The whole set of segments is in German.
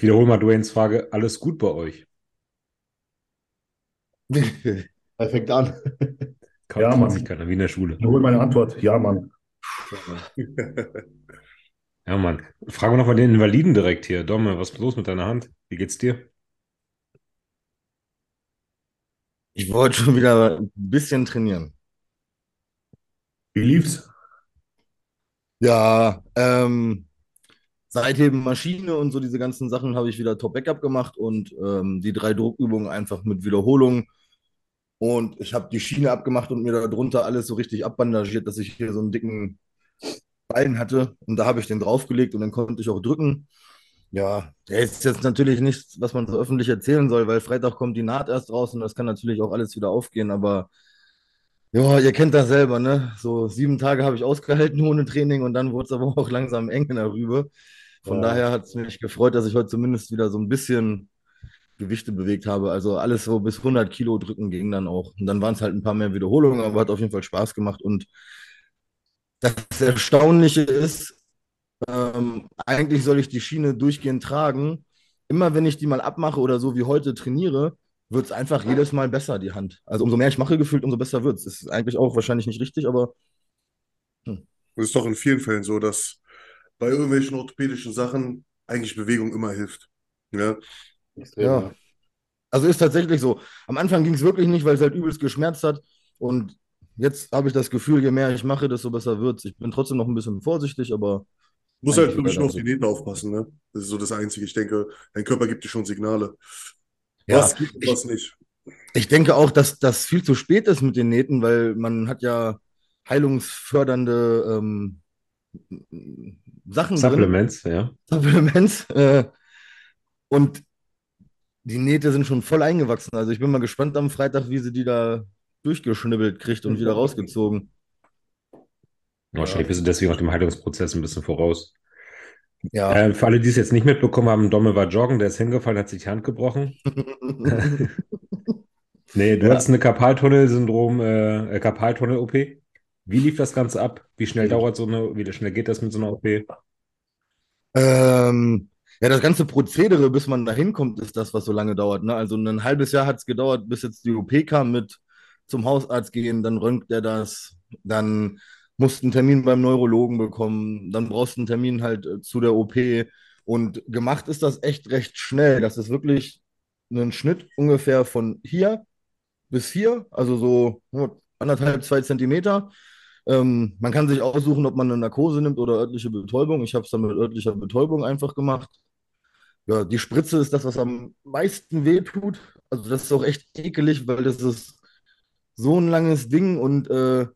Ich wiederhole mal Dwaynes Frage. Alles gut bei euch? er fängt an. Kann, Ja, kann Mann. sich keiner, wie in der Schule. Ich hole meine Antwort. Ja, Mann. Ja, Mann. Fragen wir nochmal den Invaliden direkt hier. Domme, was ist los mit deiner Hand? Wie geht's dir? Ich wollte schon wieder ein bisschen trainieren. Wie lief's? Ja, ähm, Seitheben Maschine und so diese ganzen Sachen habe ich wieder Top Backup gemacht und ähm, die drei Druckübungen einfach mit Wiederholung. Und ich habe die Schiene abgemacht und mir darunter alles so richtig abbandagiert, dass ich hier so einen dicken Ballen hatte. Und da habe ich den draufgelegt und dann konnte ich auch drücken. Ja, der ist jetzt natürlich nichts, was man so öffentlich erzählen soll, weil Freitag kommt die Naht erst raus und das kann natürlich auch alles wieder aufgehen, aber ja, ihr kennt das selber, ne? So sieben Tage habe ich ausgehalten ohne Training und dann wurde es aber auch langsam eng in der Rübe. Von Ja. daher hat es mich gefreut, dass ich heute zumindest wieder so ein bisschen Gewichte bewegt habe. Also alles so bis 100 Kilo drücken ging dann auch. Und dann waren es halt ein paar mehr Wiederholungen, aber hat auf jeden Fall Spaß gemacht. Und das Erstaunliche ist, ähm, eigentlich soll ich die Schiene durchgehend tragen. Immer wenn ich die mal abmache oder so wie heute trainiere, wird es einfach jedes Mal besser, die Hand. Also umso mehr ich mache gefühlt, umso besser wird es. Ist eigentlich auch wahrscheinlich nicht richtig, aber Das ist doch in vielen Fällen so, dass bei irgendwelchen orthopädischen Sachen eigentlich Bewegung immer hilft. Ja, ja. Also ist tatsächlich so. Am Anfang ging es wirklich nicht, weil es halt übelst geschmerzt hat. Und jetzt habe ich das Gefühl, je mehr ich mache, desto besser wird es. Ich bin trotzdem noch ein bisschen vorsichtig, aber muss halt Eigentlich wirklich nur auf die Nähte aufpassen, ne? Das ist so das Einzige. Ich denke, dein Körper gibt dir schon Signale. Ja, Was geht und was nicht. Ich denke auch, dass das viel zu spät ist mit den Nähten, weil man hat ja heilungsfördernde ähm, Sachen drin, Supplements, ja. Supplements. Äh, und die Nähte sind schon voll eingewachsen. Also ich bin mal gespannt am Freitag, wie sie die da durchgeschnibbelt kriegt und wieder rausgezogen. Wahrscheinlich bist du deswegen auch dem Heilungsprozess ein bisschen voraus. Ja. Äh, für alle, die es jetzt nicht mitbekommen haben, Domme war joggen, der ist hingefallen, hat sich die Hand gebrochen. Nee, du Ja. hattest eine Karpaltunnel-Syndrom, äh, äh, Karpaltunnel-OP. Wie lief das Ganze ab? Wie schnell dauert so eine, wie schnell geht das mit so einer OP? Ähm, ja, das ganze Prozedere, bis man da hinkommt, ist das, was so lange dauert. Ne? Also ein halbes Jahr hat es gedauert, bis jetzt die OP kam mit zum Hausarzt gehen, dann röntgt er das, dann musst einen Termin beim Neurologen bekommen, dann brauchst du einen Termin halt äh, zu der OP. Und gemacht ist das echt recht schnell. Das ist wirklich ein Schnitt ungefähr von hier bis hier, also so ja, anderthalb, zwei Zentimeter. Ähm, man kann sich aussuchen, ob man eine Narkose nimmt oder örtliche Betäubung. Ich habe es dann mit örtlicher Betäubung einfach gemacht. Ja, die Spritze ist das, was am meisten wehtut. Also das ist auch echt ekelig, weil das ist so ein langes Ding und äh,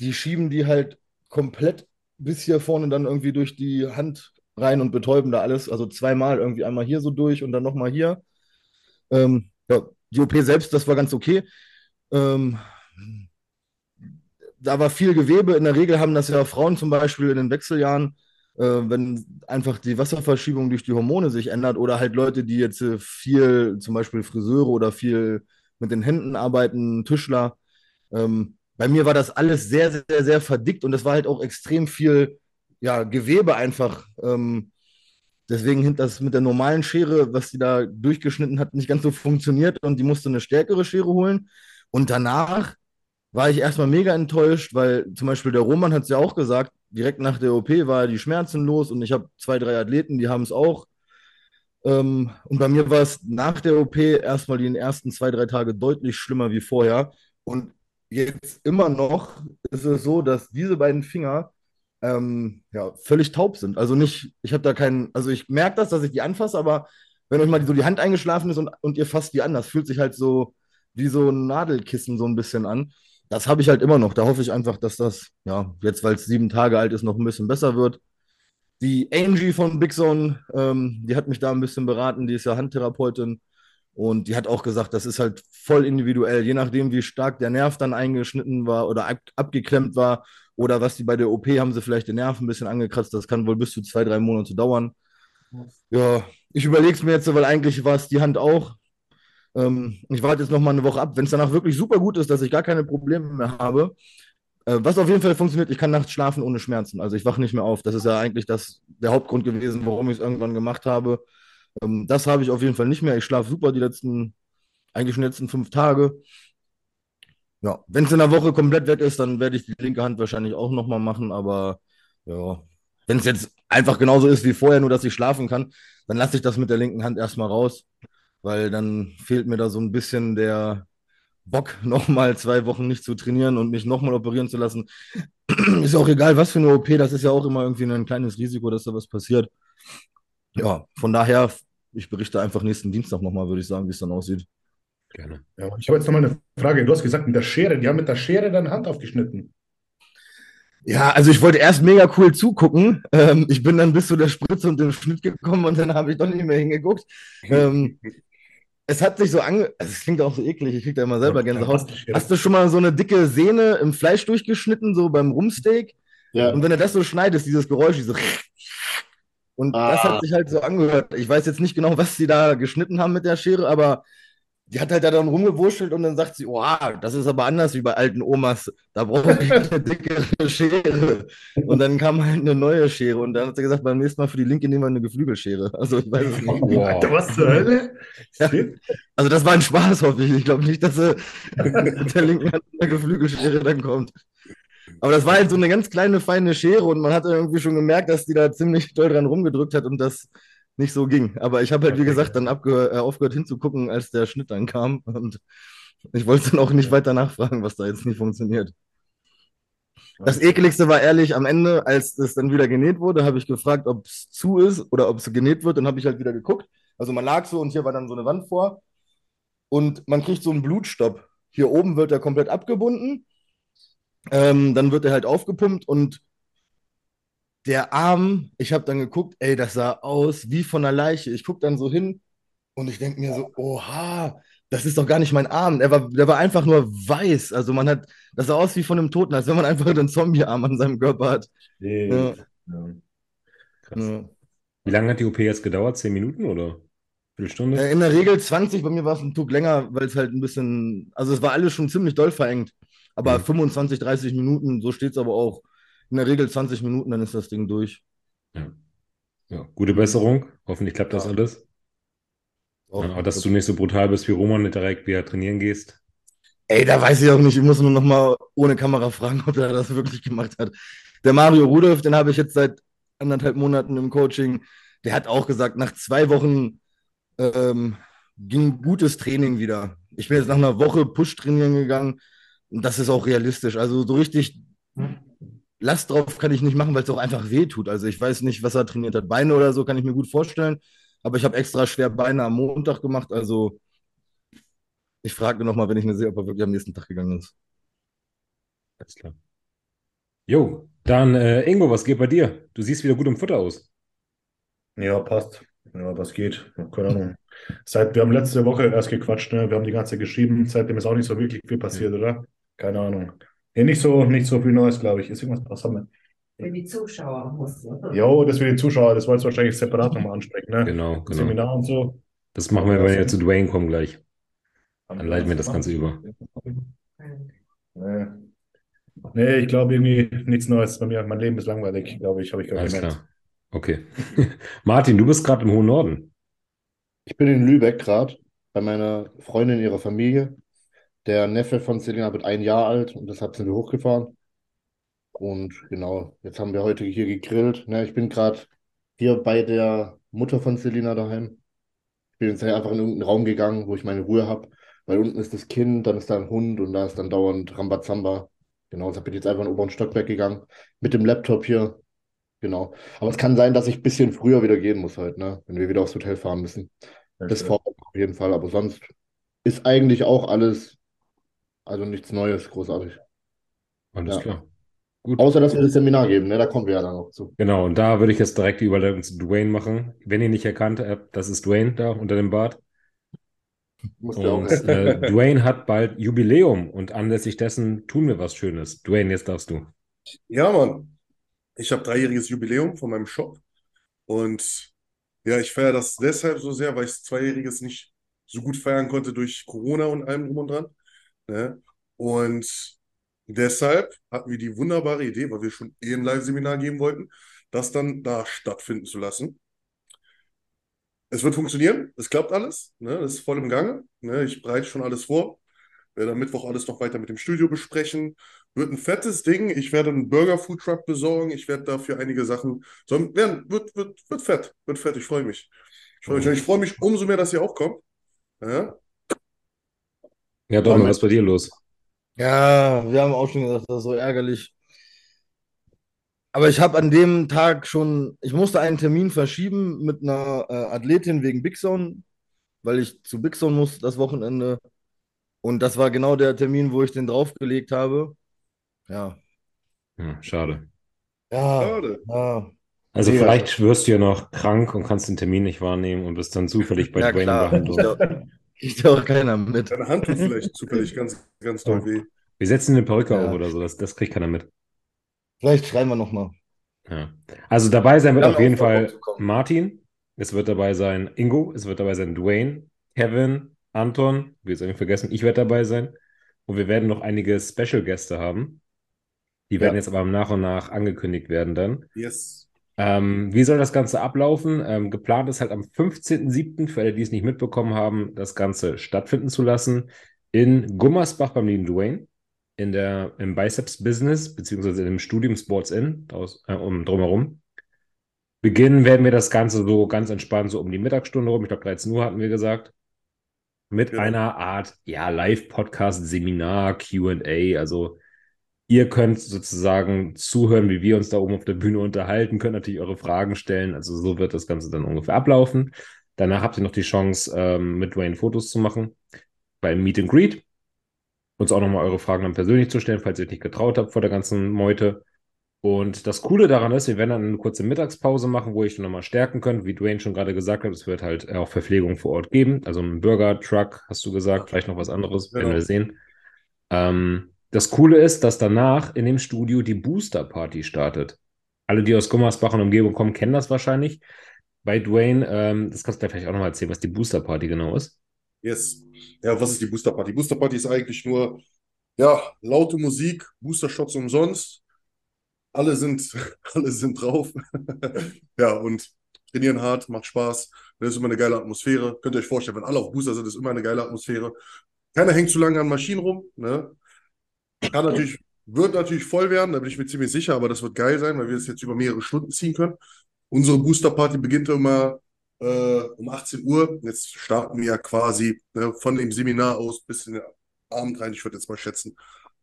die schieben die halt komplett bis hier vorne dann irgendwie durch die Hand rein und betäuben da alles. Also zweimal irgendwie einmal hier so durch und dann nochmal hier. Ähm, ja, die OP selbst, das war ganz okay. Ähm, da war viel Gewebe. In der Regel haben das ja Frauen zum Beispiel in den Wechseljahren, äh, wenn einfach die Wasserverschiebung durch die Hormone sich ändert oder halt Leute, die jetzt äh, viel, zum Beispiel Friseure oder viel mit den Händen arbeiten, Tischler. Ähm, bei mir war das alles sehr, sehr, sehr verdickt und es war halt auch extrem viel ja, Gewebe einfach. Ähm, deswegen hat das mit der normalen Schere, was die da durchgeschnitten hat, nicht ganz so funktioniert und die musste eine stärkere Schere holen. Und danach war ich erstmal mega enttäuscht, weil zum Beispiel der Roman hat es ja auch gesagt, direkt nach der OP war die Schmerzen los und ich habe zwei, drei Athleten, die haben es auch. Ähm, und bei mir war es nach der OP erstmal die ersten zwei, drei Tage deutlich schlimmer wie vorher. Und jetzt immer noch ist es so, dass diese beiden Finger ähm, ja, völlig taub sind. Also nicht, ich habe da keinen, also ich merke das, dass ich die anfasse, aber wenn euch mal so die Hand eingeschlafen ist und, und ihr fasst die an, das fühlt sich halt so wie so ein Nadelkissen so ein bisschen an. Das habe ich halt immer noch. Da hoffe ich einfach, dass das, ja, jetzt, weil es sieben Tage alt ist, noch ein bisschen besser wird. Die Angie von Big Zone, ähm, die hat mich da ein bisschen beraten, die ist ja Handtherapeutin. Und die hat auch gesagt, das ist halt voll individuell, je nachdem, wie stark der Nerv dann eingeschnitten war oder ab, abgeklemmt war oder was die bei der OP haben sie vielleicht den Nerv ein bisschen angekratzt. Das kann wohl bis zu zwei, drei Monate dauern. Ja, ich überlege es mir jetzt, weil eigentlich war es die Hand auch. Ähm, ich warte jetzt noch mal eine Woche ab. Wenn es danach wirklich super gut ist, dass ich gar keine Probleme mehr habe, Äh, was auf jeden Fall funktioniert, ich kann nachts schlafen ohne Schmerzen. Also ich wache nicht mehr auf. Das ist ja eigentlich das, der Hauptgrund gewesen, warum ich es irgendwann gemacht habe. Ähm, das habe ich auf jeden Fall nicht mehr. Ich schlafe super die letzten, eigentlich schon die letzten fünf Tage. Ja, wenn es in der Woche komplett weg ist, dann werde ich die linke Hand wahrscheinlich auch nochmal machen. Aber ja, wenn es jetzt einfach genauso ist wie vorher, nur dass ich schlafen kann, dann lasse ich das mit der linken Hand erstmal raus, weil dann fehlt mir da so ein bisschen der Bock, nochmal zwei Wochen nicht zu trainieren und mich nochmal operieren zu lassen. ist auch egal, was für eine OP, das ist ja auch immer irgendwie ein kleines Risiko, dass da was passiert. Ja, von daher, ich berichte einfach nächsten Dienstag nochmal, würde ich sagen, wie es dann aussieht. Gerne. Ja, ich habe jetzt nochmal eine Frage. Du hast gesagt, mit der Schere, die haben mit der Schere deine Hand aufgeschnitten. Ja, also ich wollte erst mega cool zugucken. Ähm, ich bin dann bis zu der Spritze und dem Schnitt gekommen und dann habe ich doch nicht mehr hingeguckt. Ähm, es hat sich so ange... Also es klingt auch so eklig, ich kriege da immer selber Gänsehaut. Hast du schon mal so eine dicke Sehne im Fleisch durchgeschnitten, so beim Rumsteak? Ja. Und wenn du das so schneidest, dieses Geräusch, dieses... Und ah. das hat sich halt so angehört. Ich weiß jetzt nicht genau, was sie da geschnitten haben mit der Schere, aber die hat halt da dann rumgewurschtelt und dann sagt sie, oh, das ist aber anders wie bei alten Omas. Da brauche ich eine dickere Schere. Und dann kam halt eine neue Schere und dann hat sie gesagt, beim nächsten Mal für die Linke nehmen wir eine Geflügelschere. Also ich weiß es nicht. Wow. Alter, was zur Hölle? Ja. Also das war ein Spaß, hoffe ich. Ich glaube nicht, dass sie mit der linken Hand eine Geflügelschere dann kommt. Aber das war halt so eine ganz kleine, feine Schere und man hat irgendwie schon gemerkt, dass die da ziemlich doll dran rumgedrückt hat und das nicht so ging. Aber ich habe halt, wie gesagt, dann äh, aufgehört hinzugucken, als der Schnitt dann kam. Und ich wollte dann auch nicht weiter nachfragen, was da jetzt nicht funktioniert. Das ekligste war ehrlich, am Ende, als es dann wieder genäht wurde, habe ich gefragt, ob es zu ist oder ob es genäht wird. Dann habe ich halt wieder geguckt. Also man lag so und hier war dann so eine Wand vor. Und man kriegt so einen Blutstopp. Hier oben wird er komplett abgebunden. Ähm, dann wird er halt aufgepumpt und der Arm, ich habe dann geguckt, ey, das sah aus wie von einer Leiche. Ich gucke dann so hin und ich denke mir so, oha, das ist doch gar nicht mein Arm. Der war, der war einfach nur weiß. Also man hat, das sah aus wie von einem Toten, als wenn man einfach einen Zombie-Arm an seinem Körper hat. Ja. Ja. Krass. Ja. Wie lange hat die OP jetzt gedauert? Zehn Minuten oder? Viertelstunde? In der Regel 20, bei mir war es ein Tuch länger, weil es halt ein bisschen, also es war alles schon ziemlich doll verengt. Aber 25, 30 Minuten, so steht es aber auch in der Regel 20 Minuten, dann ist das Ding durch. Ja. ja. Gute Besserung. Hoffentlich klappt das alles. Ja, aber dass du nicht so brutal bist wie Roman, direkt wieder trainieren gehst. Ey, da weiß ich auch nicht. Ich muss nur noch mal ohne Kamera fragen, ob er das wirklich gemacht hat. Der Mario Rudolph, den habe ich jetzt seit anderthalb Monaten im Coaching. Der hat auch gesagt, nach zwei Wochen ähm, ging gutes Training wieder. Ich bin jetzt nach einer Woche Push-Trainieren gegangen und das ist auch realistisch. Also so richtig Last drauf kann ich nicht machen, weil es auch einfach weh tut. Also ich weiß nicht, was er trainiert hat. Beine oder so kann ich mir gut vorstellen. Aber ich habe extra schwer Beine am Montag gemacht. Also ich frage nochmal, wenn ich mir sehe, ob er wirklich am nächsten Tag gegangen ist. Alles klar. Jo, dann äh, Ingo, was geht bei dir? Du siehst wieder gut im Futter aus. Ja, passt. Ja, was geht? Keine Ahnung. Seit, wir haben letzte Woche erst gequatscht, ne? Wir haben die ganze Zeit geschrieben. Seitdem ist auch nicht so wirklich viel passiert, oder? Keine Ahnung. Ja, nicht so, nicht so viel Neues, glaube ich. Ist irgendwas, was haben wir? Für die Zuschauer muss. Jo, das für die Zuschauer, das wolltest du wahrscheinlich separat nochmal ansprechen, ne? Genau, genau. Seminar und so. Das machen wir, wenn wir zu Dwayne kommen gleich. Dann leiten wir das Ganze über. Nee. Nee, ich glaube irgendwie nichts Neues bei mir. Mein Leben ist langweilig, glaube ich, habe ich gerade Alles gemerkt. klar. Okay. Martin, du bist gerade im hohen Norden. Ich bin in Lübeck gerade bei meiner Freundin, ihrer Familie. Der Neffe von Selina wird ein Jahr alt und deshalb sind wir hochgefahren. Und genau, jetzt haben wir heute hier gegrillt. Ne, ich bin gerade hier bei der Mutter von Selina daheim. Ich bin jetzt einfach in irgendeinen Raum gegangen, wo ich meine Ruhe habe. Weil unten ist das Kind, dann ist da ein Hund und da ist dann dauernd Rambazamba. Genau, deshalb bin ich jetzt einfach in den oberen Stockwerk gegangen. Mit dem Laptop hier. Genau. Aber es kann sein, dass ich ein bisschen früher wieder gehen muss halt, ne? Wenn wir wieder aufs Hotel fahren müssen. Okay. Das vor auf jeden Fall. Aber sonst ist eigentlich auch alles also nichts Neues, großartig. Alles ja. klar. Gut. Außer, dass wir das Seminar geben, ne? da kommen wir ja dann noch zu. Genau, und da würde ich jetzt direkt die Überleitung zu Dwayne machen. Wenn ihr nicht erkannt habt, das ist Dwayne da unter dem Bart. und äh, Dwayne hat bald Jubiläum und anlässlich dessen tun wir was Schönes. Dwayne, jetzt darfst du. Ja, Mann. Ich habe dreijähriges Jubiläum von meinem Shop und ja, ich feiere das deshalb so sehr, weil ich zweijähriges nicht so gut feiern konnte durch Corona und allem drum und dran. Ne? Und deshalb hatten wir die wunderbare Idee, weil wir schon eh ein Live-Seminar geben wollten, das dann da stattfinden zu lassen. Es wird funktionieren, es klappt alles, ne? Das ist voll im Gange. Ne? Ich bereite schon alles vor. Werde am Mittwoch alles noch weiter mit dem Studio besprechen. Wird ein fettes Ding. Ich werde einen Burger-Food-Truck besorgen. Ich werde dafür einige Sachen. So, werden, wird, wird, wird fett. Wird fett. Ich freue mich. Ich freue mich. Ich freue mich umso mehr, dass ihr auch kommt. Ja, Ja, Donald, was ist bei dir los? Ja, wir haben auch schon gesagt, das ist so ärgerlich. Aber ich habe an dem Tag schon, ich musste einen Termin verschieben mit einer äh, Athletin wegen Big Zone, weil ich zu Big Zone muss das Wochenende. Und das war genau der Termin, wo ich den draufgelegt habe. Ja. Hm, schade. Ja, schade. ja. Also Mega. vielleicht wirst du ja noch krank und kannst den Termin nicht wahrnehmen und bist dann zufällig bei Ja, Dwayne klar. Kriegt ja auch keiner mit. Deine Hand tut vielleicht zufällig ganz, ganz doll weh. Wir setzen eine Perücke Ja. auf oder so, das, das kriegt keiner mit. Vielleicht schreiben wir nochmal. Ja. Also dabei sein wird auf jeden Fall. Martin, es wird dabei sein Ingo, es wird dabei sein Dwayne, Kevin, Anton, wir jetzt irgendwie vergessen, ich werde dabei sein. Und wir werden noch einige Special-Gäste haben. Die werden Ja. jetzt aber nach und nach angekündigt werden dann. Yes. Ähm, wie soll das Ganze ablaufen? Ähm, geplant ist halt am 15.07. für alle, die es nicht mitbekommen haben, das Ganze stattfinden zu lassen in Gummersbach beim lieben Dwayne, in der, im Biceps Business, beziehungsweise im Studium Sports In, aus, äh, um, drumherum. Beginnen werden wir das Ganze so ganz entspannt, so um die Mittagsstunde rum. Ich glaube, 13 Uhr hatten wir gesagt. Mit Genau. einer Art, ja, Live-Podcast, Seminar, QA. Also, ihr könnt sozusagen zuhören, wie wir uns da oben auf der Bühne unterhalten, könnt natürlich eure Fragen stellen. Also, so wird das Ganze dann ungefähr ablaufen. Danach habt ihr noch die Chance, ähm, mit Dwayne Fotos zu machen beim Meet and Greet. Uns auch nochmal eure Fragen dann persönlich zu stellen, falls ihr euch nicht getraut habt vor der ganzen Meute. Und das Coole daran ist, wir werden dann eine kurze Mittagspause machen, wo ich nochmal stärken könnt. Wie Dwayne schon gerade gesagt hat, es wird halt auch Verpflegung vor Ort geben. Also einen Burger, Truck, hast du gesagt, vielleicht noch was anderes, werden Genau. wir sehen. Ähm, das Coole ist, dass danach in dem Studio die Booster Party startet. Alle, die aus Gummersbach und Umgebung kommen, kennen das wahrscheinlich. Bei Dwayne, ähm, das kannst du vielleicht auch nochmal erzählen, was die Booster Party genau ist. Yes. Ja, was ist die Booster Party? Booster Party ist eigentlich nur, ja, laute Musik, Booster Shots umsonst. Alle sind, alle sind drauf. ja, und trainieren hart, macht Spaß. Das ist immer eine geile Atmosphäre. Könnt ihr euch vorstellen, wenn alle auf Booster sind, ist immer eine geile Atmosphäre. Keiner hängt zu lange an Maschinen rum. Ne? Kann natürlich, wird natürlich voll werden, da bin ich mir ziemlich sicher, aber das wird geil sein, weil wir es jetzt über mehrere Stunden ziehen können. Unsere Booster Party beginnt immer äh, um 18 Uhr. Jetzt starten wir ja quasi ne, von dem Seminar aus bis in den Abend rein. Ich würde jetzt mal schätzen,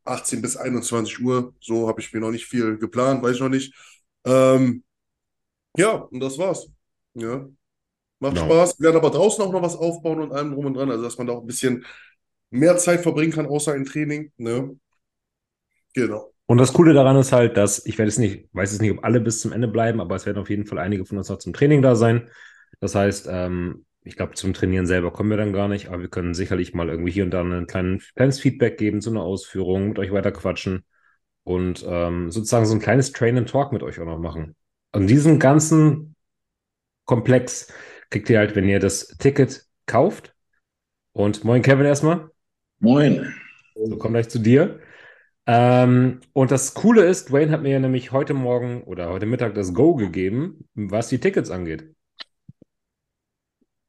18 bis 21 Uhr. So habe ich mir noch nicht viel geplant, weiß ich noch nicht. Ähm, ja, und das war's. Ja. Macht Genau. Spaß. Wir werden aber draußen auch noch was aufbauen und allem drum und dran, also dass man da auch ein bisschen mehr Zeit verbringen kann, außer im Training. Ne? Genau. Und das Coole daran ist halt, dass ich werde es nicht, weiß es nicht, ob alle bis zum Ende bleiben, aber es werden auf jeden Fall einige von uns noch zum Training da sein. Das heißt, ähm, ich glaube, zum Trainieren selber kommen wir dann gar nicht, aber wir können sicherlich mal irgendwie hier und da ein kleinen, kleines Feedback geben zu einer Ausführung, mit euch weiter quatschen und ähm, sozusagen so ein kleines Train and Talk mit euch auch noch machen. Und diesen ganzen Komplex kriegt ihr halt, wenn ihr das Ticket kauft. Und moin Kevin erstmal. Moin. So, komm gleich zu dir. Ähm, und das Coole ist, Dwayne hat mir ja nämlich heute Morgen oder heute Mittag das Go gegeben, was die Tickets angeht.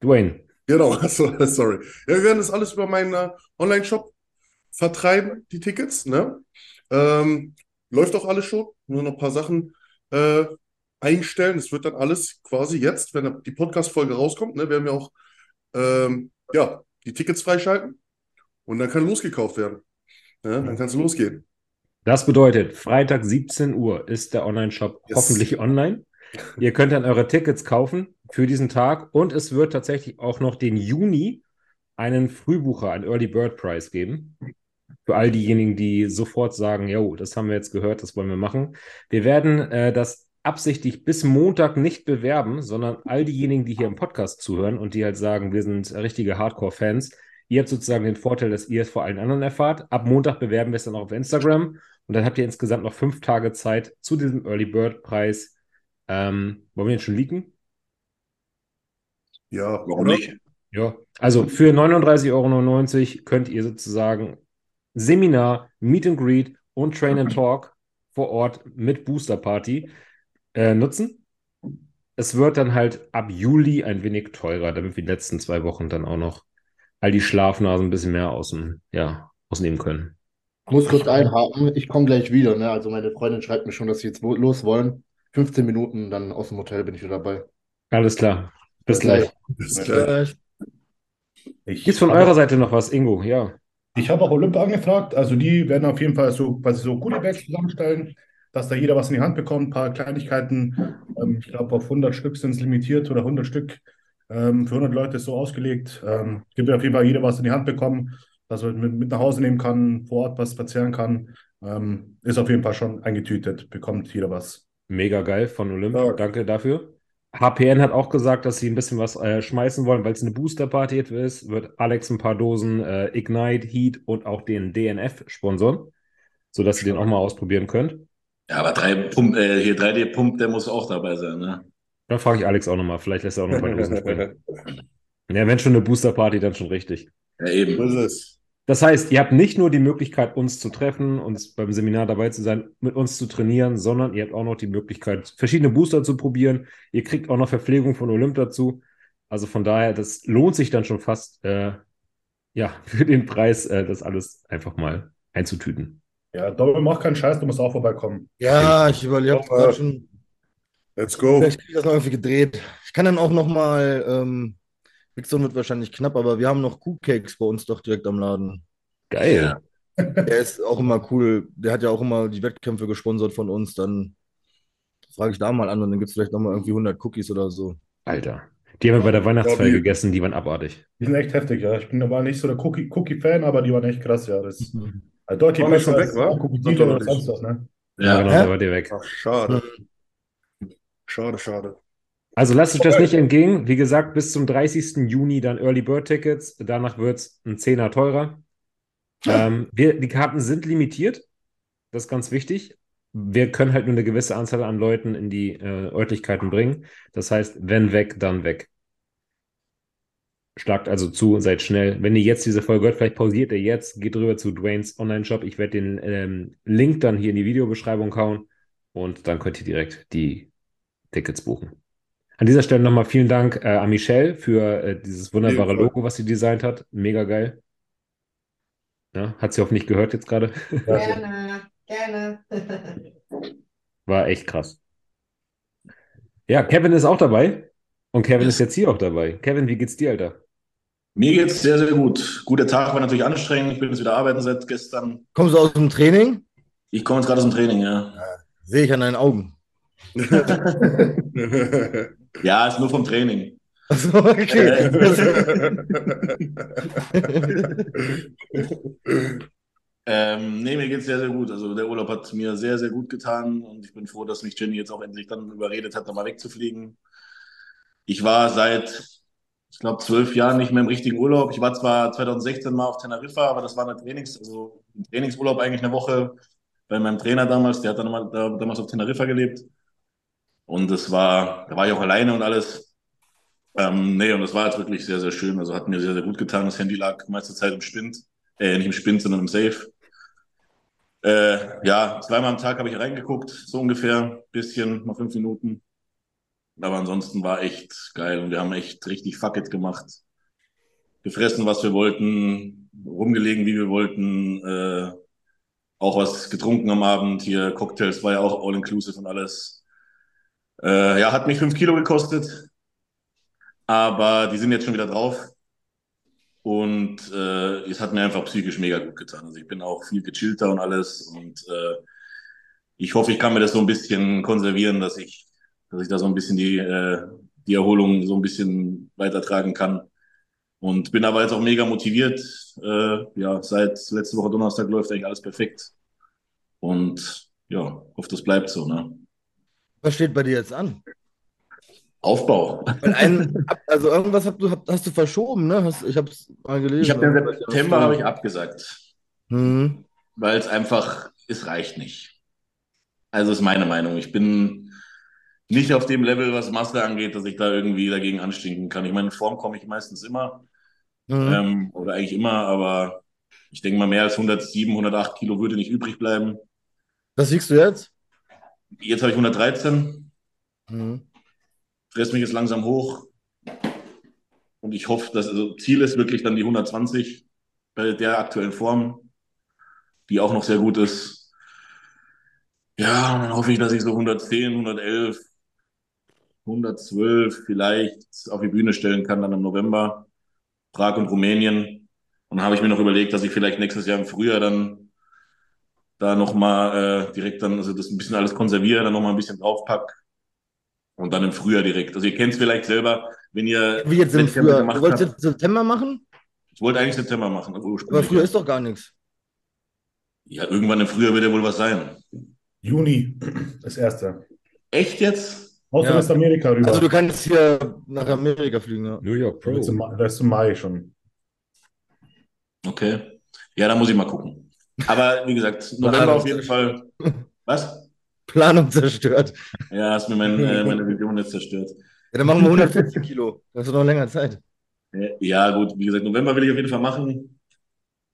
Dwayne, Genau, so, sorry. Ja, wir werden das alles über meinen äh, Online-Shop vertreiben, die Tickets, ne? Ähm, läuft auch alles schon, nur noch ein paar Sachen äh, einstellen. Es wird dann alles quasi jetzt, wenn die Podcast-Folge rauskommt, ne, werden wir auch ähm, ja, die Tickets freischalten und dann kann losgekauft werden. Ne? Dann kann es losgehen. Das bedeutet, Freitag 17 Uhr ist der Online-Shop Yes. hoffentlich online. Ihr könnt dann eure Tickets kaufen für diesen Tag und es wird tatsächlich auch noch den Juni einen Frühbucher, einen Early Bird Prize geben. Für all diejenigen, die sofort sagen, jo, das haben wir jetzt gehört, das wollen wir machen. Wir werden äh, das absichtlich bis Montag nicht bewerben, sondern all diejenigen, die hier im Podcast zuhören und die halt sagen, wir sind richtige Hardcore-Fans, ihr habt sozusagen den Vorteil, dass ihr es vor allen anderen erfahrt. Ab Montag bewerben wir es dann auch auf Instagram und dann habt ihr insgesamt noch fünf Tage Zeit zu diesem Early Bird Preis. Ähm, wollen wir jetzt schon leaken? Ja, Warum oder? nicht? Ja, also für 39,99 Euro könnt ihr sozusagen Seminar, Meet and Greet und Train and Talk vor Ort mit Booster Party äh, nutzen. Es wird dann halt ab Juli ein wenig teurer, damit wir die letzten zwei Wochen dann auch noch all die Schlafnasen ein bisschen mehr außen, ja, ausnehmen können. Ich muss kurz einhaken, ich komme gleich wieder. Ne? Also meine Freundin schreibt mir schon, dass sie jetzt los wollen. 15 Minuten, dann aus dem Hotel bin ich wieder dabei. Alles klar. Bis gleich. Das ist Ja. geil. Äh, Ich Gibt's von eurer Seite noch was, Ingo? Ja. Ich habe auch Olymp angefragt, also die werden auf jeden Fall so quasi so Goodie-Bags zusammenstellen, dass da jeder was in die Hand bekommt, ein paar Kleinigkeiten. Ähm, ich glaube, auf 100 Stück sind es limitiert oder 100 Stück ähm, für 100 Leute ist so ausgelegt. Ähm, gibt auf jeden Fall jeder was in die Hand bekommen, dass er mit, mit nach Hause nehmen kann, vor Ort was verzehren kann. Ähm, ist auf jeden Fall schon eingetütet, bekommt jeder was. Mega geil von Olymp. Ja. Danke dafür. HPN hat auch gesagt, dass sie ein bisschen was äh, schmeißen wollen, weil es eine Booster-Party ist. Wird Alex ein paar Dosen äh, Ignite, Heat und auch den DNF sponsoren, sodass ihr den auch mal ausprobieren könnt. Ja, aber drei Pump, äh, hier 3D-Pump, der muss auch dabei sein, ne? Dann frage ich Alex auch nochmal. Vielleicht lässt er auch noch ein paar Dosen spenden. Ja, wenn schon eine Booster-Party, dann schon richtig. Ja, So eben. ist es. Das heißt, ihr habt nicht nur die Möglichkeit, uns zu treffen, uns beim Seminar dabei zu sein, mit uns zu trainieren, sondern ihr habt auch noch die Möglichkeit, verschiedene Booster zu probieren. Ihr kriegt auch noch Verpflegung von Olymp dazu. Also von daher, das lohnt sich dann schon fast, äh, ja, für den Preis, äh, das alles einfach mal einzutüten. Ja, Doppel, mach keinen Scheiß, du musst auch vorbeikommen. Ja, ich überlege Doch, gerade äh, schon, Let's go. vielleicht kriege ich das noch irgendwie gedreht. Ich kann dann auch noch mal, ähm, Zone wird wahrscheinlich knapp, aber wir haben noch Kuhcakes bei uns doch direkt am Laden. Geil. Der ist auch immer cool. Der hat ja auch immer die Wettkämpfe gesponsert von uns. Dann frage ich da mal an und dann gibt es vielleicht noch mal irgendwie 100 Cookies oder so. Alter. Die haben wir bei der Weihnachtsfeier Ja, gegessen, die waren abartig. Die sind echt heftig, ja. Ich bin normal nicht so der Cookie- Cookie-Fan, aber die waren echt krass, ja. Das ist äh, deutlich Waren wir schon besser weg, wa? als Cookie er oder sonst was, ne? Ja, Ja. genau, da war der weg. Ach, schade. Schade, schade. Also lasst euch das nicht entgehen. Wie gesagt, bis zum 30. Juni dann Early Bird Tickets. Danach wird es ein Zehner teurer. Ähm, wir, die Karten sind limitiert. Das ist ganz wichtig. Wir können halt nur eine gewisse Anzahl an Leuten in die äh, Örtlichkeiten bringen. Das heißt, wenn weg, dann weg. Schlagt also zu, seid schnell. Wenn ihr jetzt diese Folge hört, vielleicht pausiert ihr jetzt, geht rüber zu Dwaynes Online-Shop. Ich werde den ähm, Link dann hier in die Videobeschreibung hauen und dann könnt ihr direkt die Tickets buchen. An dieser Stelle nochmal vielen Dank äh, an Michelle für äh, dieses wunderbare. Logo, was sie designt hat. Mega geil. Ja, hat sie hoffentlich gehört jetzt gerade. Gerne, gerne. War echt krass. Ja, Kevin ist auch dabei. Und Kevin ist jetzt hier auch dabei. Kevin, wie geht's dir, Alter? Mir geht's sehr, sehr gut. Guter Tag war natürlich anstrengend. Ich bin jetzt wieder arbeiten seit gestern. Kommst du aus dem Training? Ich komme jetzt gerade aus dem Training, ja. Sehe ich an deinen Augen. Ja, ist nur vom Training. Achso, okay. Ähm, nee, mir geht's sehr, sehr gut. Also der Urlaub hat mir sehr, sehr gut getan und ich bin froh, dass mich Jenny jetzt auch endlich dann überredet hat, da mal wegzufliegen. Ich war seit, ich glaube, zwölf Jahren nicht mehr im richtigen Urlaub. Ich war zwar 2016 mal auf Teneriffa, aber das war eine Trainings, also ein Trainingsurlaub eigentlich eine Woche bei meinem Trainer damals, der hat dann mal, da, damals auf Teneriffa gelebt. Und das war, da war ich auch alleine und alles. Ähm, nee, und das war jetzt wirklich sehr, sehr schön. Also hat mir sehr, sehr gut getan. Das Handy lag meiste Zeit im Spind. Äh, nicht im Spind, sondern im Safe. Äh, ja, zweimal am Tag habe ich reingeguckt, so ungefähr. Bisschen, mal fünf Minuten. Aber ansonsten war echt geil und wir haben echt richtig fuck it gemacht. Gefressen, was wir wollten, rumgelegen, wie wir wollten, äh, auch was getrunken am Abend. Hier Cocktails war ja auch all inclusive und alles. Äh, ja, hat mich fünf Kilo gekostet, aber die sind jetzt schon wieder drauf. Und äh, es hat mir einfach psychisch mega gut getan. Also ich bin auch viel gechillter und alles. Und äh, ich hoffe, ich kann mir das so ein bisschen konservieren, dass ich, dass ich da so ein bisschen die, äh, die Erholung so ein bisschen weitertragen kann. Und bin aber jetzt auch mega motiviert. Äh, ja, seit letzte Woche Donnerstag läuft eigentlich alles perfekt. Und ja, hoffe, das bleibt so. Ne? Was steht bei dir jetzt an? Aufbau. Ein, also irgendwas hast du, hast du verschoben, ne? Hast, ich habe es mal gelesen. Ich habe den September habe ich abgesagt. Hm. weil es einfach, es reicht nicht. Also ist meine Meinung. Ich bin nicht auf dem Level, was Masse angeht, dass ich da irgendwie dagegen anstinken kann. Ich meine, in Form komme ich meistens immer Hm. ähm, oder eigentlich immer, aber Ich denke mal, mehr als 107, 108 Kilo würde nicht übrig bleiben. Was siehst du jetzt? Jetzt habe ich 113, Mhm. fress mich jetzt langsam hoch. Und ich hoffe, dass, also Ziel ist wirklich dann die 120 bei der aktuellen Form, die auch noch sehr gut ist. Ja, dann hoffe ich, dass ich so 110, 111, 112 vielleicht auf die Bühne stellen kann dann im November. Prag und Rumänien. Und dann habe ich mir noch überlegt, dass ich vielleicht nächstes Jahr im Frühjahr dann da nochmal äh, direkt dann, also das ein bisschen alles konserviere, dann nochmal ein bisschen draufpack. Und dann im Frühjahr direkt. Also ihr kennt es vielleicht selber, wenn ihr Wie jetzt im Frühjahr? gemacht Du wolltest habt. September machen? Ich wollte eigentlich September machen. Also Aber früher ist doch gar nichts. Ja, irgendwann im Frühjahr wird ja wohl was sein. Juni, das erste. Echt jetzt? Außer Ja. Westamerika rüber. Also du kannst hier nach Amerika fliegen, ja. New York das, ist im, Pro. Mai- das ist im Mai schon. Okay. Ja, da muss ich mal gucken. Aber wie gesagt, November auf jeden Fall. Was? Planung zerstört. Ja, hast mir mein, äh, meine Vision jetzt zerstört. Ja, dann machen wir 140 Kilo. Das ist noch länger Zeit. Ja, gut, wie gesagt, November will ich auf jeden Fall machen.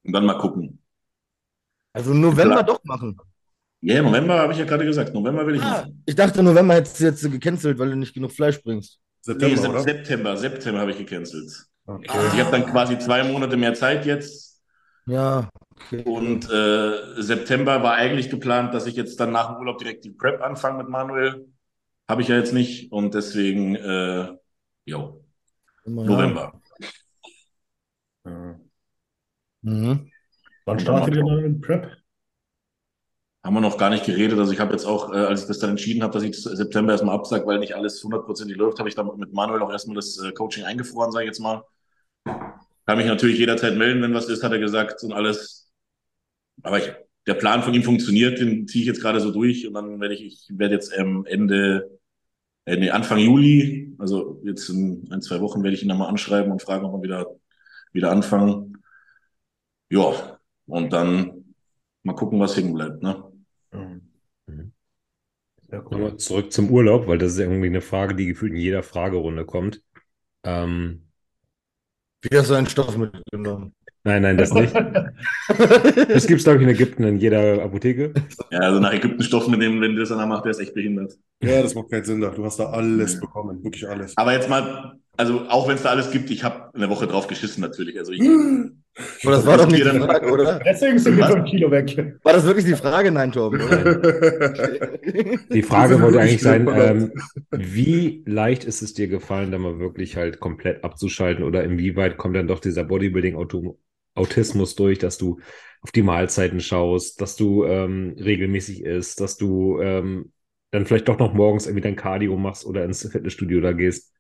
Und dann mal gucken. Also November Klar. doch machen. Ja, November habe ich ja gerade gesagt. November will ich Ah, machen. ich dachte, November hättest du jetzt gecancelt, weil du nicht genug Fleisch bringst. Nee, September, Sep- oder? September. September habe ich gecancelt. Okay. Also ich habe dann quasi zwei Monate mehr Zeit jetzt. Ja, okay. Und äh, September war eigentlich geplant, dass ich jetzt dann nach dem Urlaub direkt die Prep anfange mit Manuel. Habe ich ja jetzt nicht. Und deswegen, äh, jo. November. Ja. Mhm. Wann startet ihr dann mit Prep? Haben wir noch gar nicht geredet. Also ich habe jetzt auch, äh, als ich das dann entschieden habe, dass ich September erstmal absage, weil nicht alles hundertprozentig läuft, habe ich dann mit Manuel auch erstmal das äh, Coaching eingefroren, sage ich jetzt mal. Kann mich natürlich jederzeit melden, wenn was ist, hat er gesagt und alles. Aber ich, der Plan von ihm funktioniert, den ziehe ich jetzt gerade so durch und dann werde ich, ich werde jetzt ähm, Ende, äh, nee, Anfang Juli, also jetzt in ein, zwei Wochen werde ich ihn nochmal anschreiben und fragen, ob wir wieder, wieder anfangen. Ja, und dann mal gucken, was hängen bleibt, ne? Sehr cool. Nochmal zurück zum Urlaub, weil das ist irgendwie eine Frage, die gefühlt in jeder Fragerunde kommt. Ähm, Wie hast du einen Stoff mitgenommen? nein, nein, das nicht. Das gibt es, glaube ich, in Ägypten in jeder Apotheke. Ja, also nach Ägypten Stoff mit dem, wenn der das danach macht, der ist echt behindert. Ja, das macht keinen Sinn. Du hast da alles bekommen, wirklich alles. Aber jetzt mal, also auch wenn es da alles gibt, ich habe eine Woche drauf geschissen natürlich. Also ich, Aber das war doch nicht die Dann- Frage, oder? Deswegen sind wir? 5 Kilo weg. War das wirklich die Frage? Nein, Torben, oder? Die Frage wollte eigentlich sein, ähm, wie leicht ist es dir gefallen, da mal wirklich halt komplett abzuschalten oder inwieweit kommt dann doch dieser Bodybuilding-Autismus durch, dass du auf die Mahlzeiten schaust, dass du ähm, regelmäßig isst, dass du ähm, dann vielleicht doch noch morgens irgendwie dein Cardio machst oder ins Fitnessstudio da gehst.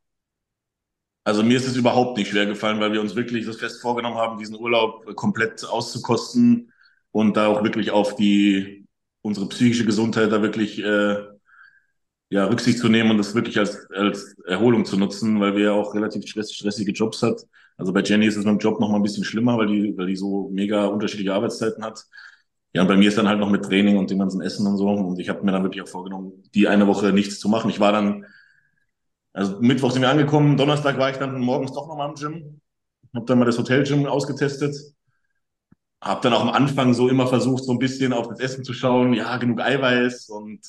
also mir ist es überhaupt nicht schwer gefallen, weil wir uns wirklich das fest vorgenommen haben, diesen Urlaub komplett auszukosten und da auch wirklich auf die unsere psychische Gesundheit da wirklich äh, ja, Rücksicht zu nehmen und das wirklich als, als Erholung zu nutzen, weil wir ja auch relativ stress, stressige Jobs hat. Also bei Jenny ist es beim Job noch mal ein bisschen schlimmer, weil die, weil die so mega unterschiedliche Arbeitszeiten hat. Ja, und bei mir ist dann halt noch mit Training und dem ganzen Essen und so. Und ich habe mir dann wirklich auch vorgenommen, die eine Woche nichts zu machen. Ich war dann, also Mittwoch sind wir angekommen, Donnerstag war ich dann morgens doch nochmal im Gym, habe dann mal das Hotelgym ausgetestet. Habe dann auch am Anfang so immer versucht, so ein bisschen auf das Essen zu schauen. Ja, genug Eiweiß und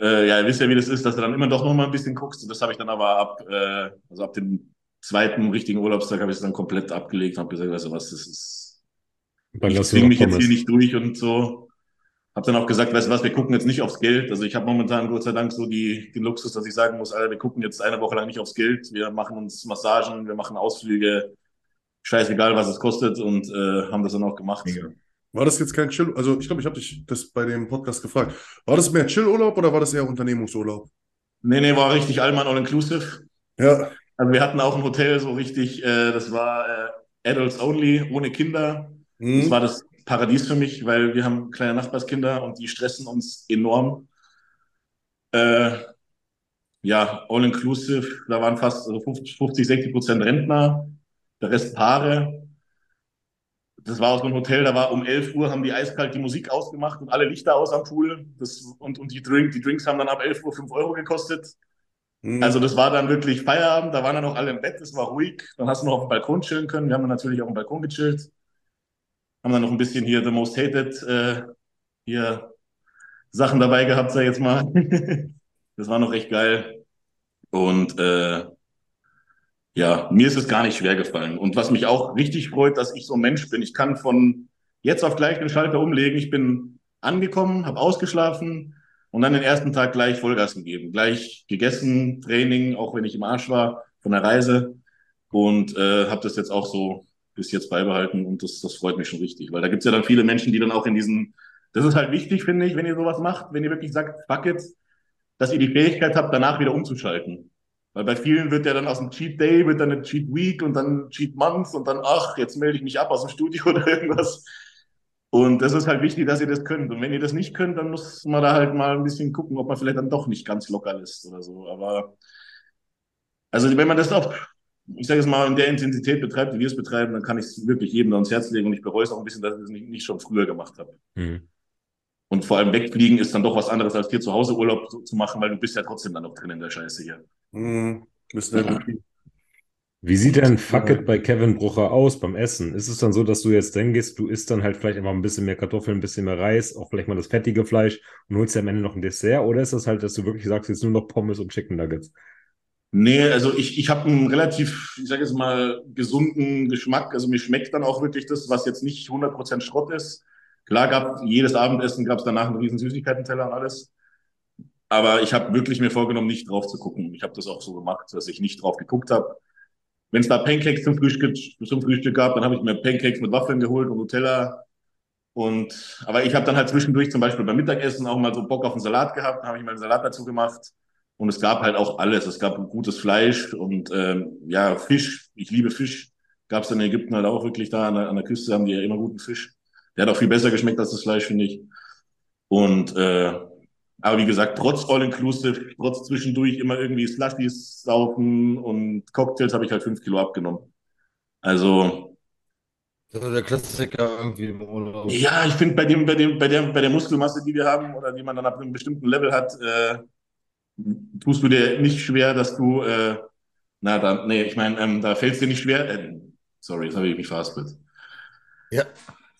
äh, ja, ihr wisst ja, wie das ist, dass du dann immer doch noch mal ein bisschen guckst. Und das habe ich dann aber ab, äh, also ab dem zweiten richtigen Urlaubstag habe ich es dann komplett abgelegt und habe gesagt, weißt du was, das ist, dann ich noch mich jetzt hier nicht durch und so. Hab dann auch gesagt, weißt du was, wir gucken jetzt nicht aufs Geld. Also ich habe momentan Gott sei Dank so die, den Luxus, dass ich sagen muss, Alter, wir gucken jetzt eine Woche lang nicht aufs Geld. Wir machen uns Massagen, wir machen Ausflüge, scheißegal, was es kostet und äh, haben das dann auch gemacht. Mega. War das jetzt kein Chill? Also, ich glaube, ich habe dich das bei dem Podcast gefragt. War das mehr Chillurlaub oder war das eher Unternehmungsurlaub? Nee, nee, war richtig Allmann All-Inclusive. Ja. Also wir hatten auch ein Hotel so richtig, äh, das war äh, Adults Only, ohne Kinder. Das Mhm. war das Paradies für mich, weil wir haben kleine Nachbarskinder und die stressen uns enorm. Äh, ja, all inclusive, da waren fast also 50, 50, 60 Prozent Rentner, der Rest Paare. Das war auch so ein Hotel, da war um 11 Uhr haben die eiskalt die Musik ausgemacht und alle Lichter aus am Pool. Das, und und die, Drink, die Drinks haben dann ab 11 Uhr 5 Euro gekostet. Mhm. Also das war dann wirklich Feierabend, da waren dann noch alle im Bett, es war ruhig. Dann hast du noch auf dem Balkon chillen können. Wir haben dann natürlich auf dem Balkon gechillt. Haben dann noch ein bisschen hier The Most Hated äh, hier Sachen dabei gehabt, sag ich jetzt mal. das war noch echt geil. Und äh, ja, mir ist es gar nicht schwer gefallen. Und was mich auch richtig freut, dass ich so ein Mensch bin. Ich kann von jetzt auf gleich den Schalter umlegen. Ich bin angekommen, habe ausgeschlafen und dann den ersten Tag gleich Vollgas gegeben. Gleich gegessen, Training, auch wenn ich im Arsch war von der Reise. Und äh, habe das jetzt auch so bis jetzt beibehalten und das, das freut mich schon richtig. Weil da gibt's ja dann viele Menschen, die dann auch in diesen, das ist halt wichtig, finde ich, wenn ihr sowas macht, wenn ihr wirklich sagt, fuck it, dass ihr die Fähigkeit habt, danach wieder umzuschalten. Weil bei vielen wird ja dann aus dem Cheat Day, wird dann eine Cheat Week und dann Cheat Month und dann, ach, jetzt melde ich mich ab aus dem Studio oder irgendwas. Und das ist halt wichtig, dass ihr das könnt. Und wenn ihr das nicht könnt, dann muss man da halt mal ein bisschen gucken, ob man vielleicht dann doch nicht ganz locker ist oder so. Aber also wenn man das auch, ich sage es mal, in der Intensität betreibt, wie wir es betreiben, dann kann ich es wirklich jedem ans Herz legen und ich bereue es auch ein bisschen, dass ich es nicht, nicht schon früher gemacht habe. Mhm. Und vor allem wegfliegen ist dann doch was anderes, als hier zu Hause Urlaub zu machen, weil du bist ja trotzdem dann noch drin in der Scheiße hier. Mhm. Ja. Wie sieht denn Fuck it bei Kevin Brucher aus beim Essen? Ist es dann so, dass du jetzt denkst, du isst dann halt vielleicht einfach ein bisschen mehr Kartoffeln, ein bisschen mehr Reis, auch vielleicht mal das fettige Fleisch und holst dir am Ende noch ein Dessert? Oder ist das halt, dass du wirklich sagst, jetzt nur noch Pommes und Chicken Nuggets? Nee, also ich, ich habe einen relativ, ich sage jetzt mal, gesunden Geschmack. Also mir schmeckt dann auch wirklich das, was jetzt nicht 100% Schrott ist. Klar gab jedes Abendessen, gab es danach einen riesen Süßigkeitenteller und alles. Aber ich habe wirklich mir vorgenommen, nicht drauf zu gucken. Ich habe das auch so gemacht, dass ich nicht drauf geguckt habe. Wenn es da Pancakes zum Frühstück, zum Frühstück gab, dann habe ich mir Pancakes mit Waffeln geholt und Nutella. Und, aber ich habe dann halt zwischendurch zum Beispiel beim Mittagessen auch mal so Bock auf einen Salat gehabt, dann habe ich mal einen Salat dazu gemacht. Und es gab halt auch alles. Es gab gutes Fleisch und ähm, ja, Fisch. Ich liebe Fisch. Gab es in Ägypten halt auch wirklich da an der, an der Küste, haben die ja immer guten Fisch. Der hat auch viel besser geschmeckt als das Fleisch, finde ich. Und äh, aber wie gesagt, trotz All-Inclusive, trotz zwischendurch immer irgendwie Slushies saufen und Cocktails habe ich halt fünf Kilo abgenommen. Also. Das ist der Klassiker irgendwie im Urlaub. Ja, ich finde bei dem, bei dem, bei der, bei der Muskelmasse, die wir haben oder die man dann ab einem bestimmten Level hat, äh, tust du dir nicht schwer, dass du, äh, na, da, nee, ich meine, ähm, da fällt es dir nicht schwer. Äh, sorry, jetzt habe ich mich verhaspelt. Ja.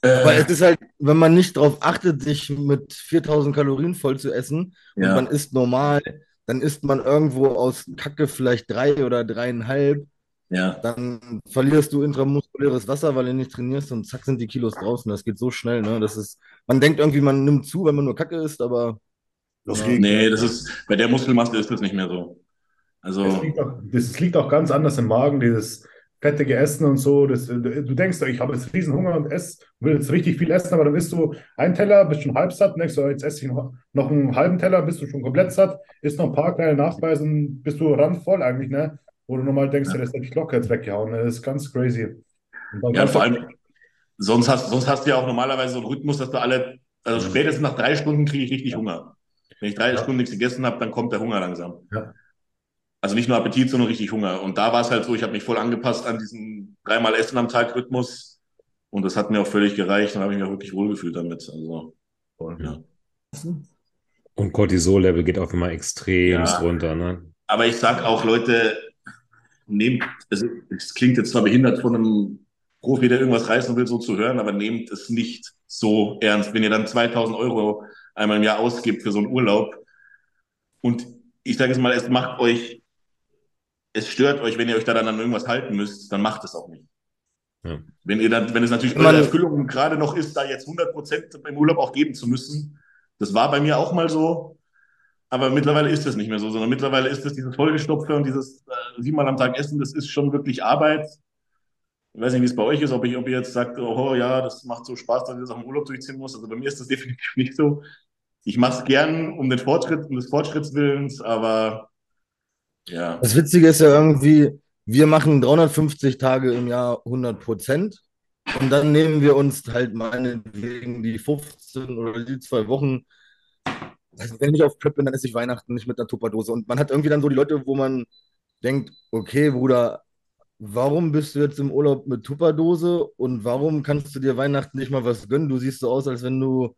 Äh, Aber es ist halt, wenn man nicht darauf achtet, sich mit 4000 Kalorien voll zu essen ja. und man isst normal, dann isst man irgendwo aus Kacke vielleicht drei oder dreieinhalb. Ja. Dann verlierst du intramuskuläres Wasser, weil du nicht trainierst und zack sind die Kilos draußen. Das geht so schnell, ne? Das ist, man denkt irgendwie, man nimmt zu, wenn man nur Kacke isst, aber. Das ja. Nee, das ist, bei der Muskelmasse ist das nicht mehr so. Also. Das liegt auch, das liegt auch ganz anders im Magen, dieses fettige Essen und so. Das, du denkst, ich habe jetzt riesen Hunger und esse, will jetzt richtig viel essen, aber dann isst du einen Teller, bist schon halb satt, denkst du, jetzt esse ich noch, noch einen halben Teller, bist du schon komplett satt, isst noch ein paar kleine Nachspeisen, bist du randvoll eigentlich, ne? Wo du nochmal denkst, ja. das hätte ich locker jetzt weggehauen. Ne? Das ist ganz crazy. Ja, vor allem, sonst hast, sonst hast du ja auch normalerweise so einen Rhythmus, dass du alle, also spätestens nach drei Stunden kriege ich richtig Hunger. Wenn ich drei ja. Stunden nichts gegessen habe, dann kommt der Hunger langsam. Ja. Also nicht nur Appetit, sondern richtig Hunger. Und da war es halt so, ich habe mich voll angepasst an diesen dreimal Essen am Tag Rhythmus. Und das hat mir auch völlig gereicht. Dann habe ich mich auch wirklich wohlgefühlt damit. Also, ja. Und Cortisol-Level geht auch immer extrem ja. runter, ne? Aber ich sag auch, Leute, nehmt, also, es klingt jetzt zwar behindert von einem Profi, der irgendwas reißen will, so zu hören, aber nehmt es nicht so ernst. Wenn ihr dann 2000 Euro einmal im Jahr ausgibt für so einen Urlaub und ich sage es mal, es macht euch es stört euch, wenn ihr euch da dann an irgendwas halten müsst, dann macht es auch nicht. Ja. Wenn ihr dann, wenn es natürlich bei der Erfüllung gerade noch ist, da jetzt 100 Prozent im Urlaub auch geben zu müssen, das war bei mir auch mal so, aber mittlerweile ist das nicht mehr so, sondern mittlerweile ist es dieses Vollgestopfte und dieses äh, siebenmal am Tag essen, das ist schon wirklich Arbeit. Ich weiß nicht, wie es bei euch ist, ob, ich, ob ihr jetzt sagt, oh ja, das macht so Spaß, dass ich das auch im Urlaub durchziehen muss. Also bei mir ist das definitiv nicht so. Ich mache es gern um den Fortschritt, um des Fortschrittswillens, aber ja. Das Witzige ist ja irgendwie, wir machen 350 Tage im Jahr 100 Prozent und dann nehmen wir uns halt meinetwegen die 15 oder die zwei Wochen. Also wenn ich auf Prep bin, dann esse ich Weihnachten nicht mit einer Tupperdose. Und man hat irgendwie dann so die Leute, wo man denkt, okay, Bruder, warum bist du jetzt im Urlaub mit Tupperdose und warum kannst du dir Weihnachten nicht mal was gönnen? Du siehst so aus, als wenn du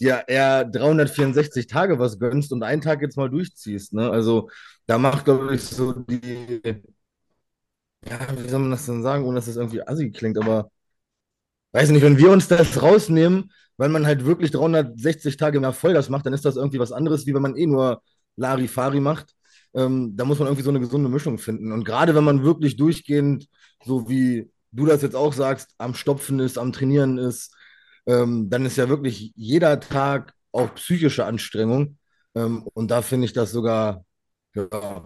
dir eher 364 Tage was gönnst und einen Tag jetzt mal durchziehst. Ne? Also da macht, glaube ich, so die, ja, wie soll man das denn sagen, ohne dass das irgendwie assi klingt, aber weiß nicht, wenn wir uns das rausnehmen, weil man halt wirklich 360 Tage mehr Vollgas macht, dann ist das irgendwie was anderes, wie wenn man eh nur Larifari macht. Ähm, da muss man irgendwie so eine gesunde Mischung finden. Und gerade wenn man wirklich durchgehend, so wie du das jetzt auch sagst, am Stopfen ist, am Trainieren ist, ähm, dann ist ja wirklich jeder Tag auch psychische Anstrengung. Ähm, und da finde ich das sogar, ja,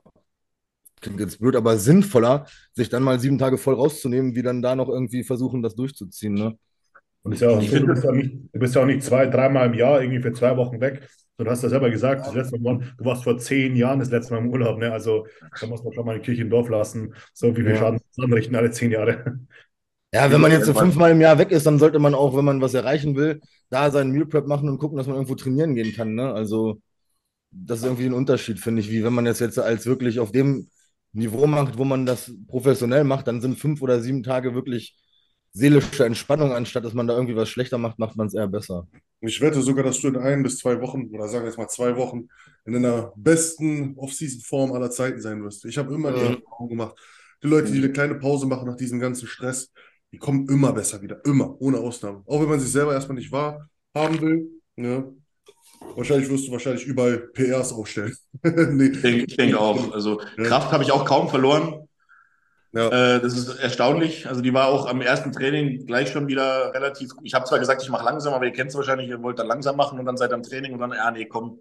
klingt jetzt blöd, aber sinnvoller, sich dann mal sieben Tage voll rauszunehmen, wie dann da noch irgendwie versuchen, das durchzuziehen. Ne? Und ist ja auch, du, bist ja nicht, du bist ja auch nicht zwei, dreimal im Jahr irgendwie für zwei Wochen weg. Du hast ja selber gesagt, das letzte Mal, du warst vor zehn Jahren das letzte Mal im Urlaub. Ne? Also da muss man schon mal eine Kirche im Dorf lassen. So wie viel Ja. Schaden anrichten alle zehn Jahre. Ja, wenn man jetzt so fünfmal im Jahr weg ist, dann sollte man auch, wenn man was erreichen will, da seinen Meal Prep machen und gucken, dass man irgendwo trainieren gehen kann. Ne? Also, das ist irgendwie ein Unterschied, finde ich, wie wenn man das jetzt als wirklich auf dem Niveau macht, wo man das professionell macht, dann sind fünf oder sieben Tage wirklich seelische Entspannung, anstatt dass man da irgendwie was schlechter macht, macht man es eher besser. Ich wette sogar, dass du in ein bis zwei Wochen, oder sagen wir jetzt mal zwei Wochen, in einer besten Off-Season-Form aller Zeiten sein wirst. Ich habe immer die. Erfahrung gemacht. Die Leute, die eine kleine Pause machen nach diesem ganzen Stress, die kommen immer besser wieder. Immer, ohne Ausnahme. Auch wenn man sich selber erstmal nicht wahrhaben will. Ne? Wahrscheinlich wirst du wahrscheinlich überall PRs aufstellen. nee. Ich denke, ich denke auch. Also Ja. Kraft habe ich auch kaum verloren. Ja. Äh, das ist erstaunlich. Also die war auch am ersten Training gleich schon wieder relativ. Ich habe zwar gesagt, ich mache langsam, aber ihr kennt es wahrscheinlich, ihr wollt dann langsam machen und dann seid ihr am Training und dann, ja, nee, komm,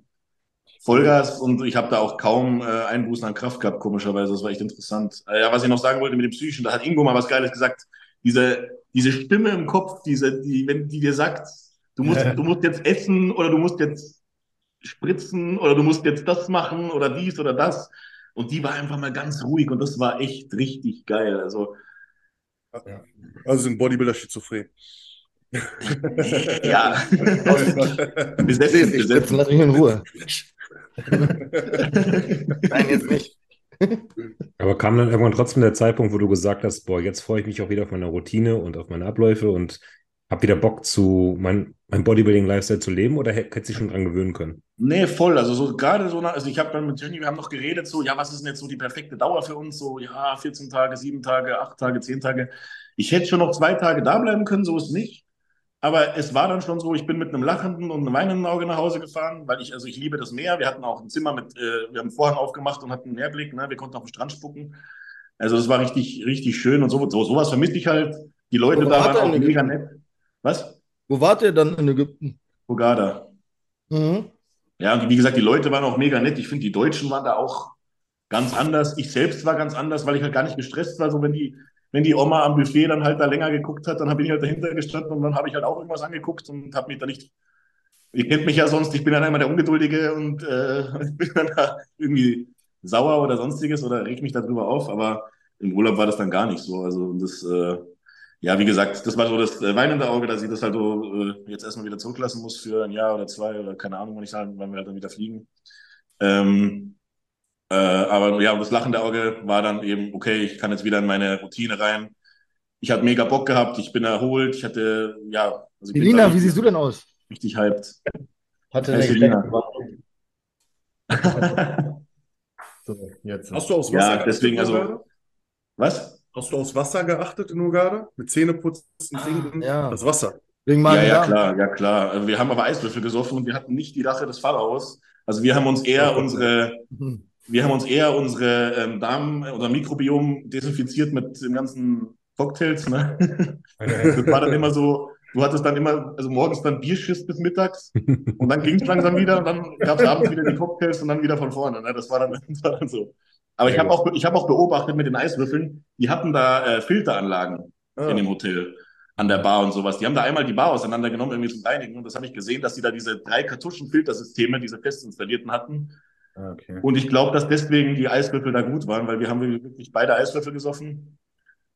Vollgas. Und ich habe da auch kaum äh, Einbußen an Kraft gehabt, komischerweise. Das war echt interessant. Äh, ja, was ich noch sagen wollte mit dem Psychischen, da hat Ingo mal was Geiles gesagt. Diese, diese Stimme im Kopf, diese, die, wenn die dir sagt, du musst, du musst jetzt essen oder du musst jetzt spritzen oder du musst jetzt das machen oder dies oder das. Und die war einfach mal ganz ruhig und das war echt richtig geil. Also, Also sind Bodybuilder schizophren. ja. besessen, Jetzt besessen. lass mich in Ruhe. Nein, jetzt nicht. Aber kam dann irgendwann trotzdem der Zeitpunkt, wo du gesagt hast, boah, jetzt freue ich mich auch wieder auf meine Routine und auf meine Abläufe und habe wieder Bock zu mein, mein Bodybuilding-Lifestyle zu leben oder hätte sich schon dran gewöhnen können? Nee, voll. Also so gerade so, also ich habe dann mit Jenny, wir haben noch geredet, so, ja, was ist denn jetzt so die perfekte Dauer für uns? So, ja, 14 Tage, 7 Tage, 8 Tage, 10 Tage. Ich hätte schon noch zwei Tage da bleiben können, so ist nicht. Aber es war dann schon so, ich bin mit einem lachenden und einem weinenden Auge nach Hause gefahren, weil ich, also ich liebe das Meer. Wir hatten auch ein Zimmer mit, äh, wir haben einen Vorhang aufgemacht und hatten einen Meerblick, ne? Wir konnten auf den Strand spucken. Also das war richtig, richtig schön und so, so sowas vermisse ich halt. Die Leute Wo da waren auch mega nett. Was? Wo wart ihr dann in Ägypten? Hurghada. Mhm. Ja, und wie gesagt, die Leute waren auch mega nett. Ich finde, die Deutschen waren da auch ganz anders. Ich selbst war ganz anders, weil ich halt gar nicht gestresst war. So, wenn die, wenn die Oma am Buffet dann halt da länger geguckt hat, dann bin ich halt dahinter gestanden und dann habe ich halt auch irgendwas angeguckt und habe mich da nicht. Ihr kennt mich ja sonst, ich bin dann immer der Ungeduldige und äh, bin dann da irgendwie sauer oder sonstiges oder reg mich darüber auf, aber im Urlaub war das dann gar nicht so. Also das, äh, ja, wie gesagt, das war so das äh, weinende Auge, dass ich das halt so äh, jetzt erstmal wieder zurücklassen muss für ein Jahr oder zwei oder keine Ahnung, wann ich sagen, wann wir halt dann wieder fliegen. Ähm, äh, aber ja, und das lachende Auge war dann eben, okay, ich kann jetzt wieder in meine Routine rein. Ich hatte mega Bock gehabt, ich bin erholt, ich hatte, ja, also Elina, wie siehst du denn aus? richtig hyped. Hatte eine Elina. So, jetzt. Hast du aufs Ja, Wasser geachtet deswegen, in also-? Was? Hast du aufs Wasser geachtet in Hurghada? Mit Zähneputzen, trinken? ja. Das Wasser. Wegen Ja, ja, klar, ja, klar. Wir haben aber Eiswürfel gesoffen und wir hatten nicht die Rache des Pharaos. Also wir haben uns eher unsere, Mhm. Wir haben uns eher unsere ähm, Darm- oder Mikrobiom desinfiziert mit den ganzen Cocktails. Ne? Das war dann immer so, du hattest dann immer, also morgens dann Bierschiss bis mittags und dann ging es langsam wieder und dann gab es abends wieder die Cocktails und dann wieder von vorne. Ne? Das, war dann, das war dann so. Aber ich habe auch, ich hab auch beobachtet mit den Eiswürfeln, die hatten da äh, Filteranlagen Ah. in dem Hotel an der Bar und sowas. Die haben da einmal die Bar auseinandergenommen, irgendwie zum Reinigen. Und das habe ich gesehen, dass die da diese drei Kartuschenfiltersysteme, diese fest installierten hatten. Ah, okay. Und ich glaube, dass deswegen die Eiswürfel da gut waren, weil wir haben wirklich beide Eiswürfel gesoffen.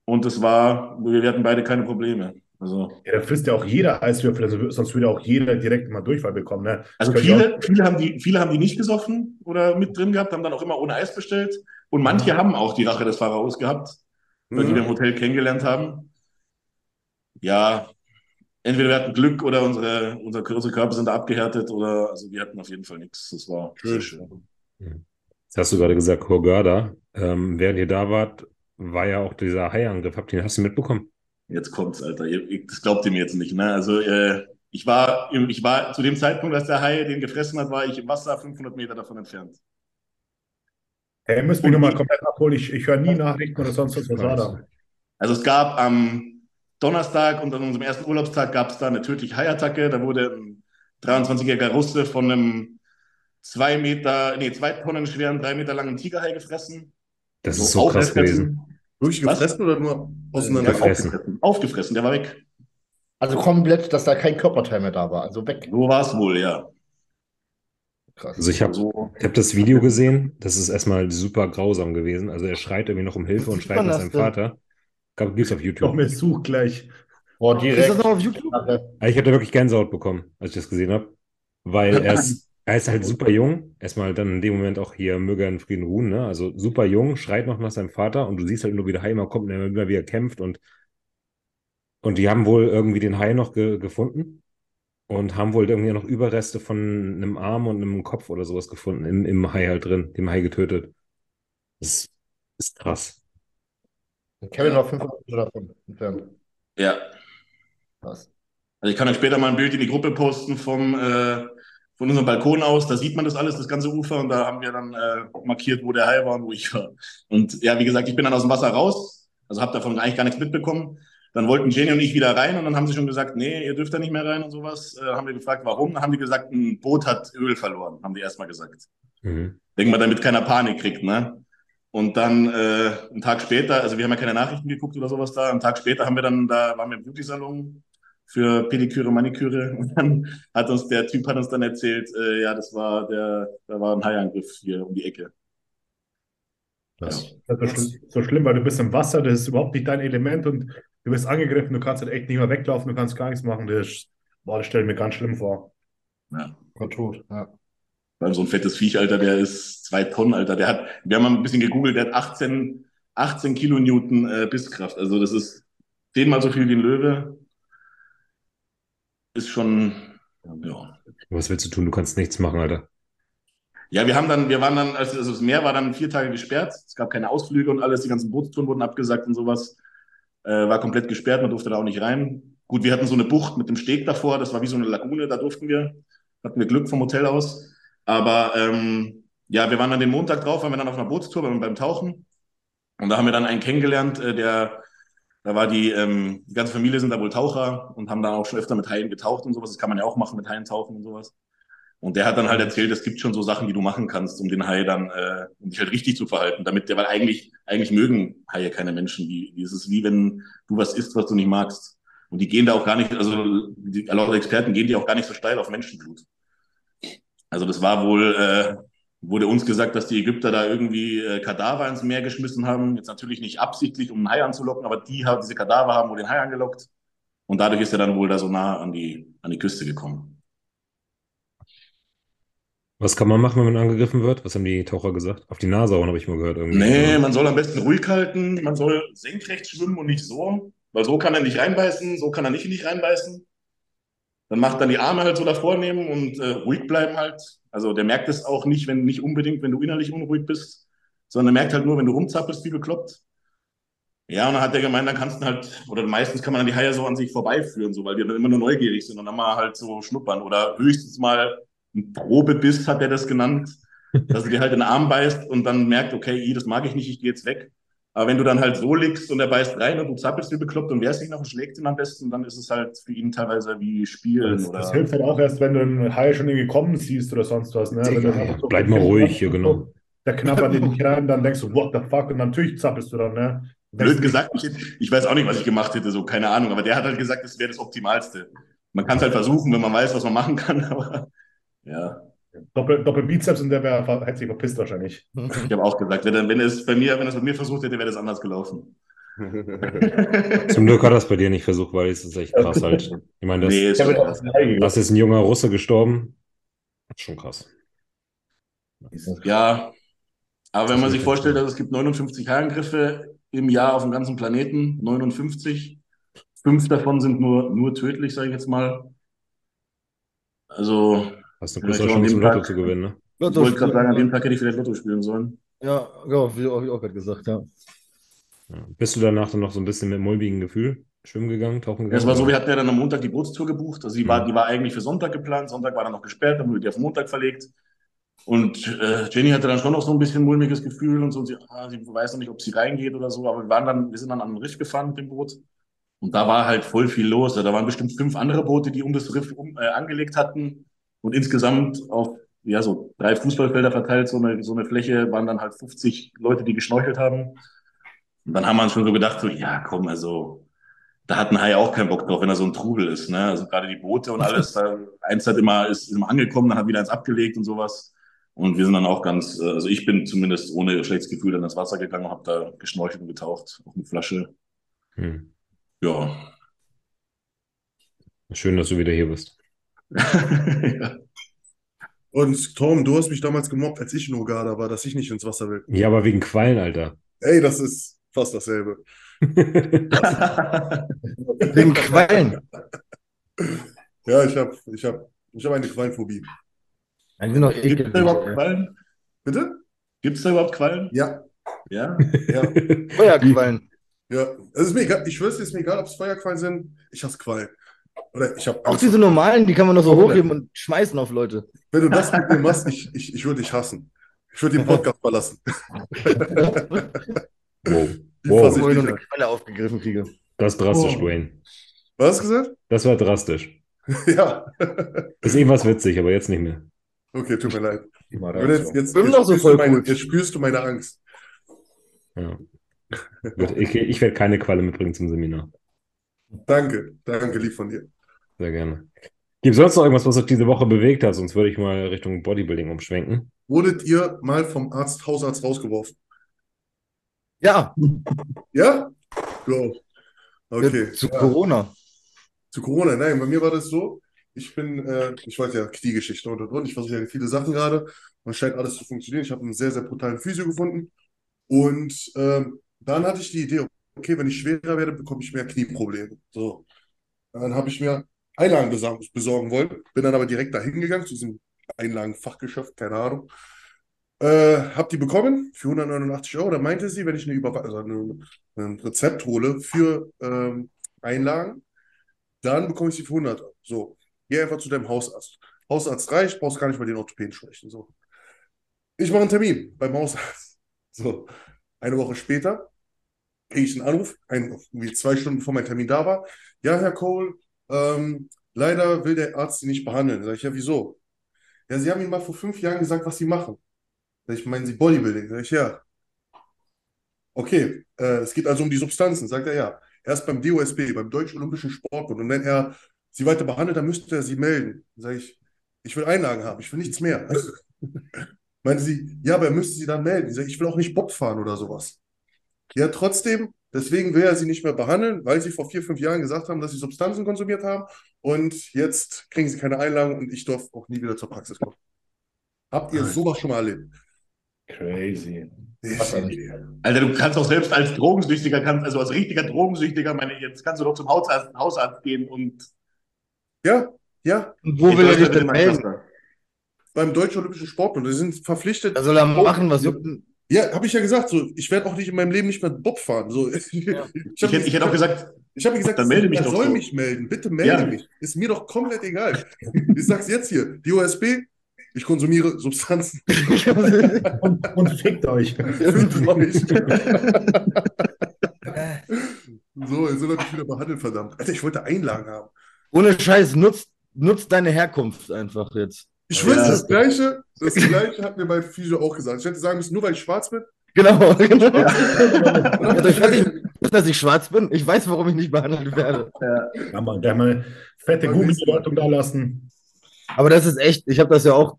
Und es war, wir hatten beide keine Probleme. Also, Ja, da frisst ja auch jeder Eiswürfel, also sonst würde auch jeder direkt mal Durchfall bekommen. Ne? also viele, viele, haben die, viele haben die nicht gesoffen oder mit drin gehabt, haben dann auch immer ohne Eis bestellt. Und manche haben auch die Rache des Pharaos gehabt, weil die Mhm. wir im Hotel kennengelernt haben. Ja, entweder wir hatten Glück oder unsere, unsere, unsere Körper sind abgehärtet oder also wir hatten auf jeden Fall nichts. Das war sehr schön. Jetzt hast du gerade gesagt, Hurghada. Ähm, während ihr da wart, war ja auch dieser Haiangriff. Habt ihr, hast du ihn mitbekommen? Jetzt kommt's, Alter. Das glaubt ihr mir jetzt nicht, ne? Also, äh, ich war, ich war zu dem Zeitpunkt, als der Hai den gefressen hat, war ich im Wasser 500 Meter davon entfernt. Hey, ihr müsst mich nochmal komplett abholen. Ich, ich höre nie Nachrichten oder sonst was. Was war da? Also es gab am Donnerstag und an unserem ersten Urlaubstag gab es da eine tödliche Haiattacke. Da wurde ein 23-jähriger Russe von einem zwei Meter, nee, zwei Tonnen schweren, drei Meter langen Tigerhai gefressen. Das ist so krass gewesen. Wirklich Was? gefressen oder nur Der auseinander? ist aufgefressen. aufgefressen, der war weg. Also komplett, dass da kein Körperteil mehr da war. Also weg. So war es wohl, ja. Krass. Also ich habe So, ich hab das Video gesehen, das ist erstmal super grausam gewesen. Also er schreit irgendwie noch um Hilfe und schreit nach seinem denn? Vater. Gab- Gibt's auf Doch, YouTube. mir such gleich. Boah, Ist direkt. das noch auf YouTube? Ich habe da wirklich Gänsehaut bekommen, als ich das gesehen habe. Weil er ist, er ist halt super jung. Erstmal dann in dem Moment auch hier, möge er in Frieden ruhen, ne? Also super jung, schreit noch nach seinem Vater und du siehst halt nur, wie der Hai immer kommt und er immer wieder kämpft und, und die haben wohl irgendwie den Hai noch ge gefunden und haben wohl irgendwie noch Überreste von einem Arm und einem Kopf oder sowas gefunden, im, im Hai halt drin, dem Hai getötet. Das ist krass. Kevin war 500 Meter davon entfernt. ja. Krass. Also ich kann euch später mal ein Bild in die Gruppe posten vom, äh, von unserem Balkon aus. Da sieht man das alles, das ganze Ufer. Und da haben wir dann äh, markiert, wo der Hai war und wo ich war. Und ja, wie gesagt, ich bin dann aus dem Wasser raus. Also habe davon eigentlich gar nichts mitbekommen. Dann wollten Jenny und ich wieder rein und dann haben sie schon gesagt, nee, ihr dürft da nicht mehr rein und sowas. Äh, haben wir gefragt, warum? Dann haben die gesagt, ein Boot hat Öl verloren, haben die erstmal gesagt. Mhm. Denken wir, damit keiner Panik kriegt, ne? Und dann äh, einen Tag später, also wir haben ja keine Nachrichten geguckt oder sowas da, einen Tag später haben wir dann, da waren wir im Beauty-Salon für Pediküre, Maniküre und dann hat uns der Typ hat uns dann erzählt, äh, ja, das war der, da war ein Haiangriff hier um die Ecke. Das ist so, schlimm, so schlimm, weil du bist im Wasser, das ist überhaupt nicht dein Element und du wirst angegriffen, du kannst halt echt nicht mehr weglaufen, du kannst gar nichts machen. Das, ist, boah, das stelle ich mir ganz schlimm vor. Ja. War tot. Ja. Allem so ein fettes Viech, Alter, der ist zwei Tonnen, Alter. Der hat, wir haben mal ein bisschen gegoogelt, der hat 18, 18 Kilonewton äh, Bisskraft. Also das ist zehnmal so viel wie ein Löwe. Ist schon, ja. Was willst du tun? Du kannst nichts machen, Alter. Ja, wir haben dann, wir waren dann, also das Meer war dann vier Tage gesperrt. Es gab keine Ausflüge und alles. Die ganzen Bootstouren wurden abgesagt und sowas. Äh, war komplett gesperrt, man durfte da auch nicht rein. Gut, wir hatten so eine Bucht mit dem Steg davor. Das war wie so eine Lagune, da durften wir. Hatten wir Glück vom Hotel aus. Aber ähm, ja, wir waren dann den Montag drauf, waren wir dann auf einer Bootstour beim, beim Tauchen. Und da haben wir dann einen kennengelernt, äh, der, da war die, ähm, die ganze Familie sind da wohl Taucher und haben da auch schon öfter mit Haien getaucht und sowas. Das kann man ja auch machen, mit Haien tauchen und sowas. Und der hat dann halt erzählt, es gibt schon so Sachen, die du machen kannst, um den Hai dann, äh, um dich halt richtig zu verhalten, damit der, weil eigentlich, eigentlich mögen Haie keine Menschen. Die, die es ist wie wenn du was isst, was du nicht magst. Und die gehen da auch gar nicht, also die, laut Experten gehen die auch gar nicht so steil auf Menschenblut. Also das war wohl, äh, wurde uns gesagt, dass die Ägypter da irgendwie äh, Kadaver ins Meer geschmissen haben. Jetzt natürlich nicht absichtlich, um einen Hai anzulocken, aber die haben diese Kadaver haben wohl den Hai angelockt. Und dadurch ist er dann wohl da so nah an die, an die Küste gekommen. Was kann man machen, wenn man angegriffen wird? Was haben die Taucher gesagt? Auf die Nase hauen, habe ich mal gehört. Irgendwie. Nee, man soll am besten ruhig halten, man soll senkrecht schwimmen und nicht so, weil so kann er nicht reinbeißen, so kann er nicht in dich reinbeißen. Dann macht dann die Arme halt so davor nehmen und äh, ruhig bleiben halt. Also der merkt es auch nicht, wenn nicht unbedingt, wenn du innerlich unruhig bist, sondern er merkt halt nur, wenn du rumzappelst wie bekloppt. Ja, und dann hat der gemeint, dann kannst du halt, oder meistens kann man dann die Haie so an sich vorbeiführen, so, weil wir dann immer nur neugierig sind und dann mal halt so schnuppern oder höchstens mal ein Probebiss, hat er das genannt, dass er dir halt in den Arm beißt und dann merkt, okay, das mag ich nicht, ich gehe jetzt weg. Aber wenn du dann halt so liegst und er beißt rein und du zappelst wie bekloppt und wehrst dich noch und schlägt ihn am besten, dann ist es halt für ihn teilweise wie Spielen Das, oder. das hilft halt auch erst, wenn du einen Hai schon irgendwie kommen siehst oder sonst was. Ne? Einfach so Bleib mal ruhig hier, genau. Der knabbert in dich rein, dann denkst du, what the fuck? Und natürlich zappelst du dann, ne? Blöd gesagt, ich, ich weiß auch nicht, was ich gemacht hätte, so keine Ahnung, aber der hat halt gesagt, das wäre das Optimalste. Man kann es halt versuchen, wenn man weiß, was man machen kann, aber ja. Doppel, Doppelbizeps und der wär, hätte sich verpisst wahrscheinlich. Ich habe auch gesagt, wenn, er- wenn es bei mir, wenn es bei mir versucht hätte, wäre das anders gelaufen. Zum Glück hat er es bei dir nicht versucht, weil es ist echt krass halt. Ich meine, das, Nee, ist das ist ein junger Russe gestorben. Das ist schon krass. Ja, aber wenn man sich vorstellt, dass es gibt 59 Haiangriffe im Jahr auf dem ganzen Planeten, 59, fünf davon sind nur, nur tödlich, sage ich jetzt mal. Also, Hast eine Ja, größere Chance, im Lotto Tag- zu gewinnen, ne? ich wollte gerade sagen, an dem Tag hätte ich vielleicht Lotto spielen sollen. Ja, ja, wie ich auch gerade gesagt, ja. Ja. Bist du danach dann noch so ein bisschen mit mulmigem Gefühl? schwimmen gegangen, tauchen gegangen? Das war so, wir hatten ja dann am Montag die Bootstour gebucht. Also die war, die war eigentlich für Sonntag geplant. Sonntag war dann noch gesperrt, dann wurde die auf Montag verlegt. Und äh, Jenny hatte dann schon noch so ein bisschen mulmiges Gefühl und so. Und sie, ah, sie weiß noch nicht, ob sie reingeht oder so. Aber wir waren dann, wir sind dann an den Riff gefahren mit dem Boot. Und da war halt voll viel los. Da waren bestimmt fünf andere Boote, die um das Riff um, äh, angelegt hatten. Und insgesamt auf ja, so drei Fußballfelder verteilt, so eine, so eine Fläche, waren dann halt 50 Leute, die geschnorchelt haben. Und dann haben wir uns schon so gedacht, so, ja, komm, also, da hat ein Hai auch keinen Bock drauf, wenn er so ein Trubel ist, ne? Also gerade die Boote und alles, da, eins hat immer, ist immer angekommen, dann hat wieder eins abgelegt und sowas. Und wir sind dann auch ganz, äh, also ich bin zumindest ohne schlechtes Gefühl dann ins Wasser gegangen und habe da geschnorchelt und getaucht, auf eine Flasche. Hm. Ja. Schön, dass du wieder hier bist. ja. Und Tom, du hast mich damals gemobbt, als ich in Uganda war, dass ich nicht ins Wasser will. Ja, aber wegen Quallen, Alter. Ey, das ist fast dasselbe. Wegen Quallen. Ja, ich habe ich hab, ich hab eine Quallenphobie. Sind Gibt es da überhaupt. Quallen? Bitte? Gibt es da überhaupt Quallen? Ja, Ja. ja, Feuerquallen. ja. Es ist mir egal, ich schwör's dir, es ist mir egal, ob es Feuerquallen sind. Ich hasse Quallen. Oder ich habe Auch diese normalen, die kann man doch so hochheben und schmeißen auf Leute. Wenn du das mit mir machst, ich, ich, ich würde dich hassen. Ich würde den Podcast verlassen. Wow. Die Wow. ich noch nicht eine an. Qualle aufgegriffen kriege. Das ist drastisch, Oh. Dwayne. Was hast du gesagt? Das war drastisch. Ja. Ist eben was witzig, aber jetzt nicht mehr. Okay, tut mir leid. Jetzt, jetzt, Bin jetzt, so spürst voll du meine, jetzt spürst du meine Angst. Ja. Ich, ich werde keine Qualle mitbringen zum Seminar. Danke, danke, lieb von dir. Sehr gerne. Gibt es sonst noch irgendwas, was euch diese Woche bewegt hat? Sonst würde ich mal Richtung Bodybuilding umschwenken. Wurdet ihr mal vom Arzt, Hausarzt rausgeworfen? Ja, Ja? Go. Okay. zu Ja. Corona. Zu Corona, nein, bei mir war das so. Ich bin, äh, ich wollte ja Kniegeschichte und und und. Ich versuche ja viele Sachen gerade. Man scheint alles zu funktionieren. Ich habe einen sehr, sehr brutalen Physio gefunden. Und ähm, dann hatte ich die Idee, okay, wenn ich schwerer werde, bekomme ich mehr Knieprobleme. So. Dann habe ich mir Einlagen besorgen, wollen. Bin dann aber direkt dahin gegangen, zu diesem Einlagenfachgeschäft, keine Ahnung. Äh, hab die bekommen für 189 Euro. Da meinte sie, wenn ich eine Überwe also eine, ein Rezept hole für ähm, Einlagen, dann bekomme ich sie für 100 Euro. So, geh einfach zu deinem Hausarzt. Hausarzt reicht, brauchst gar nicht mal den Orthopäden sprechen. So. Ich mache einen Termin beim Hausarzt. So, eine Woche später kriege ich einen Anruf, ein, irgendwie zwei Stunden bevor mein Termin da war. Ja, Herr Cole, ähm, leider will der Arzt Sie nicht behandeln. Sag ich, ja, wieso? Ja, Sie haben ihm mal vor fünf Jahren gesagt, was Sie machen. Sag ich, meinen Sie Bodybuilding? Sag ich, ja. Okay, äh, es geht also um die Substanzen. Sagt er, ja. Er ist beim DOSB, beim Deutschen Olympischen Sportbund. Und wenn er Sie weiter behandelt, dann müsste er Sie melden. Sag ich, ich will Einlagen haben, ich will nichts mehr. Meinte sie, ja, aber er müsste Sie dann melden. Ich sag, ich will auch nicht Bob fahren oder sowas. Ja, trotzdem, deswegen will er Sie nicht mehr behandeln, weil Sie vor vier, fünf Jahren gesagt haben, dass Sie Substanzen konsumiert haben. Und jetzt kriegen Sie keine Einlagen und ich darf auch nie wieder zur Praxis kommen. Habt ihr sowas schon mal erlebt? Crazy. Alter, du kannst auch selbst als Drogensüchtiger, kannst, also als richtiger Drogensüchtiger, meine jetzt kannst du doch zum Hausarzt, Hausarzt gehen und. Ja, ja, Und wo will er sich denn melden? beim Deutschen Olympischen Sportbund. Die sind verpflichtet. Da soll er machen, was juckt. Ja, habe ich ja gesagt. So, ich werde auch nicht in meinem Leben nicht mehr Bob fahren. So, ich Ich hätte, ich hätte auch gesagt, Ich habe gesagt, Dann melde mich er doch soll so. mich melden. Bitte melde Ja. mich. Ist mir doch komplett egal. Ich sag's jetzt hier. Die OSB, ich konsumiere Substanzen. Und, und fickt euch. Fickt euch. so, jetzt sind wir wieder behandelt, verdammt. Alter, ich wollte Einlagen haben. Ohne Scheiß, nutzt, nutzt deine Herkunft einfach jetzt. Ich schwöre, Ja. das Gleiche, das Gleiche hat mir mein Physio auch gesagt. Ich hätte sagen müssen, nur weil ich schwarz bin. Genau, genau. Also ich weiß nicht, dass ich schwarz bin. Ich weiß, warum ich nicht behandelt werde. Ja, man, der mal fette Gummibedeutung da lassen. Aber das ist echt, ich habe das ja auch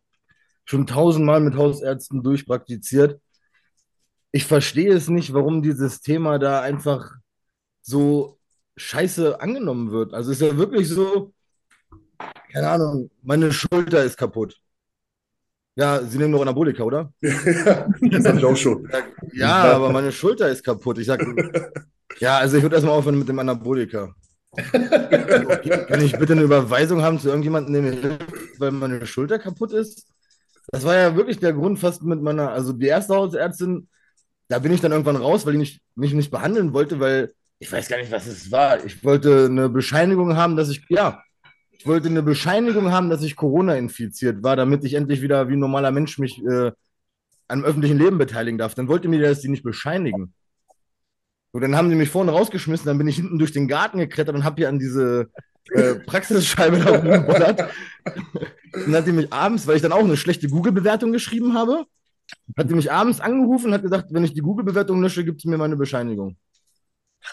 schon tausendmal mit Hausärzten durchpraktiziert. Ich verstehe es nicht, warum dieses Thema da einfach so scheiße angenommen wird. Also es ist ja wirklich so, keine Ahnung, meine Schulter ist kaputt. Ja, Sie nehmen noch Anabolika, oder? das habe ich auch schon. Ja, aber meine Schulter ist kaputt. Ich sag, ja, also ich würde erstmal aufhören mit dem Anabolika. Kann ich bitte eine Überweisung haben zu irgendjemandem, der mir hilft, weil meine Schulter kaputt ist? Das war ja wirklich der Grund fast mit meiner, also die erste Hausärztin, da bin ich dann irgendwann raus, weil die mich, mich nicht behandeln wollte, weil ich weiß gar nicht, was es war. Ich wollte eine Bescheinigung haben, dass ich, ja, ich wollte eine Bescheinigung haben, dass ich Corona infiziert war, damit ich endlich wieder wie ein normaler Mensch mich äh, am öffentlichen Leben beteiligen darf. Dann wollte mir das die nicht bescheinigen. So, dann haben die mich vorne rausgeschmissen, dann bin ich hinten durch den Garten geklettert und habe hier an diese äh, Praxisscheibe da rumgebollert. dann hat die mich abends, weil ich dann auch eine schlechte Google-Bewertung geschrieben habe, hat die mich abends angerufen und hat gesagt, wenn ich die Google-Bewertung lösche, gibt es mir meine Bescheinigung.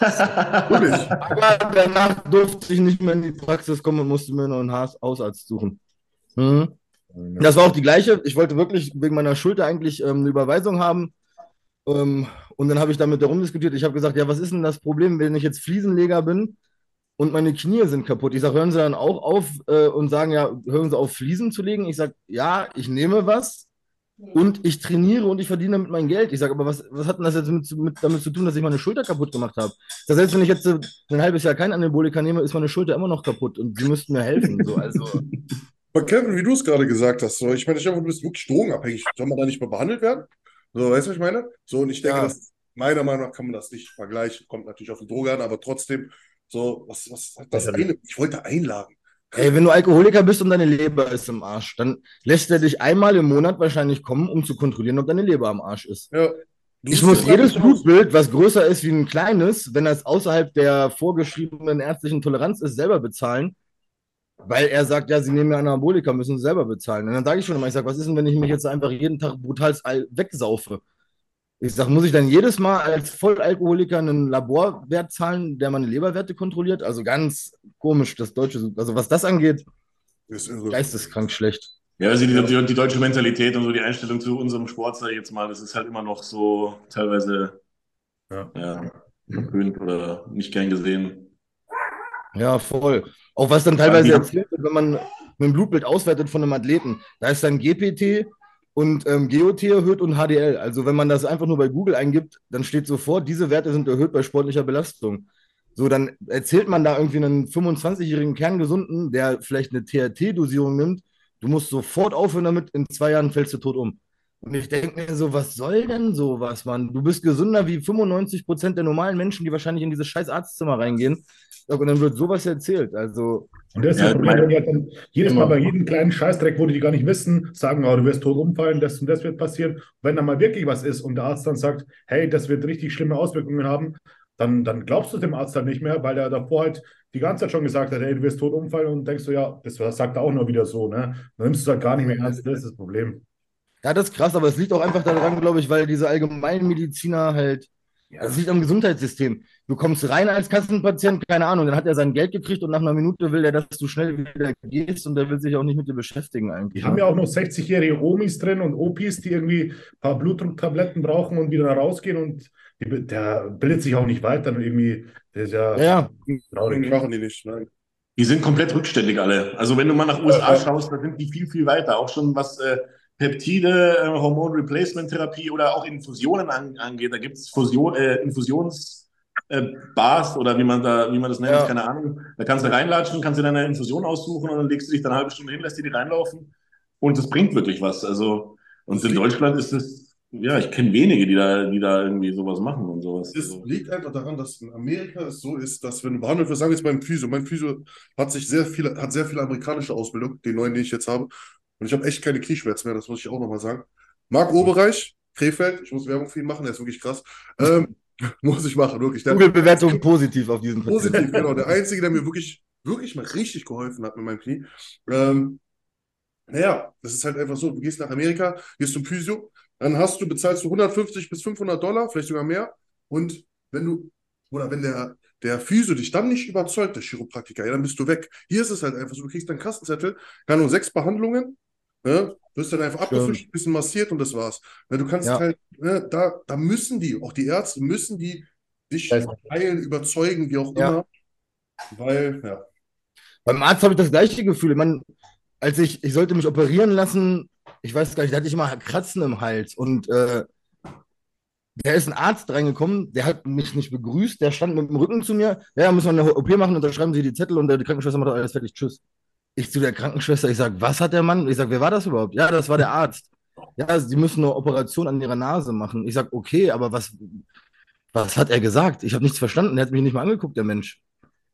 Aber danach durfte ich nicht mehr in die Praxis kommen und musste mir noch einen Hausarzt suchen. Mhm. Das war auch die gleiche. Ich wollte wirklich wegen meiner Schulter eigentlich ähm, eine Überweisung haben. Ähm, und dann habe ich damit darum diskutiert. Ich habe gesagt, ja, was ist denn das Problem, wenn ich jetzt Fliesenleger bin und meine Knie sind kaputt? Ich sage, hören Sie dann auch auf äh, und sagen, ja, hören Sie auf, Fliesen zu legen? Ich sage, ja, ich nehme was, und ich trainiere und ich verdiene damit mein Geld. Ich sage, aber was, was hat denn das jetzt mit, mit, damit zu tun, dass ich meine Schulter kaputt gemacht habe? Das heißt, wenn ich jetzt ein halbes Jahr kein Anabolika nehme, ist meine Schulter immer noch kaputt und sie müssten mir helfen. So, also. Aber Kevin, wie du es gerade gesagt hast, so, ich meine, ich glaube, du bist wirklich drogenabhängig. Soll man da nicht mal behandelt werden? So, weißt du, was ich meine? So, und ich denke, ja. dass, meiner Meinung nach kann man das nicht vergleichen. Kommt natürlich auf die Droge an, aber trotzdem, so, was, was das eine? Ich wollte einladen. Ey, wenn du Alkoholiker bist und deine Leber ist im Arsch, dann lässt er dich einmal im Monat wahrscheinlich kommen, um zu kontrollieren, ob deine Leber am Arsch ist. Ja. Ich muss jedes Blutbild, was größer ist wie ein kleines, wenn das außerhalb der vorgeschriebenen ärztlichen Toleranz ist, selber bezahlen, weil er sagt, ja, sie nehmen ja Anabolika, müssen sie selber bezahlen. Und dann sage ich schon immer, ich sage, was ist denn, wenn ich mich jetzt einfach jeden Tag brutal wegsaufe? Ich sage, muss ich dann jedes Mal als Vollalkoholiker einen Laborwert zahlen, der meine Leberwerte kontrolliert? Also ganz komisch, das Deutsche, also was das angeht, ist geisteskrank schlecht. Ja, also die, die, die, deutsche Mentalität und so die Einstellung zu unserem Sport, sage ich jetzt mal, das ist halt immer noch so teilweise ja. Ja, verpönt oder nicht gern gesehen. Ja, voll. Auch was dann teilweise erzählt wird, wenn man ein Blutbild auswertet von einem Athleten. Da ist dann GPT und ähm, GOT erhöht und HDL. Also wenn man das einfach nur bei Google eingibt, dann steht sofort, diese Werte sind erhöht bei sportlicher Belastung. So, dann erzählt man da irgendwie einen 25-jährigen Kerngesunden, der vielleicht eine THT-Dosierung nimmt, du musst sofort aufhören damit, in zwei Jahren fällst du tot um. Und ich denke mir so, was soll denn sowas, Mann? Du bist gesünder wie 95 Prozent der normalen Menschen, die wahrscheinlich in dieses scheiß Arztzimmer reingehen. Und dann wird sowas erzählt. Also. Und das ist ja, Problem, die dann jedes Mal bei jedem kleinen Scheißdreck, wo die gar nicht wissen, sagen, oh, du wirst tot umfallen, das und das wird passieren. Und wenn dann mal wirklich was ist und der Arzt dann sagt, hey, das wird richtig schlimme Auswirkungen haben, dann, dann glaubst du dem Arzt dann nicht mehr, weil er davor halt die ganze Zeit schon gesagt hat, hey, du wirst tot umfallen und denkst du, ja, das sagt er auch nur wieder so, ne? Dann nimmst du es halt gar nicht mehr ernst, das ist das Problem. Ja, das ist krass, aber es liegt auch einfach daran, glaube ich, weil diese Allgemeinmediziner halt ja, das liegt am Gesundheitssystem. Du kommst rein als Kassenpatient, keine Ahnung, dann hat er sein Geld gekriegt und nach einer Minute will er, dass du schnell wieder gehst und der will sich auch nicht mit dir beschäftigen eigentlich. Die haben ja auch noch 60-jährige Omis drin und Opis, die irgendwie ein paar Blutdrucktabletten brauchen und wieder rausgehen und die, der bildet sich auch nicht weiter. Irgendwie, der ist ja, ja. traurig. machen die nicht, nein. Die sind komplett rückständig alle. Also wenn du mal nach USA schaust, da sind die viel, viel weiter. Auch schon was äh, Peptide, äh, Hormon-Replacement-Therapie oder auch Infusionen an, angeht. Da gibt es Fusion, äh, Infusions- äh, Bars oder wie man da, wie man das nennt, ja. keine Ahnung. Da kannst du reinlatschen, kannst dir deine Infusion aussuchen und dann legst du dich dann eine halbe Stunde hin, lässt dir die reinlaufen und das bringt wirklich was. Also, und in Deutschland ist es, ja, ich kenne wenige, die da, die da irgendwie sowas machen und sowas. Es liegt einfach daran, dass in Amerika es so ist, dass wenn du behandelt wirst, sagen wir jetzt beim Physio, mein Physio hat sich sehr viele, hat sehr viel amerikanische Ausbildung, den neuen, den ich jetzt habe. Und ich habe echt keine Knieschmerzen mehr, das muss ich auch nochmal sagen. Marc Oberreich, Krefeld, ich muss Werbung für ihn machen, der ist wirklich krass. Ähm, muss ich machen, wirklich. Google-Bewertung positiv auf diesen Positiv, Patienten. genau. Der Einzige, der mir wirklich, wirklich mal richtig geholfen hat mit meinem Knie. Ähm, naja, das ist halt einfach so, du gehst nach Amerika, gehst zum Physio, dann hast du, bezahlst du 150 bis 500 Dollar, vielleicht sogar mehr. Und wenn du, oder wenn der, der Physio dich dann nicht überzeugt, der Chiropraktiker, ja, dann bist du weg. Hier ist es halt einfach so, du kriegst dann Kassenzettel, kann nur sechs Behandlungen, Ne? Du wirst dann einfach abgefischt, ein bisschen massiert und das war's. Ne? Du kannst ja. halt, ne, da, da müssen die, auch die Ärzte müssen die dich heilen, überzeugen, wie auch immer. Weil, ja. Beim Arzt habe ich das gleiche Gefühl. Man, als ich, ich sollte mich operieren lassen, ich weiß gar nicht, da hatte ich immer Kratzen im Hals und äh, da ist ein Arzt reingekommen, der hat mich nicht begrüßt, der stand mit dem Rücken zu mir. Ja, müssen wir eine OP machen und da schreiben sie die Zettel und die Krankenschwester macht alles fertig. Tschüss. Ich zu der Krankenschwester, ich sage, was hat der Mann? Ich sage, wer war das überhaupt? Ja, das war der Arzt. Ja, sie müssen eine Operation an ihrer Nase machen. Ich sage, okay, aber was, was hat er gesagt? Ich habe nichts verstanden, er hat mich nicht mal angeguckt, der Mensch.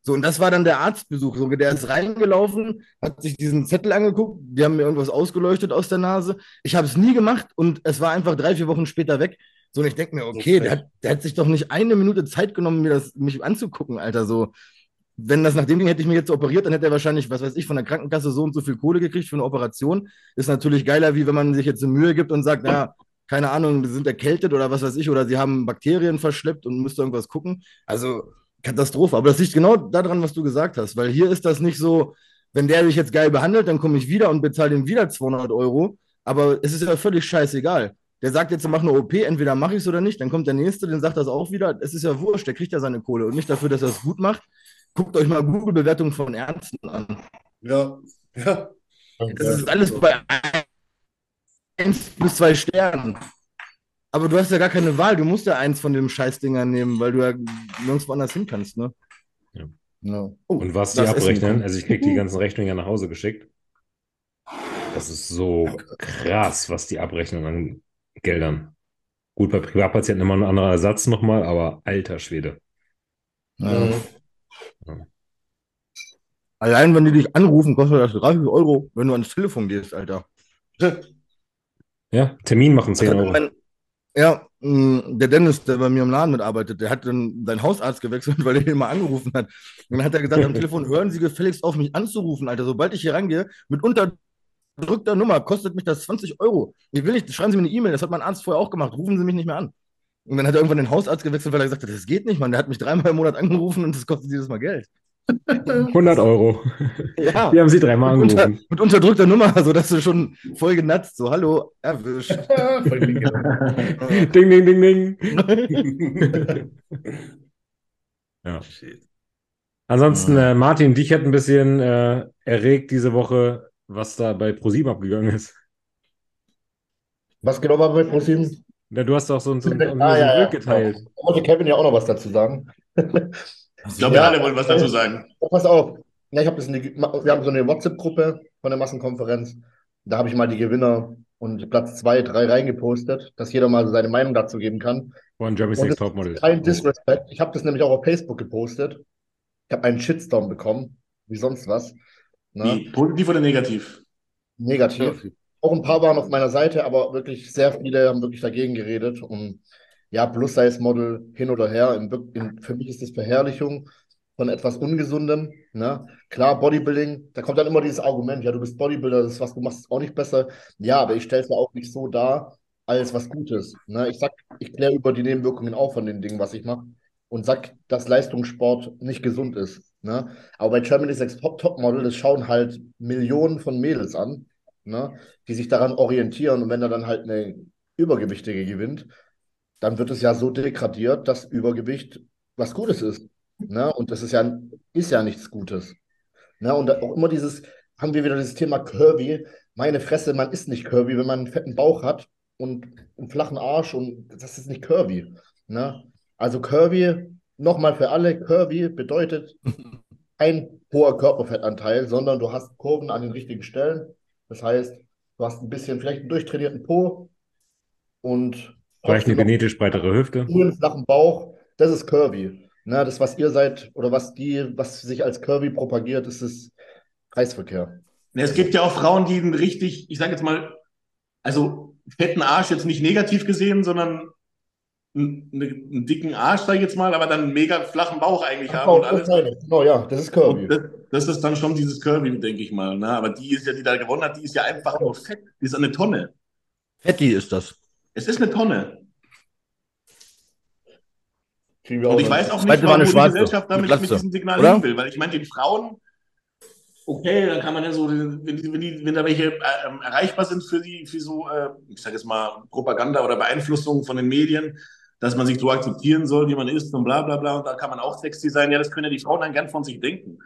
So, und das war dann der Arztbesuch. So, der ist reingelaufen, hat sich diesen Zettel angeguckt, die haben mir irgendwas ausgeleuchtet aus der Nase. Ich habe es nie gemacht und es war einfach drei, vier Wochen später weg. So, und ich denke mir, okay, der hat, der hat sich doch nicht eine Minute Zeit genommen, mir das, mich anzugucken, Alter. So, wenn das nach dem Ding hätte ich mich jetzt operiert, dann hätte er wahrscheinlich, was weiß ich, von der Krankenkasse so und so viel Kohle gekriegt für eine Operation. Ist natürlich geiler, wie wenn man sich jetzt eine Mühe gibt und sagt, ja, keine Ahnung, sie sind erkältet oder was weiß ich, oder sie haben Bakterien verschleppt und müsste irgendwas gucken. Also Katastrophe. Aber das liegt genau daran, was du gesagt hast, weil hier ist das nicht so, wenn der dich jetzt geil behandelt, dann komme ich wieder und bezahle ihm wieder 200 Euro. Aber es ist ja völlig scheißegal. Der sagt jetzt, mach eine OP, entweder mache ich es oder nicht. Dann kommt der Nächste, den sagt das auch wieder. Es ist ja wurscht, der kriegt ja seine Kohle und nicht dafür, dass er es gut macht. Guckt euch mal Google-Bewertungen von Ärzten an. Ja, ja. Das ist alles bei 1 bis 2 Sternen. Aber du hast ja gar keine Wahl. Du musst ja eins von den Scheißdingern nehmen, weil du ja nirgendwo anders hin kannst, ne? Ja. Ja. Oh, und was die abrechnen, also ich kriege die ganzen Rechnungen ja nach Hause geschickt. Das ist so krass, was die abrechnen an Geldern. Gut, bei Privatpatienten immer ein anderer Ersatz nochmal, aber alter Schwede. Ja. Allein wenn die dich anrufen, kostet das 30 Euro, wenn du ans Telefon gehst, Alter. Ja, Termin machen 10 Das hat Euro. mein, ja, mh, der Dennis, der bei mir im Laden mitarbeitet, der hat dann seinen Hausarzt gewechselt, weil er ihn mal angerufen hat. Und dann hat er gesagt am Telefon, hören Sie gefälligst auf, mich anzurufen, Alter. Sobald ich hier rangehe, mit unterdrückter Nummer, kostet mich das 20 Euro. Ich will nicht, schreiben Sie mir eine E-Mail, das hat mein Arzt vorher auch gemacht, rufen Sie mich nicht mehr an. Und dann hat er irgendwann den Hausarzt gewechselt, weil er gesagt hat, das geht nicht, Mann. Der hat mich dreimal im Monat angerufen und das kostet jedes Mal Geld. 100 Euro. Ja. Die haben sie dreimal Mit, unter, angerufen. mit unterdrückter Nummer, sodass du schon voll genatzt, so, hallo, erwischt. Ding, ding, ding, ding. ja. Ansonsten, äh, Martin, dich hat ein bisschen äh, erregt diese Woche, was da bei ProSieben abgegangen ist. Was genau war bei ProSieben? Ja, du hast doch so ein, so ein, so ein Ah, ja, geteilt. Da wollte Kevin ja auch noch was dazu sagen. Ich glaube, wir Ja. alle wollen was dazu sagen. Pass auf. Ja, ich habe das in die, wir haben so eine WhatsApp-Gruppe von der Massenkonferenz. Da habe ich mal die Gewinner und Platz zwei, drei reingepostet, dass jeder mal so seine Meinung dazu geben kann. Von Jeremy's Und Next Topmodel. kein Disrespect. Ich habe das nämlich auch auf Facebook gepostet. Ich habe einen Shitstorm bekommen, wie sonst was. Ne? Wie, positiv oder negativ? Negativ. Auch ein paar waren auf meiner Seite, aber wirklich sehr viele haben wirklich dagegen geredet. Und ja, Plus-Size-Model hin oder her. In, in, für mich ist das Verherrlichung von etwas Ungesundem. Ne? Klar, Bodybuilding, da kommt dann immer dieses Argument, ja, du bist Bodybuilder, das ist was du machst, ist auch nicht besser. Ja, aber ich stelle es ja auch nicht so dar als was Gutes. Ne? Ich sag, ich kläre über die Nebenwirkungen auf von den Dingen, was ich mache. Und sag, dass Leistungssport nicht gesund ist. Ne? Aber bei Germany's Next Top Topmodel, das schauen halt Millionen von Mädels an ne, die sich daran orientieren. Und wenn er dann halt eine Übergewichtige gewinnt, dann wird es ja so degradiert, dass Übergewicht was Gutes ist. Ne? Und das ist ja, ist ja nichts Gutes. Ne? Und auch immer dieses, haben wir wieder dieses Thema Curvy. Meine Fresse, man ist nicht curvy, wenn man einen fetten Bauch hat und einen flachen Arsch und das ist nicht curvy. Ne? Also curvy, nochmal für alle, curvy bedeutet kein hoher Körperfettanteil, sondern du hast Kurven an den richtigen Stellen. Das heißt, du hast ein bisschen, vielleicht einen durchtrainierten Po und Vielleicht eine genetisch breitere Hüfte. einen flachen Bauch. Das ist curvy. Ne, das, was ihr seid oder was die, was sich als curvy propagiert, ist das Kreisverkehr. Es gibt ja auch Frauen, die einen richtig, ich sage jetzt mal, also fetten Arsch jetzt nicht negativ gesehen, sondern einen, einen dicken Arsch, sage ich jetzt mal, aber dann einen mega flachen Bauch eigentlich haben und alles. Genau, ja, das ist curvy. Das, das ist dann schon dieses Curvy, denke ich mal. Ne? Aber die ist ja, die da gewonnen hat, die ist ja einfach nur fett. Die ist eine Tonne. Fetti ist das. Es ist eine Tonne. Kriegen wir Und ich weiß auch nicht, war warum die Gesellschaft damit mit diesem Signal hin will. Weil ich meine, den Frauen, okay, dann kann man ja so, wenn, wenn, die, wenn da welche äh, ähm, erreichbar sind für die, für so, äh, ich sage jetzt mal, Propaganda oder Beeinflussung von den Medien, dass man sich so akzeptieren soll, wie man ist und bla bla bla. Und da kann man auch sexy sein. Ja, das können ja die Frauen dann gern von sich denken.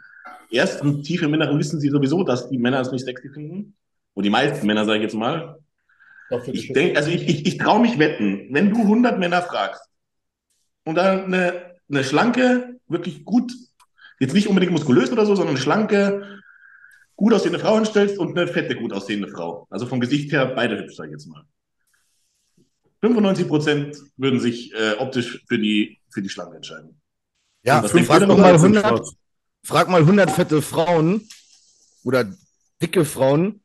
Erst und tief im Inneren wissen sie sowieso, dass die Männer es nicht sexy finden. Und die meisten Männer, sage ich jetzt mal. Ich denke, also ich, ich, ich traue mich wetten, wenn du 100 Männer fragst und dann eine, eine schlanke, wirklich gut, jetzt nicht unbedingt muskulös oder so, sondern eine schlanke, gut aussehende Frau hinstellst und eine fette, gut aussehende Frau. Also vom Gesicht her beide hübsch, sag ich jetzt mal. 95 Prozent würden sich äh, optisch für die, für die Schlange entscheiden. Ja, frag du doch mal was 100, frag mal 100 fette Frauen oder dicke Frauen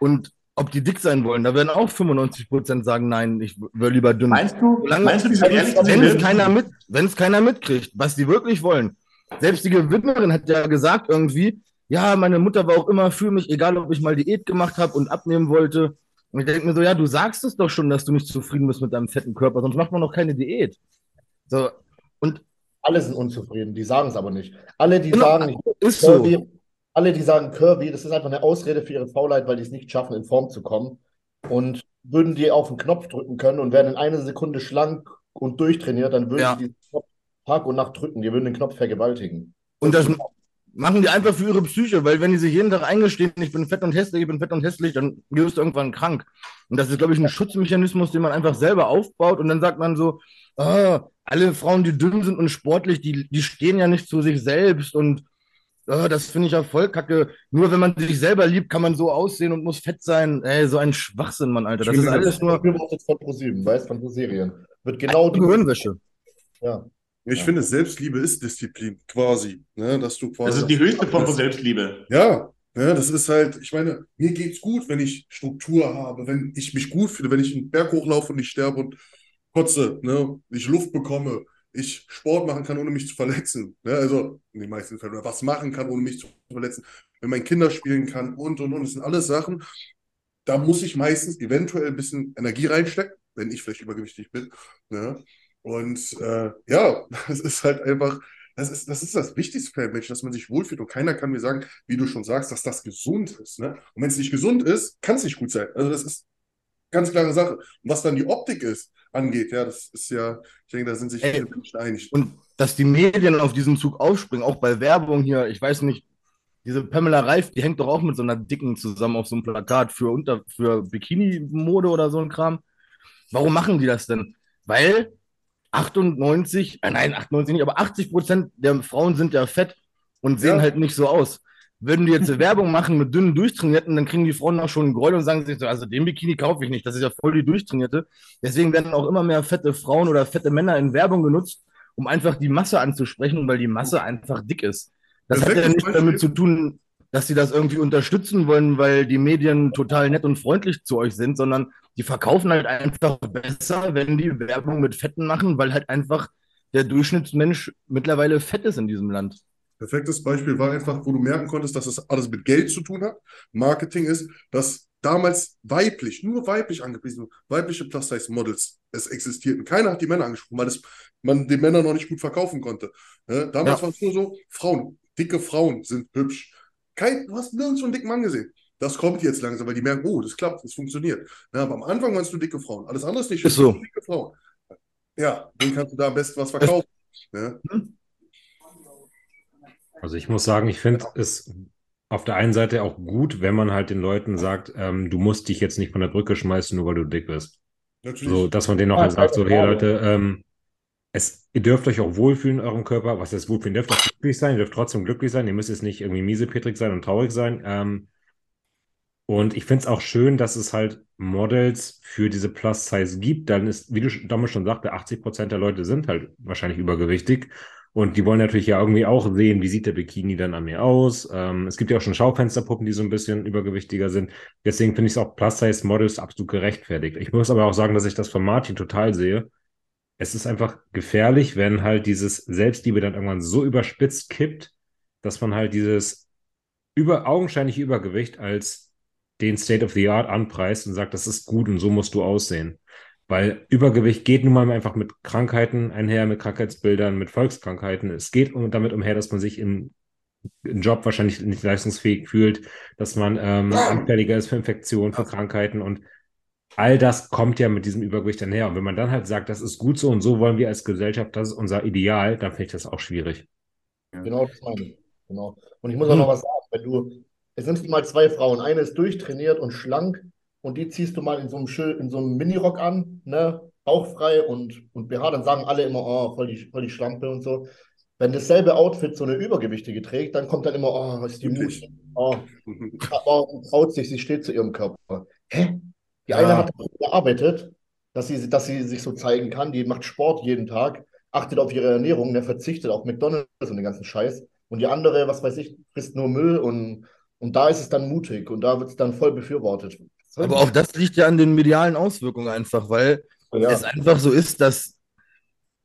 und ob die dick sein wollen. Da werden auch 95% sagen, nein, ich will lieber dünn. Meinst du, Solange- meinst du, ehrlich zu Wenn es keiner, mit, wenn es keiner mitkriegt, was die wirklich wollen. Selbst die Gewinnerin hat ja gesagt irgendwie, ja, meine Mutter war auch immer für mich, egal ob ich mal Diät gemacht habe und abnehmen wollte. Und ich denke mir so, ja, du sagst es doch schon, dass du nicht zufrieden bist mit deinem fetten Körper, sonst macht man doch keine Diät. So, und Alle sind unzufrieden, die sagen es aber nicht. Alle, die Genau, sagen, ich ist so. Alle, die sagen Kirby, das ist einfach eine Ausrede für ihre Faulheit, weil die es nicht schaffen, in Form zu kommen. Und würden die auf den Knopf drücken können und wären in einer Sekunde schlank und durchtrainiert, dann würden Ja. sie diesen Knopf Tag und Nacht drücken. Die würden den Knopf vergewaltigen. Und das machen die einfach für ihre Psyche, weil wenn die sich jeden Tag eingestehen, ich bin fett und hässlich, ich bin fett und hässlich, dann wirst du irgendwann krank. Und das ist, glaube ich, ein Schutzmechanismus, den man einfach selber aufbaut und dann sagt man so, ah, alle Frauen, die dünn sind und sportlich, die, die stehen ja nicht zu sich selbst und ah, das finde ich ja voll kacke. Nur wenn man sich selber liebt, kann man so aussehen und muss fett sein. Ey, so ein Schwachsinn, Mann, Alter. Das Ich ist alles nur Befürwortet von ProSieben, weißt von ProSerien. Wird genau die. Gehirnwäsche. Ja. Ich finde, Selbstliebe ist Disziplin, quasi. Ne? Dass du quasi Das ist die höchste Form von Selbstliebe. Ja, ja, das ist halt, ich meine, mir geht's gut, wenn ich Struktur habe, wenn ich mich gut fühle, wenn ich einen Berg hochlaufe und nicht sterbe und kotze, ne, ich Luft bekomme, ich Sport machen kann, ohne mich zu verletzen. Ne? Also in den meisten Fällen, oder was machen kann, ohne mich zu verletzen, wenn mein Kinder spielen kann und und und. Das sind alles Sachen, da muss ich meistens eventuell ein bisschen Energie reinstecken, wenn ich vielleicht übergewichtig bin. Ne? Und äh, ja, das ist halt einfach, das ist, das ist das Wichtigste für einen Menschen, dass man sich wohlfühlt. Und keiner kann mir sagen, wie du schon sagst, dass das gesund ist. Ne? Und wenn es nicht gesund ist, kann es nicht gut sein. Also das ist ganz klare Sache. Und was dann die Optik ist, angeht, ja, das ist ja, ich denke, da sind sich viele Menschen einig. Und dass die Medien auf diesen Zug aufspringen, auch bei Werbung hier, ich weiß nicht, diese Pamela Reif, die hängt doch auch mit so einer Dicken zusammen auf so einem Plakat für, unter, für Bikini-Mode oder so ein Kram. Warum machen die das denn? Weil 98, äh nein, 98 nicht, aber 80 Prozent der Frauen sind ja fett und sehen Ja. halt nicht so aus. Würden die jetzt Werbung machen mit dünnen Durchtrainierten, dann kriegen die Frauen auch schon einen Gräuel und sagen sich so, also den Bikini kaufe ich nicht, das ist ja voll die Durchtrainierte. Deswegen werden auch immer mehr fette Frauen oder fette Männer in Werbung genutzt, um einfach die Masse anzusprechen, weil die Masse einfach dick ist. Das hat ja nichts damit zu tun, dass sie das irgendwie unterstützen wollen, weil die Medien total nett und freundlich zu euch sind, sondern die verkaufen halt einfach besser, wenn die Werbung mit Fetten machen, weil halt einfach der Durchschnittsmensch mittlerweile fett ist in diesem Land. Perfektes Beispiel war einfach, wo du merken konntest, dass das alles mit Geld zu tun hat. Marketing ist, dass damals weiblich, nur weiblich angepriesen, weibliche Plus-Size-Models es existierten. Keiner hat die Männer angesprochen, weil es, man den Männern noch nicht gut verkaufen konnte. Ne? Damals Ja. war es nur so, Frauen, dicke Frauen sind hübsch. Kein, du hast nirgends so einen dicken Mann gesehen. Das kommt jetzt langsam, weil die merken, oh, das klappt, das funktioniert. Ne? Aber am Anfang waren es nur dicke Frauen. Alles andere ist nicht Ist so. dicke Frauen. Ja, dann kannst du da am besten was verkaufen. Ne? Also ich muss sagen, ich finde es auf der einen Seite auch gut, wenn man halt den Leuten sagt, ähm, du musst dich jetzt nicht von der Brücke schmeißen, nur weil du dick bist. Natürlich. So, dass man denen auch Ja, halt sagt, so, hey. Leute, ähm, es, ihr dürft euch auch wohlfühlen in eurem Körper. Was heißt wohlfühlen? Ihr dürft auch glücklich sein, ihr dürft trotzdem glücklich sein. Ihr müsst jetzt nicht irgendwie miesepetrig sein und traurig sein. Ähm, und ich finde es auch schön, dass es halt Models für diese Plus-Size gibt. Dann ist, wie du damals schon sagte, 80 Prozent der Leute sind halt wahrscheinlich übergewichtig. Und die wollen natürlich ja irgendwie auch sehen, wie sieht der Bikini dann an mir aus. Ähm, es gibt ja auch schon Schaufensterpuppen, die so ein bisschen übergewichtiger sind. Deswegen finde ich es auch Plus-Size-Models absolut gerechtfertigt. Ich muss aber auch sagen, dass ich das von Martin total sehe. Es ist einfach gefährlich, wenn halt dieses Selbstliebe dann irgendwann so überspitzt kippt, dass man halt dieses über, augenscheinliche Übergewicht als den State of the Art anpreist und sagt, das ist gut und so musst du aussehen. Weil Übergewicht geht nun mal einfach mit Krankheiten einher, mit Krankheitsbildern, mit Volkskrankheiten. Es geht damit umher, dass man sich im, im Job wahrscheinlich nicht leistungsfähig fühlt, dass man ähm, anfälliger ist für Infektionen, für Krankheiten und all das kommt ja mit diesem Übergewicht einher. Und wenn man dann halt sagt, das ist gut so und so wollen wir als Gesellschaft, das ist unser Ideal, dann finde ich das auch schwierig. Genau, das meine ich. Genau. Und ich muss auch noch was sagen, wenn du, nimmst du mal zwei Frauen, eine ist durchtrainiert und schlank und die ziehst du mal in so einem, Schö- in so einem Minirock an, ne, bauchfrei und, und BH, dann sagen alle immer, oh, voll die, voll die Schlampe und so. Wenn dasselbe Outfit so eine Übergewichtige trägt, dann kommt dann immer, oh, ist die? Mutti, oh, oh, traut sich, sie steht zu ihrem Körper. Hä? Die eine Ja. hat gearbeitet, dass sie, dass sie sich so zeigen kann. Die macht Sport jeden Tag, achtet auf ihre Ernährung, der verzichtet auf McDonalds und den ganzen Scheiß. Und die andere, was weiß ich, frisst nur Müll und, und da ist es dann mutig und da wird es dann voll befürwortet. Aber auch das liegt ja an den medialen Auswirkungen einfach, weil Ja. es einfach so ist, dass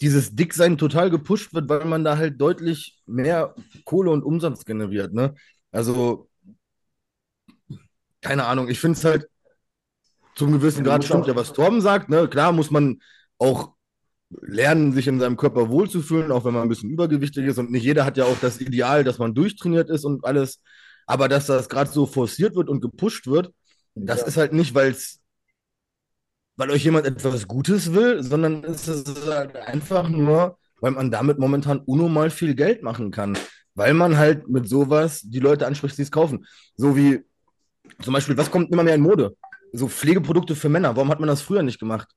dieses Dicksein total gepusht wird, weil man da halt deutlich mehr Kohle und Umsatz generiert. Ne? Also, keine Ahnung, ich finde es halt zum gewissen Grad stimmt ja, was Torben sagt. Ne? Klar muss man auch lernen, sich in seinem Körper wohlzufühlen, auch wenn man ein bisschen übergewichtig ist. Und nicht jeder hat ja auch das Ideal, dass man durchtrainiert ist und alles. Aber dass das gerade so forciert wird und gepusht wird, das Ja. ist halt nicht, weil's, weil euch jemand etwas Gutes will, sondern es ist halt einfach nur, weil man damit momentan unnormal viel Geld machen kann. Weil man halt mit sowas die Leute anspricht, die es kaufen. So wie zum Beispiel, was kommt immer mehr in Mode? So Pflegeprodukte für Männer. Warum hat man das früher nicht gemacht?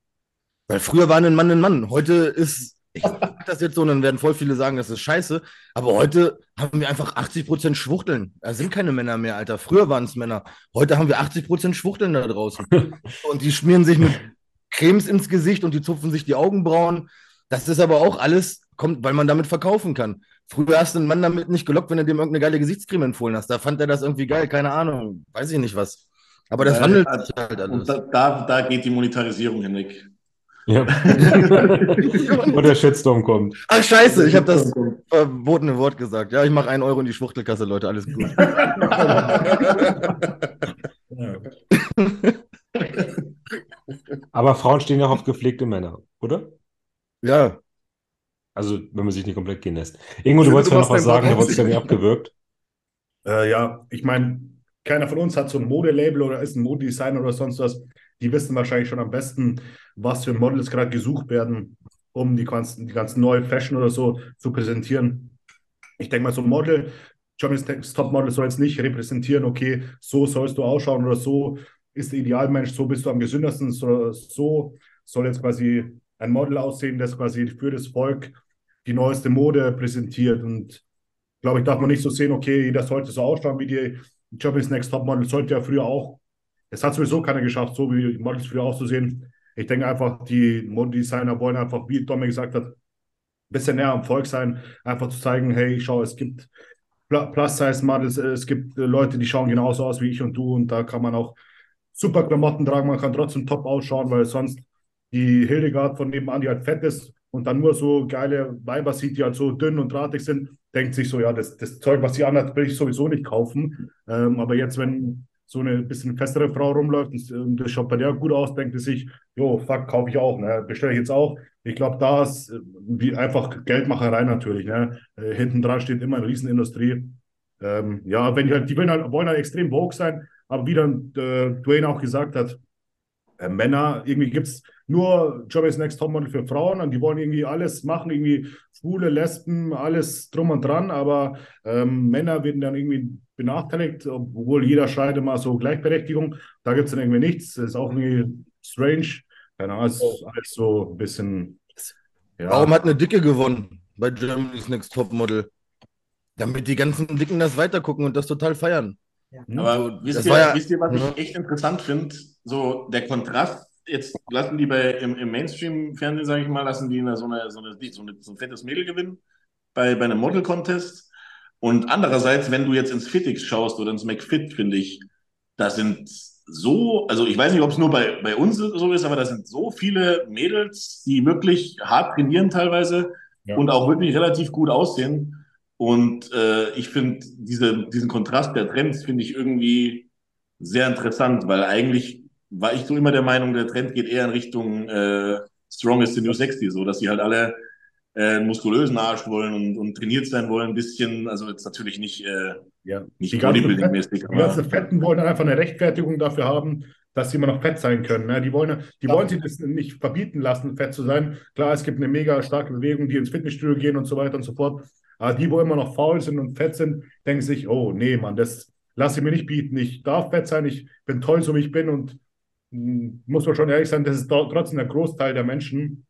Weil früher war ein Mann ein Mann. Heute ist, ich sag das jetzt so, und dann werden voll viele sagen, das ist scheiße. Aber heute haben wir einfach 80% Schwuchteln. Da sind keine Männer mehr, Alter. Früher waren es Männer. Heute haben wir 80% Schwuchteln da draußen. und die schmieren sich mit Cremes ins Gesicht und die zupfen sich die Augenbrauen. Das ist aber auch alles, kommt, weil man damit verkaufen kann. Früher hast du einen Mann damit nicht gelockt, wenn du dem irgendeine geile Gesichtscreme empfohlen hast. Da fand er das irgendwie geil, keine Ahnung, weiß ich nicht was. Aber das Ja, wandelt sich halt alles. Und da, da, da geht die Monetarisierung hinweg. Ja. Und der Shitstorm kommt. Ach, scheiße, ich habe das verbotene Wort gesagt. Ja, ich mache einen Euro in die Schwuchtelkasse, Leute, alles gut. Aber Frauen stehen ja auch auf gepflegte Männer, oder? Ja, Also, wenn man sich nicht komplett gehen lässt. Ingo, du wolltest ja noch was sagen, du wolltest ja nicht abgewürgt. Äh, ja, ich meine, keiner von uns hat so ein Modelabel oder ist ein Modedesigner oder sonst was. Die wissen wahrscheinlich schon am besten, was für Models gerade gesucht werden, um die ganzen, die ganzen neue Fashion oder so zu präsentieren. Ich denke mal, so ein Model, Johnny's Next Topmodel soll jetzt nicht repräsentieren, okay, so sollst du ausschauen oder so ist der Idealmensch, so bist du am gesündesten, so, so soll jetzt quasi ein Model aussehen, das quasi für das Volk die neueste Mode präsentiert. Und glaube ich, darf man nicht so sehen, okay, jeder sollte so ausschauen wie die Jobbys Next Top Model, sollte ja früher auch. Es hat sowieso keiner geschafft, so wie Models früher auszusehen. Ich denke einfach, die Modedesigner wollen einfach, wie Dominik gesagt hat, ein bisschen näher am Volk sein, einfach zu zeigen, hey, schau, es gibt Pl- Plus-Size-Models, es gibt Leute, die schauen genauso aus wie ich und du und da kann man auch super Klamotten tragen, man kann trotzdem top ausschauen, weil sonst die Hildegard von nebenan, die halt fett ist und dann nur so geile Weiber sieht, die halt so dünn und drahtig sind, denkt sich so, ja, das, das Zeug, was sie anhat, will ich sowieso nicht kaufen. Ähm, aber jetzt, wenn so eine bisschen festere Frau rumläuft und, das schaut bei der gut aus, denkt sich, jo, fuck, kaufe ich auch, ne? bestelle ich jetzt auch. Ich glaube, da ist äh, wie einfach Geldmacherei natürlich. Ne? Äh, hinten dran steht immer eine Riesenindustrie. Ähm, ja, wenn die halt, die wollen halt, wollen halt extrem woke sein, aber wie dann äh, Dwayne auch gesagt hat, äh, Männer, irgendwie gibt es nur Jobbys Next Topmodel für Frauen und die wollen irgendwie alles machen, irgendwie Schwule, Lesben, alles drum und dran, aber ähm, Männer werden dann irgendwie benachteiligt, obwohl jeder schreit immer so Gleichberechtigung. Da gibt es dann irgendwie nichts. Das ist auch irgendwie strange. Keine Ahnung, es ist alles so ein bisschen. Ja, warum hat eine Dicke gewonnen bei Germany's Next Top Model? Damit die ganzen Dicken das weitergucken und das total feiern. Aber wisst das ihr, war ja- wisst ihr, was Ja. ich echt interessant finde? So der Kontrast, jetzt lassen die bei im, im Mainstream-Fernsehen, sage ich mal, lassen die so, eine, so, eine, so, eine, so ein fettes Mädel gewinnen bei, bei einem Model-Contest. Und andererseits, wenn du jetzt ins Fitix schaust oder ins McFit, finde ich, da sind so, also ich weiß nicht, ob es nur bei, bei uns so ist, aber da sind so viele Mädels, die wirklich hart trainieren teilweise Ja. und auch wirklich relativ gut aussehen. Und äh, ich finde diese, diesen Kontrast der Trends finde ich irgendwie sehr interessant, weil eigentlich war ich so immer der Meinung, der Trend geht eher in Richtung äh, Strong is the New Sexy, so dass sie halt alle äh, muskulösen Arsch wollen und, und trainiert sein wollen, ein bisschen, also jetzt natürlich nicht, äh, ja. nicht Bodybuilding-mäßig, die ganzen Fetten wollen dann einfach eine Rechtfertigung dafür haben, dass sie immer noch fett sein können. Ne? Die wollen, die wollen sich das nicht verbieten lassen, fett zu sein. Klar, es gibt eine mega starke Bewegung, die ins Fitnessstudio gehen und so weiter und so fort. Aber die, wo immer noch faul sind und fett sind, denken sich, oh nee, Mann, das lasse ich mir nicht bieten. Ich darf fett sein, ich bin toll, so wie ich bin. Und mh, muss man schon ehrlich sein, das ist trotzdem der Großteil der Menschen,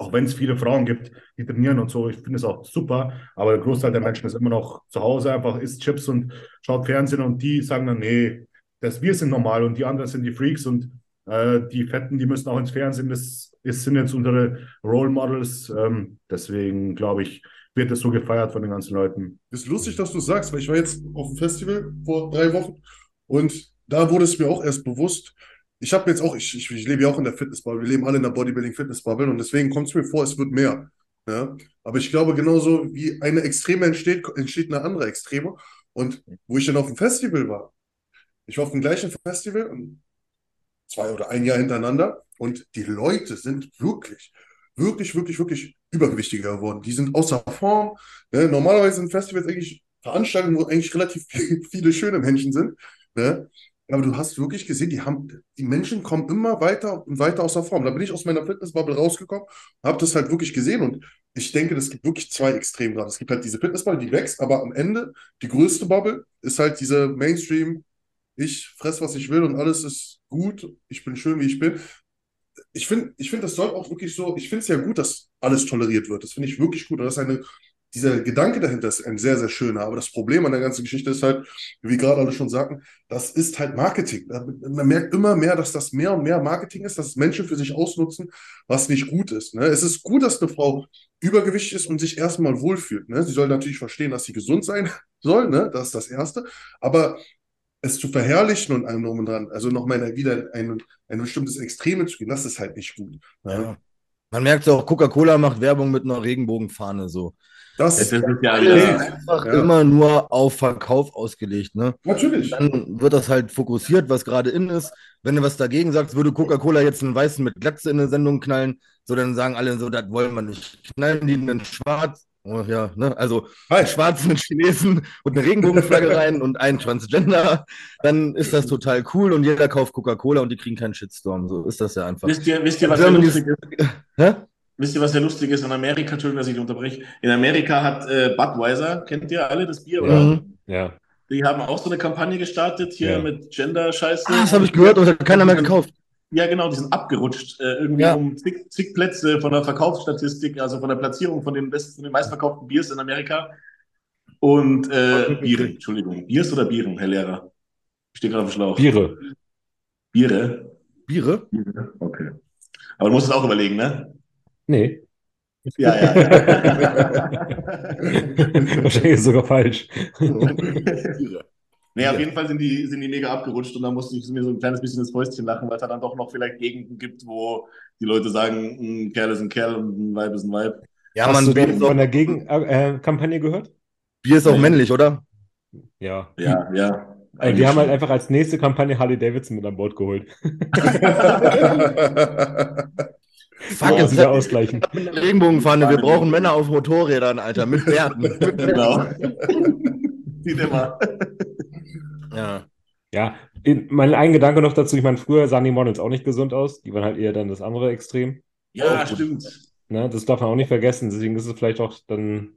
auch wenn es viele Frauen gibt, die trainieren und so. Ich finde es auch super. Aber der Großteil der Menschen ist immer noch zu Hause, einfach isst Chips und schaut Fernsehen und die sagen dann, nee, das, wir sind normal und die anderen sind die Freaks und Äh, die Fetten, die müssen auch ins Fernsehen. Das, das sind jetzt unsere Role Models. Ähm, deswegen glaube ich, wird das so gefeiert von den ganzen Leuten. Ist lustig, dass du sagst, weil ich war jetzt auf dem Festival vor drei Wochen und da wurde es mir auch erst bewusst. Ich habe jetzt auch, ich, ich, ich lebe ja auch in der Fitnessbubble, wir leben alle in der Bodybuilding-Fitnessbubble und deswegen kommt es mir vor, es wird mehr. Ja? Aber ich glaube, genauso wie eine Extreme entsteht, entsteht eine andere Extreme. Und wo ich dann auf dem Festival war, ich war auf dem gleichen Festival, zwei oder ein Jahr hintereinander, und die Leute sind wirklich, wirklich, wirklich, wirklich übergewichtiger geworden. Die sind außer Form. Ne? Normalerweise sind Festivals eigentlich Veranstaltungen, wo eigentlich relativ viele schöne Menschen sind. Ne? Aber du hast wirklich gesehen, die haben, die Menschen kommen immer weiter und weiter aus der Form. Da bin ich aus meiner Fitnessbubble rausgekommen, habe das halt wirklich gesehen und ich denke, es gibt wirklich zwei Extreme gerade. Es gibt halt diese Fitnessbubble, die wächst, aber am Ende, die größte Bubble ist halt diese Mainstream, ich fress, was ich will und alles ist gut, ich bin schön, wie ich bin. Ich finde, ich finde, das soll auch wirklich so, ich finde es ja gut, dass alles toleriert wird. Das finde ich wirklich gut. Und das ist eine dieser Gedanke dahinter ist ein sehr, sehr schöner. Aber das Problem an der ganzen Geschichte ist halt, wie gerade alle schon sagten, das ist halt Marketing. Man merkt immer mehr, dass das mehr und mehr Marketing ist, dass Menschen für sich ausnutzen, was nicht gut ist. Ne? Es ist gut, dass eine Frau übergewichtig ist und sich erstmal wohlfühlt. Ne? Sie soll natürlich verstehen, dass sie gesund sein soll, ne? das ist das Erste. Aber es zu verherrlichen und einem drum und dran, also nochmal wieder ein, ein bestimmtes Extreme zu gehen, das ist halt nicht gut. Ne? Ja. Man merkt auch, Coca-Cola macht Werbung mit einer Regenbogenfahne so. Das, das ist ja einfach ja. immer nur auf Verkauf ausgelegt. Ne? Natürlich. Dann wird das halt fokussiert, was gerade in ist. Wenn du was dagegen sagst, würde Coca-Cola jetzt einen Weißen mit Glatze in eine Sendung knallen, so dann sagen alle so, das wollen wir nicht. Knallen die einen Schwarz, oh, ja, ne? also einen schwarzen Chinesen und eine Regenbogenflagge rein und einen Transgender, dann ist das total cool und jeder kauft Coca-Cola und die kriegen keinen Shitstorm. So ist das ja einfach. Wisst ihr, wisst ihr was Germany lustig ist? Wisst ihr, was der lustig ist in Amerika? Entschuldigung, dass ich unterbreche. In Amerika hat äh, Budweiser, kennt ihr alle das Bier, oder? Mhm. Ja. Die haben auch so eine Kampagne gestartet hier ja. mit Gender-Scheiße. Ah, das habe ich gehört und hat keiner mehr gekauft. Ja, genau, die sind abgerutscht. Äh, irgendwie ja. um zig, zig, Plätze von der Verkaufsstatistik, also von der Platzierung von den besten, von den meistverkauften Biers in Amerika. Und äh, Biere, Entschuldigung. Biers oder Bieren, Herr Lehrer? Ich stehe gerade auf dem Schlauch. Biere. Biere? Biere? Biere, okay. Aber du musst es auch überlegen, ne? Nee. Ja, ja. Wahrscheinlich ist sogar falsch. nee, auf jeden Fall sind die, sind die mega abgerutscht und da musste ich mir so ein kleines bisschen ins Fäustchen lachen, weil es da dann doch noch vielleicht Gegenden gibt, wo die Leute sagen, ein Kerl ist ein Kerl und ein Weib ist ein Weib. Ja, Hast man du von der Gegenkampagne äh, gehört? Bier ist auch ja. männlich, oder? Ja. Ja, ja. Also die haben halt einfach als nächste Kampagne Harley Davidson mit an Bord geholt. Fuck, jetzt wieder ausgleichen. Regenbogenfahne, wir brauchen Männer auf Motorrädern, Alter, mit Bärten. genau. Sieht immer. Ja. Ja, mein ein Gedanke noch dazu, ich meine, früher sahen die Models auch nicht gesund aus, die waren halt eher dann das andere Extrem. Ja, oh, stimmt. Ne, das darf man auch nicht vergessen, deswegen ist es vielleicht auch dann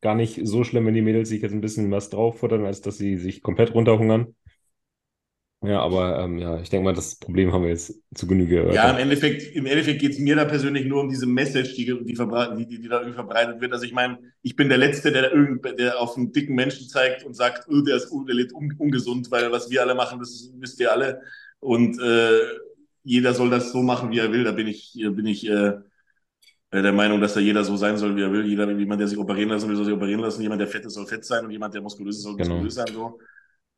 gar nicht so schlimm, wenn die Mädels sich jetzt ein bisschen was drauf futtern, als dass sie sich komplett runterhungern. Ja, aber ähm, ja, ich denke mal, das Problem haben wir jetzt zu Genüge. Ja, im Endeffekt, im Endeffekt geht es mir da persönlich nur um diese Message, die, die, die, die, da irgendwie verbreitet wird. Also ich meine, ich bin der Letzte, der, der auf einen dicken Menschen zeigt und sagt, oh, der ist der lebt un ungesund, weil was wir alle machen, das wisst ihr alle. Und äh, jeder soll das so machen, wie er will. Da bin ich, bin ich äh, der Meinung, dass da jeder so sein soll, wie er will. Jeder, jemand, der sich operieren lassen will, soll sich operieren lassen. Jemand, der fett ist, soll fett sein und jemand, der muskulös ist, soll genau. muskulös sein. So.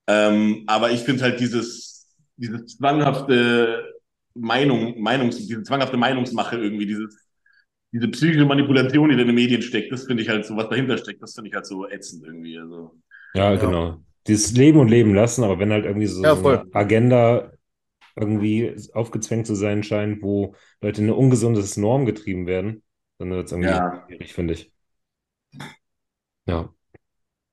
Ähm, aber ich finde halt dieses, diese zwanghafte Meinung, Meinungs, diese zwanghafte Meinungsmache irgendwie, dieses, diese psychische Manipulation, die in den Medien steckt, das finde ich halt so, was dahinter steckt, das finde ich halt so ätzend irgendwie. Also, ja, ja, genau. Dieses Leben und Leben lassen, aber wenn halt irgendwie so, ja, so eine Agenda irgendwie aufgezwängt zu sein scheint, wo Leute in eine ungesunde Norm getrieben werden, dann wird es irgendwie ja. schwierig, finde ich. Ja.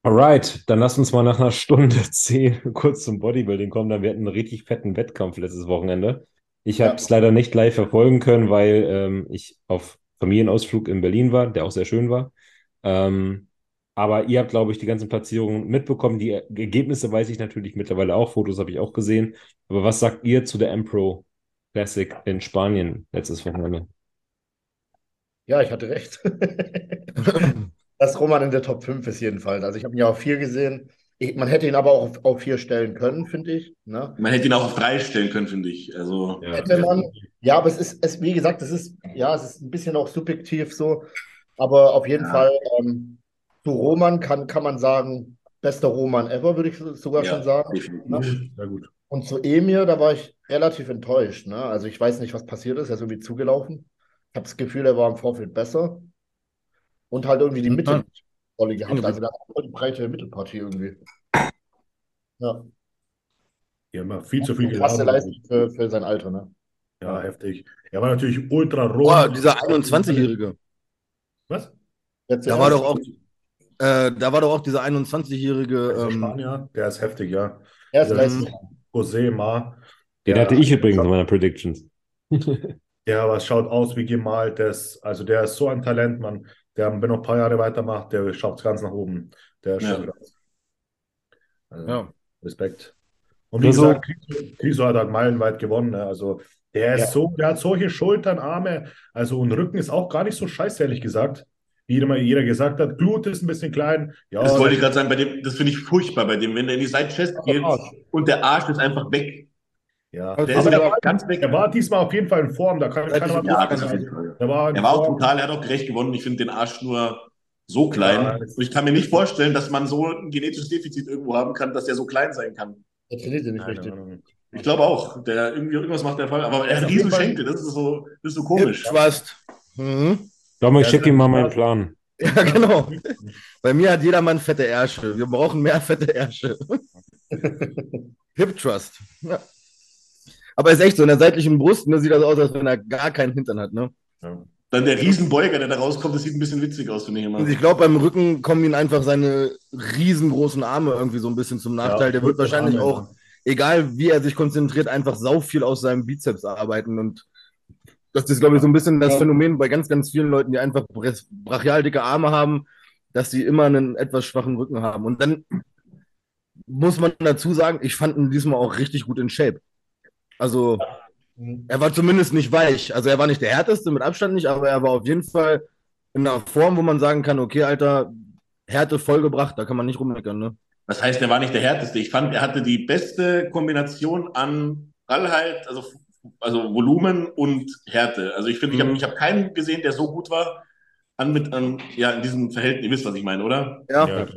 Alright, dann lass uns mal nach einer Stunde zehn kurz zum Bodybuilding kommen. Da wir hatten einen richtig fetten Wettkampf letztes Wochenende. Ich habe es leider nicht live verfolgen können, weil ähm, ich auf Familienausflug in Berlin war, der auch sehr schön war. Ähm, aber ihr habt, glaube ich, die ganzen Platzierungen mitbekommen. Die Ergebnisse weiß ich natürlich mittlerweile auch. Fotos habe ich auch gesehen. Aber was sagt ihr zu der Empro Classic in Spanien letztes Wochenende? Ja, ich hatte recht. dass Roman in der Top 5 ist jedenfalls. Also ich habe ihn ja auch viel gesehen. Ich, man hätte ihn aber auch auf, auf vier stellen können, finde ich. Ne? Man hätte ihn auch auf drei stellen können, finde ich. Also, Ja. Hätte man, ja, aber es ist, es, wie gesagt, es ist, ja, es ist ein bisschen auch subjektiv so. Aber auf jeden Ja. Fall, ähm, zu Roman kann, kann man sagen, bester Roman ever, würde ich so- sogar ja, schon sagen. Ne? Sehr gut. Und zu Emir, da war ich relativ enttäuscht. Ne? Also ich weiß nicht, was passiert ist. Er ist irgendwie zugelaufen. Ich habe das Gefühl, er war im Vorfeld besser. Und halt irgendwie die Ja. Mittelrolle gehabt. Also da hat voll die breite Mittelpartie irgendwie. Ja. Ja viel zu viel Krasse gelaufen. Leistung für, für sein Alter, ne? Ja, heftig. Er war natürlich ultra roh. Boah, dieser 21-Jährige. Was? Jetzt Da war doch auch, äh, da war doch auch dieser 21-Jährige. Der Ähm, Spanier, der ist heftig, ja. Er ist. Leistung. José Ma. Den hatte ich übrigens in meiner Predictions. Ja, aber es schaut aus wie gemalt. Der ist, also der ist so ein Talent, Mann. Der, wenn noch ein paar Jahre weitermacht, der schaut ganz nach oben. Der ist Ja. Also, ja. Respekt. Und wie Also- gesagt, Kriso- hat halt meilenweit gewonnen. Ne? Also der ist Ja. so, der hat solche Schultern, Arme, also und Rücken ist auch gar nicht so scheiße, ehrlich gesagt. Wie jeder, jeder gesagt hat, Glut ist ein bisschen klein. Ja, Das wollte ich gerade sagen, bei dem, das finde ich furchtbar bei dem, wenn der in die Side-Chest geht und der Arsch ist einfach weg. Ja. Der Aber ist der ja war, ganz weg. er war diesmal auf jeden Fall in Form. Da kann, kann Ja, man Ja. Der war Er war auch brutal, er hat auch gerecht gewonnen. Ich finde den Arsch nur so klein. Ja, ich kann mir nicht vorstellen, dass man so ein genetisches Defizit irgendwo haben kann, dass der so klein sein kann. Er trainiert ihn nicht richtig. Ich glaube auch. Der irgendwie irgendwas macht der Fall. Aber er Ja, hat Fall. Riesenschenkel. Das ist so, das ist so komisch. Trust. Mhm. Dominik, Ja, schick das ihm mal meinen. Plan. Ja, genau. Bei mir hat jedermann fette Ärsche. Wir brauchen mehr fette Ärsche. Hip Trust. Ja. Aber ist echt so, in der seitlichen Brust ne, sieht das aus, als wenn er gar keinen Hintern hat. Ne? Dann der Riesenbeuger, der da rauskommt, das sieht ein bisschen witzig aus, finde ich immer. Und ich glaube, beim Rücken kommen ihm einfach seine riesengroßen Arme irgendwie so ein bisschen zum Nachteil. Der wird wahrscheinlich Arme, auch, egal wie er sich konzentriert, einfach sau viel aus seinem Bizeps arbeiten. Und das ist, glaube ich, so ein bisschen das Ja. Phänomen bei ganz, ganz vielen Leuten, die einfach brachial dicke Arme haben, dass sie immer einen etwas schwachen Rücken haben. Und dann muss man dazu sagen, ich fand ihn diesmal auch richtig gut in Shape. Also, er war zumindest nicht weich. Also, er war nicht der härteste, mit Abstand nicht, aber er war auf jeden Fall in einer Form, wo man sagen kann, okay, Alter, Härte vollgebracht, da kann man nicht rummeckern, ne? Das heißt, er war nicht der härteste. Ich fand, er hatte die beste Kombination an Prallheit, also, also Volumen und Härte. Also ich finde, ich habe Mhm. ich hab keinen gesehen, der so gut war an, mit, an, ja, in diesem Verhältnis. Ihr wisst, was ich meine, oder? Ja. Ja.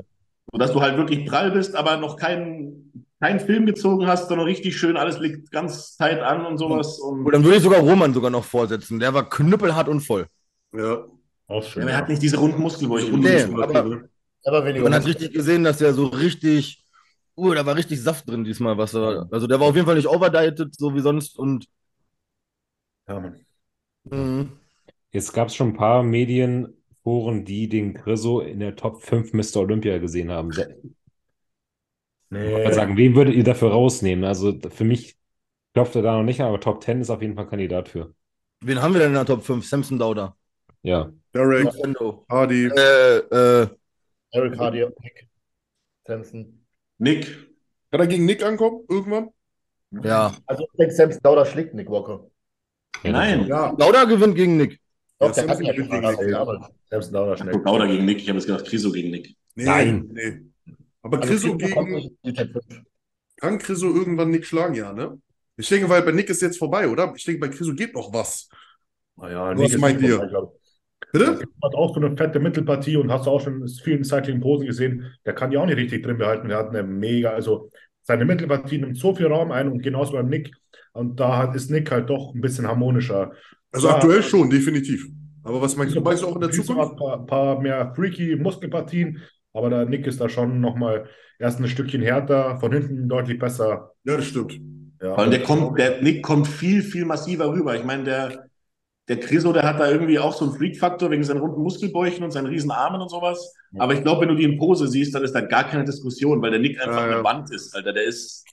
So dass du halt wirklich prall bist, aber noch keinen, keinen Film gezogen hast, sondern richtig schön, alles liegt ganz tight an und sowas. Und Gut, dann würde ich sogar Roman sogar noch vorsetzen. Der war knüppelhart und voll. Ja. Auch ja, schön. aber er hat nicht diese runden Muskelbäuche. Nee, Runden aber- Muskeln. Aber weniger. Man hat richtig gesehen, dass der so richtig, uh, da war richtig Saft drin diesmal, was er, also der war auf jeden Fall nicht overdieted, so wie sonst und Ja, Mann. mh, Jetzt gab es schon ein paar Medienforen, die den Grisso in der Top 5 Mr. Olympia gesehen haben. Nee. sagen, wen würdet ihr dafür rausnehmen? Also für mich klopft er da noch nicht, aber Top 10 ist auf jeden Fall Kandidat für. wen haben wir denn in der Top 5? Samson Dauda. Ja. Derek, Nintendo. Hardy. Äh, äh, Eric Hardy, Nick Samson. Nick, Kann er gegen Nick ankommen irgendwann? ja. Also ich denke, Samson Dauder schlägt Nick Walker. Ja, Nein. Ja. Dauda gewinnt gegen Nick. Doch, Ja, der hat Samson ja gewinnt gegen Nick. Ich schnell. hab Gauda gegen Nick, ich habe jetzt gedacht, Criso gegen Nick. Nee, Nein. nee. Aber Also Chriso gegen, nicht in die Top 5. kann Chriso irgendwann Nick schlagen, ja, ne? Ich denke, weil bei Nick ist jetzt vorbei, oder? Ich denke, bei Chriso geht noch was. Naja, Was Nick meint ihr? vorbei. Bitte? Hat auch so eine fette Mittelpartie und hast du auch schon in vielen Cycling-Posen gesehen. Der kann die auch nicht richtig drin behalten. Der hat eine mega, also seine Mittelpartie nimmt so viel Raum ein und genauso beim Nick. Und da hat- ist Nick halt doch ein bisschen harmonischer. Also Ja. aktuell schon, definitiv. Aber was meinst du? Meinst du auch in der Zukunft? ein paar, paar mehr freaky Muskelpartien, aber der Nick ist da schon nochmal erst ein Stückchen härter, von hinten deutlich besser. Ja, das stimmt. Ja. Weil der kommt, der Nick kommt viel, viel massiver rüber. Ich meine, der, der Criso, der hat da irgendwie auch so einen Freak-Faktor wegen seinen runden Muskelbäuchen und seinen riesen Armen und sowas. Aber ich glaube, wenn du die in Pose siehst, dann ist da gar keine Diskussion, weil der Nick einfach Ja, ja. eine Wand ist, Alter. Der ist,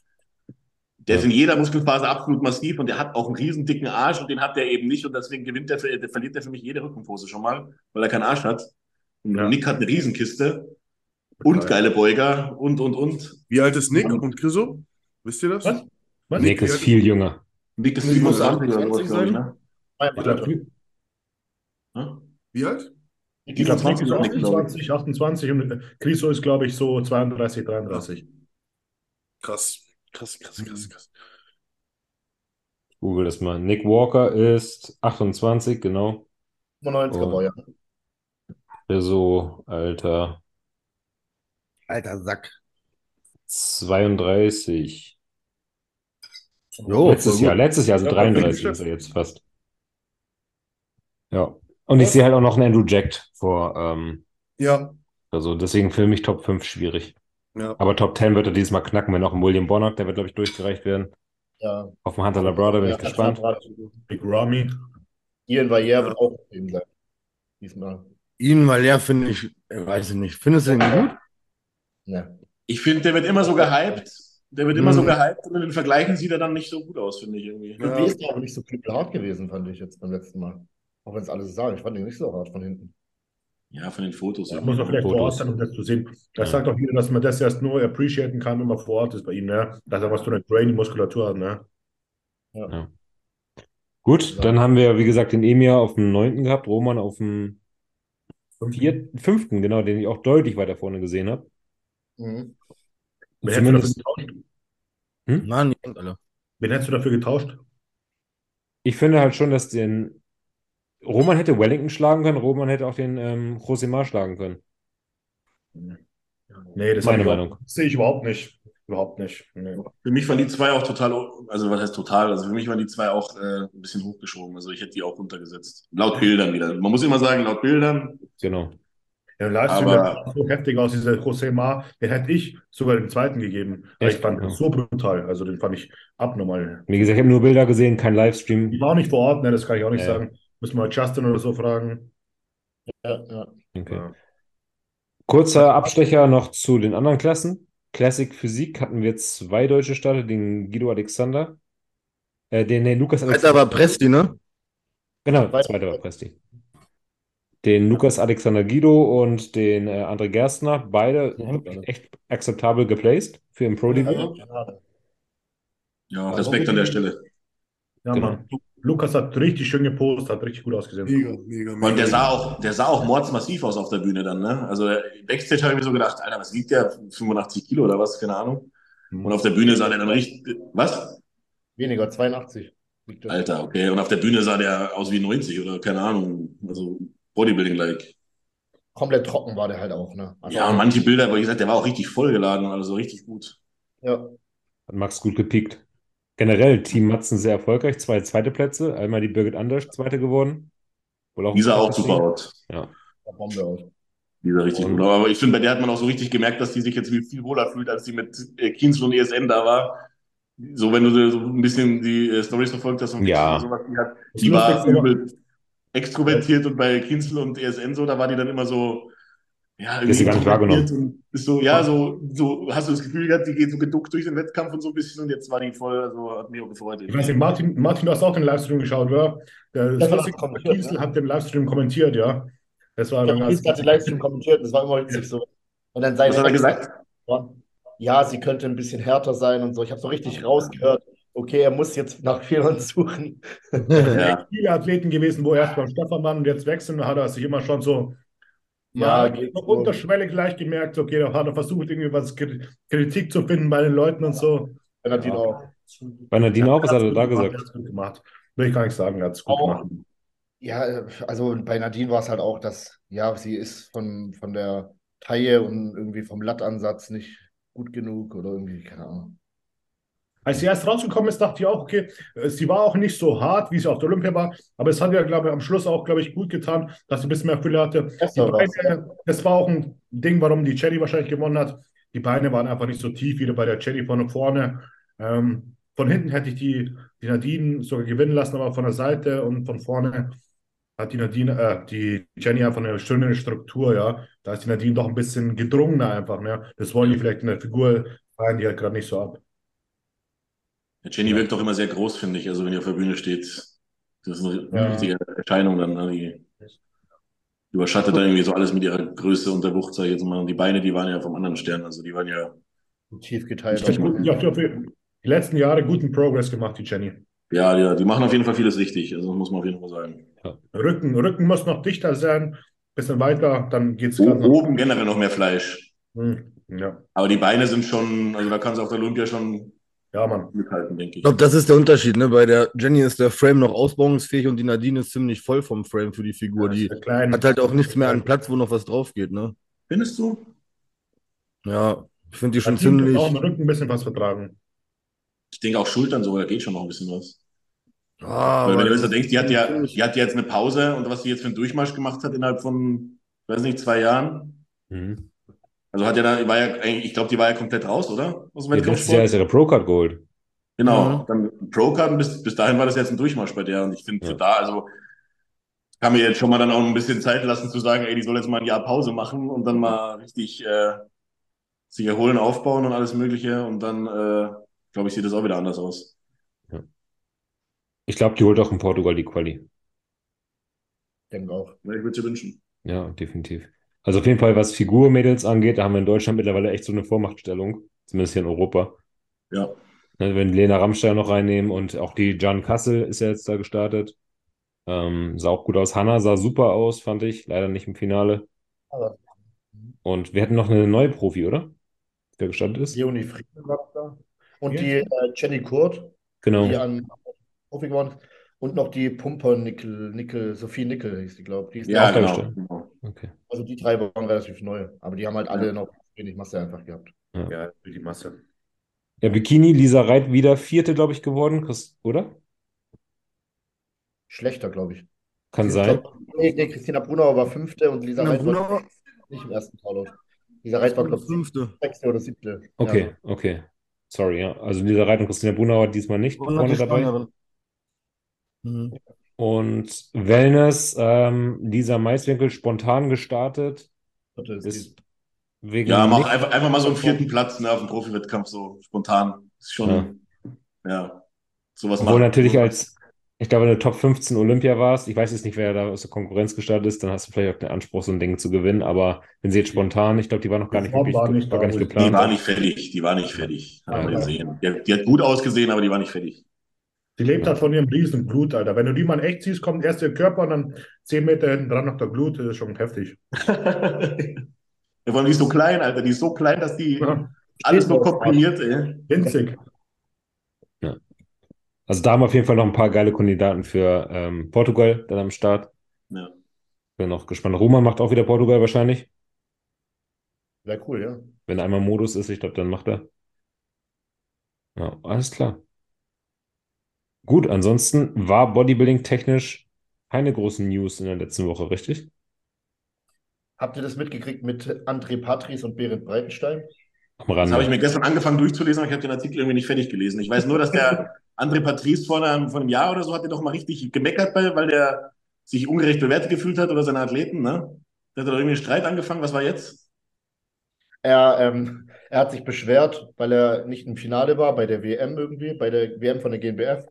der ist in jeder Muskelphase absolut massiv und der hat auch einen riesen dicken Arsch und den hat der eben nicht und deswegen gewinnt der, für, der verliert der für mich jede Rückenpose schon mal, weil er keinen Arsch hat. Und Ja. Nick hat eine Riesenkiste und Geil. geile Beuger und, und, und. Wie alt ist Nick und Chriso? Wisst ihr das? Was? Was? Nick ist viel jünger. Nick ist Muss 27 oder 28 sowas, glaube ich, ne? Wie alt? Ich glaube, 20 ist 28, 28 und äh, Chriso ist, glaube ich, so 32, 33. Krass. Krass, krass, krass, krass. Google das mal. Nick Walker ist 28, genau. 95er Oh. Baujahr. So, Alter. Alter Sack. 32. Jo, letztes Jahr, letztes Jahr, also Ja, 33 perfekt ist er jetzt fast. Ja. Und ich sehe halt auch noch einen Andrew Jack vor. Ähm, Ja, also deswegen für mich Top 5 schwierig. ja. Aber Top 10 wird er dieses Mal knacken, wenn auch ein William Bonnock, der wird, glaube ich, durchgereicht werden. Ja. Auf dem Hunter Labrada bin Ja, ich gespannt. Big Rami. Ian Valliere wird auch eben sein. Diesmal. Ihn, weil er finde ich, äh, weiß ich nicht. Findest du den gut? Ne. Ich finde, der wird immer so gehypt. Der wird immer so Mhm. gehypt und in den Vergleichen sieht er dann nicht so gut aus, finde ich irgendwie. Ja. Irgendwie ist der aber nicht so knüppelhart gewesen, fand ich jetzt beim letzten Mal. Auch wenn es alles sagen. Ich fand ihn nicht so hart von hinten. Ja, von den Fotos. Da muss man vielleicht vor Ort Fotos. sein, um das zu sehen. Das Ja. sagt auch wieder, dass man das erst nur appreciaten kann, wenn man vor Ort ist bei ihm, ne? Dass er was für eine Training-Muskulatur hat, ne? Gut, dann haben wir, wie gesagt, den Emir auf dem 9. gehabt, Roman auf dem vierten, 5., genau, den ich auch deutlich weiter vorne gesehen habe. Mhm. Wen hättest du dafür Zumindest, getauscht? Mann, die sind alle. Wen hättest du dafür getauscht? ich finde halt schon, dass den Roman hätte Wellington schlagen können, Roman hätte auch den ähm, Josemar schlagen können. Nee, das Meine Meinung. Sehe ich überhaupt nicht. Überhaupt nicht. Nee. Für mich waren die zwei auch total, also was heißt total? Also für mich waren die zwei auch äh, ein bisschen hochgeschoben. Also ich hätte die auch runtergesetzt. Laut Bildern wieder. Man muss immer sagen, laut Bildern. Genau. Ja, Livestream sah so heftig aus, dieser José Mar, den hätte ich sogar den zweiten gegeben. Echt? ich fand Ja. das so brutal. Also den fand ich abnormal. Wie gesagt, ich habe nur Bilder gesehen, kein Ich Livestream. war auch nicht vor Ort, ne? Das kann ich auch nicht Ja. sagen. Müssen wir Justin oder so fragen. Ja, ja. Okay. Ja. Kurzer Abstecher noch zu den anderen Klassen. Classic Physik hatten wir zwei deutsche Starter, den Guido Alexander, äh, den, den Lukas Alter, war Presti, ne? Genau, zweiter war Presti. Den Lukas Alexander Guido und den äh, André Gerstner, beide Ja, echt akzeptabel geplaced für im Pro-Debüt. Schade. Ja, Respekt an der Stelle. Ja, Genau. Mann. Lukas hat richtig schön gepostet, hat richtig gut ausgesehen. Mega, mega, mega. Und der sah auch, der sah auch mordsmassiv aus auf der Bühne dann, ne? Also äh, Backstage habe ich mir so gedacht, Alter, was wiegt der? 85 Kilo oder was? Keine Ahnung. Und auf der Bühne sah der dann richtig, was? Weniger, 82. liegt das. Alter, okay. Und auf der Bühne sah der aus wie 90 oder keine Ahnung. Also Bodybuilding-like. Komplett trocken war der halt auch, ne? Also, Ja, und manche Bilder, wie gesagt, der war auch richtig vollgeladen, also richtig gut. ja. Hat Max gut gepiekt. Generell, Team Matzen sehr erfolgreich. Zwei zweite Plätze. Einmal die Birgit Anders, zweite geworden. Wohl ein Die sah auch gutes super aus. Ja. sah Bombe aus. Die sah richtig Und- gut aus. Aber ich finde, bei der hat man auch so richtig gemerkt, dass die sich jetzt viel wohler fühlt, als die mit äh, Kienzl und ESN da war. So, wenn du so ein bisschen die äh, Stories verfolgt hast und Ja. sowas, die, hat, die war- übel extrovertiert und bei Kienzl und ESN so, da war die dann immer so, ja, Ist sie gar nicht und ist so, ja, so, so hast du das Gefühl gehabt, die geht so geduckt durch den Wettkampf und so ein bisschen und jetzt war die voll, also hat mich auch gefreut. Ich weiß nicht, Martin, Martin, du hast auch den Livestream geschaut, oder? Der Das hat kommentiert, Kiesel ne? hat den Livestream kommentiert, ja. Das war habe ganz, gerade den Livestream kommentiert, das war immer witzig so. Und dann seine Was hat er gesagt? Ja, sie könnte ein bisschen härter sein und so. Ich habe so richtig rausgehört, okay, er muss jetzt nach Fehlern suchen. Ja. viele Athleten gewesen, wo erst beim Steffermann und jetzt wechseln, da hat er sich immer schon so Ja, so so. unterschwellig gleich gemerkt, okay, da hat er versucht, irgendwie was Kri- Kritik zu finden bei den Leuten und so. Bernardino auch. Bei Nadine auch, was hat er da Er gesagt? gut gemacht. Will ich gar nicht sagen, er hat es gut Auch. gemacht. Ja, also bei Nadine war es halt auch, dass, ja, sie ist von, von der Taille und irgendwie vom Lattansatz nicht gut genug oder irgendwie, keine Ahnung. Als sie erst rausgekommen ist, dachte ich auch, okay, äh, sie war auch nicht so hart, wie sie auf der Olympia war, aber es hat ja, glaube ich, am Schluss auch, glaube ich, gut getan, dass sie ein bisschen mehr Fülle hatte. Die Besser war's, Beine, das war auch ein Ding, warum die Cherry wahrscheinlich gewonnen hat. Die Beine waren einfach nicht so tief wie bei der Cherry von vorne. Ähm, von hinten hätte ich die, die Nadine sogar gewinnen lassen, aber von der Seite und von vorne hat die Nadine, äh, die Jenny einfach eine schöne Struktur, ja. Da ist die Nadine doch ein bisschen gedrungener einfach, ne? Das wollen die vielleicht in der Figur rein, die halt gerade nicht so ab. Ja, Jenny wirkt doch immer sehr groß, finde ich, also wenn die auf der Bühne steht. Das ist eine Ja. richtige Erscheinung dann. Ne? Die überschattet dann irgendwie so alles mit ihrer Größe und der Wucht, sag ich jetzt mal. Und die Beine, die waren ja vom anderen Stern, also die waren ja, Tief geteilt. Glaub, Ja, die letzten Jahre guten Progress gemacht, die Jenny. ja, ja, die machen auf jeden Fall vieles richtig, also das muss man auf jeden Fall sagen. Rücken, Rücken muss noch dichter sein. bisschen weiter, dann geht es ganz Oben generell noch mehr Fleisch. Hm, Ja, Aber die Beine sind schon, also da kannst du auf der Olympia schon ja, Mann. mithalten, denke Ich ich. glaube, das ist der Unterschied. Ne? Bei der Jenny ist der Frame noch ausbauungsfähig und die Nadine ist ziemlich voll vom Frame für die Figur. Ja, Die ja hat halt auch nichts mehr an Platz, wo noch was drauf geht. Ne? Findest du? Ja, ich finde die schon Nadine ziemlich. auch im Rücken ein bisschen was vertragen. Ich denke auch Schultern so, da geht schon noch ein bisschen was. Ah, Weil wenn du jetzt denkst, die hat ja, die hat jetzt eine Pause und was sie jetzt für einen Durchmarsch gemacht hat innerhalb von, weiß nicht, zwei Jahren. Mhm. Also hat ja da, war ja, ich glaube, die war ja komplett raus, oder? Aus dem Ja, letztes Jahr ist ihre Pro-Card geholt. Genau. Mhm. Dann Pro-Card und bis, bis dahin war das jetzt ein Durchmarsch bei der. Und ich finde, Ja. für da, also kann mir jetzt schon mal dann auch ein bisschen Zeit lassen zu sagen, ey, die soll jetzt mal ein Jahr Pause machen und dann mal richtig äh, sich erholen, aufbauen und alles Mögliche. Und dann, äh, glaube ich, sieht das auch wieder anders aus. Ich glaube, die holt auch in Portugal die Quali. Denke auch. Ich würde es dir wünschen. Ja, definitiv. Also auf jeden Fall, was Figurmädels angeht, da haben wir in Deutschland mittlerweile echt so eine Vormachtstellung, zumindest hier in Europa. Ja. Ne, wenn Lena Rammstein noch reinnehmen und auch die Jan Kassel ist ja jetzt da gestartet. Ähm, sah auch gut aus. Hanna sah super aus, fand ich. Leider nicht im Finale. Aber Und wir hatten noch eine neue Profi, oder? Wer gestartet ist? Leonie Frieden war da. Und Ja. die äh, Jenny Kurt, Genau. die an Profi geworden ist. Und noch die Pumper-Nickel, Nickel, Sophie Nickel hieß die, glaube ich. Die ist Ja, genau. Okay. Also die drei waren relativ neu. Aber die haben halt alle Ja. noch wenig Masse einfach gehabt. Ja, die Masse. Ja, Bikini, Lisa Reit wieder Vierte, glaube ich, geworden, oder? Schlechter, glaube ich. Kann Ich sein. glaub, nee, nee, Christina Brunauer war fünfte und Lisa Reit war Brunauer, nicht im ersten Taulauf. Lisa Reit war, glaube ich, fünfte. sechste oder siebte. Okay, okay. Sorry, ja. Also Lisa Reit und Christina Brunauer diesmal nicht vorne dabei. Mhm. Und Wellness, ähm, Lisa Maiswinkel spontan gestartet. Ja, ist wegen Ja, mach einfach, einfach mal so einen vierten Platz ne, auf dem Profi-Wettkampf, so spontan. Ist schon, ja, sowas Obwohl machen. natürlich als, ich glaube, wenn du Top 15 Olympia warst, ich weiß jetzt nicht, wer da aus der Konkurrenz gestartet ist, dann hast du vielleicht auch den Anspruch, so ein Ding zu gewinnen. Aber wenn sie jetzt spontan, ich glaube, die war noch gar nicht wirklich, war nicht war gar nicht ich- Die geplant. war nicht fertig, die war nicht fertig. Haben wir Ja. gesehen. Die, hat- die hat gut ausgesehen, aber die war nicht fertig. Die lebt halt von ihrem Riesenblut, Alter. Wenn du die mal in echt siehst, kommt erst ihr Körper und dann zehn Meter hinten dran noch der Glut. Das ist schon heftig. Ja, vor allem, die ist so klein, Alter. Die ist so klein, dass die Ja, alles nur komprimiert, ey. winzig. Also da haben wir auf jeden Fall noch ein paar geile Kandidaten für ähm, Portugal dann am Start. Ja. Bin noch gespannt. Roman macht auch wieder Portugal wahrscheinlich. Wäre cool, ja. Wenn einmal Modus ist, ich glaube, dann macht er. Ja, alles klar. Gut, ansonsten war Bodybuilding technisch keine großen News in der letzten Woche, richtig? Habt ihr das mitgekriegt mit André Patris und Berend Breitenstein? Am Das habe ich Rande. mir gestern angefangen durchzulesen, aber ich habe den Artikel irgendwie nicht fertig gelesen. Ich weiß nur, dass der André Patrice vor einem, vor einem Jahr oder so hat er doch mal richtig gemeckert, bei, weil der sich ungerecht bewertet gefühlt hat oder seine Athleten, ne? Der hat doch irgendwie einen Streit angefangen. Was war jetzt? Er, ähm, er hat sich beschwert, weil er nicht im Finale war bei der WM irgendwie, bei der WM von der GmbF.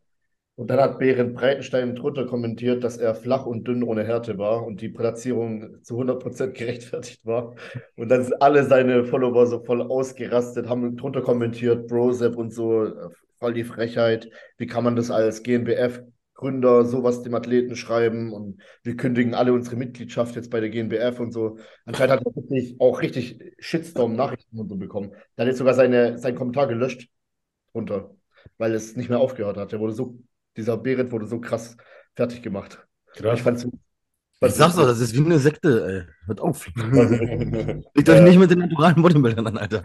Und dann hat Berend Breitenstein drunter kommentiert, dass er flach und dünn ohne Härte war und die Platzierung zu 100% gerechtfertigt war. Und dann sind alle seine Follower so voll ausgerastet, haben drunter kommentiert, Brosep und so, äh, voll die Frechheit. Wie kann man das als GmbF-Gründer sowas dem Athleten schreiben? Und wir kündigen alle unsere Mitgliedschaft jetzt bei der GmbF und so. Anscheinend hat er auch richtig Shitstorm-Nachrichten und so bekommen. Da hat jetzt sogar seine, seinen Kommentar gelöscht drunter, weil es nicht mehr aufgehört hat. Der wurde so, dieser Berit wurde so krass fertig gemacht. Krass. Ich fand's, Ich sag's doch, das ist wie eine Sekte, ey. Hört auf. Legt euch nicht mit den naturalen Bodybuildern an, Alter.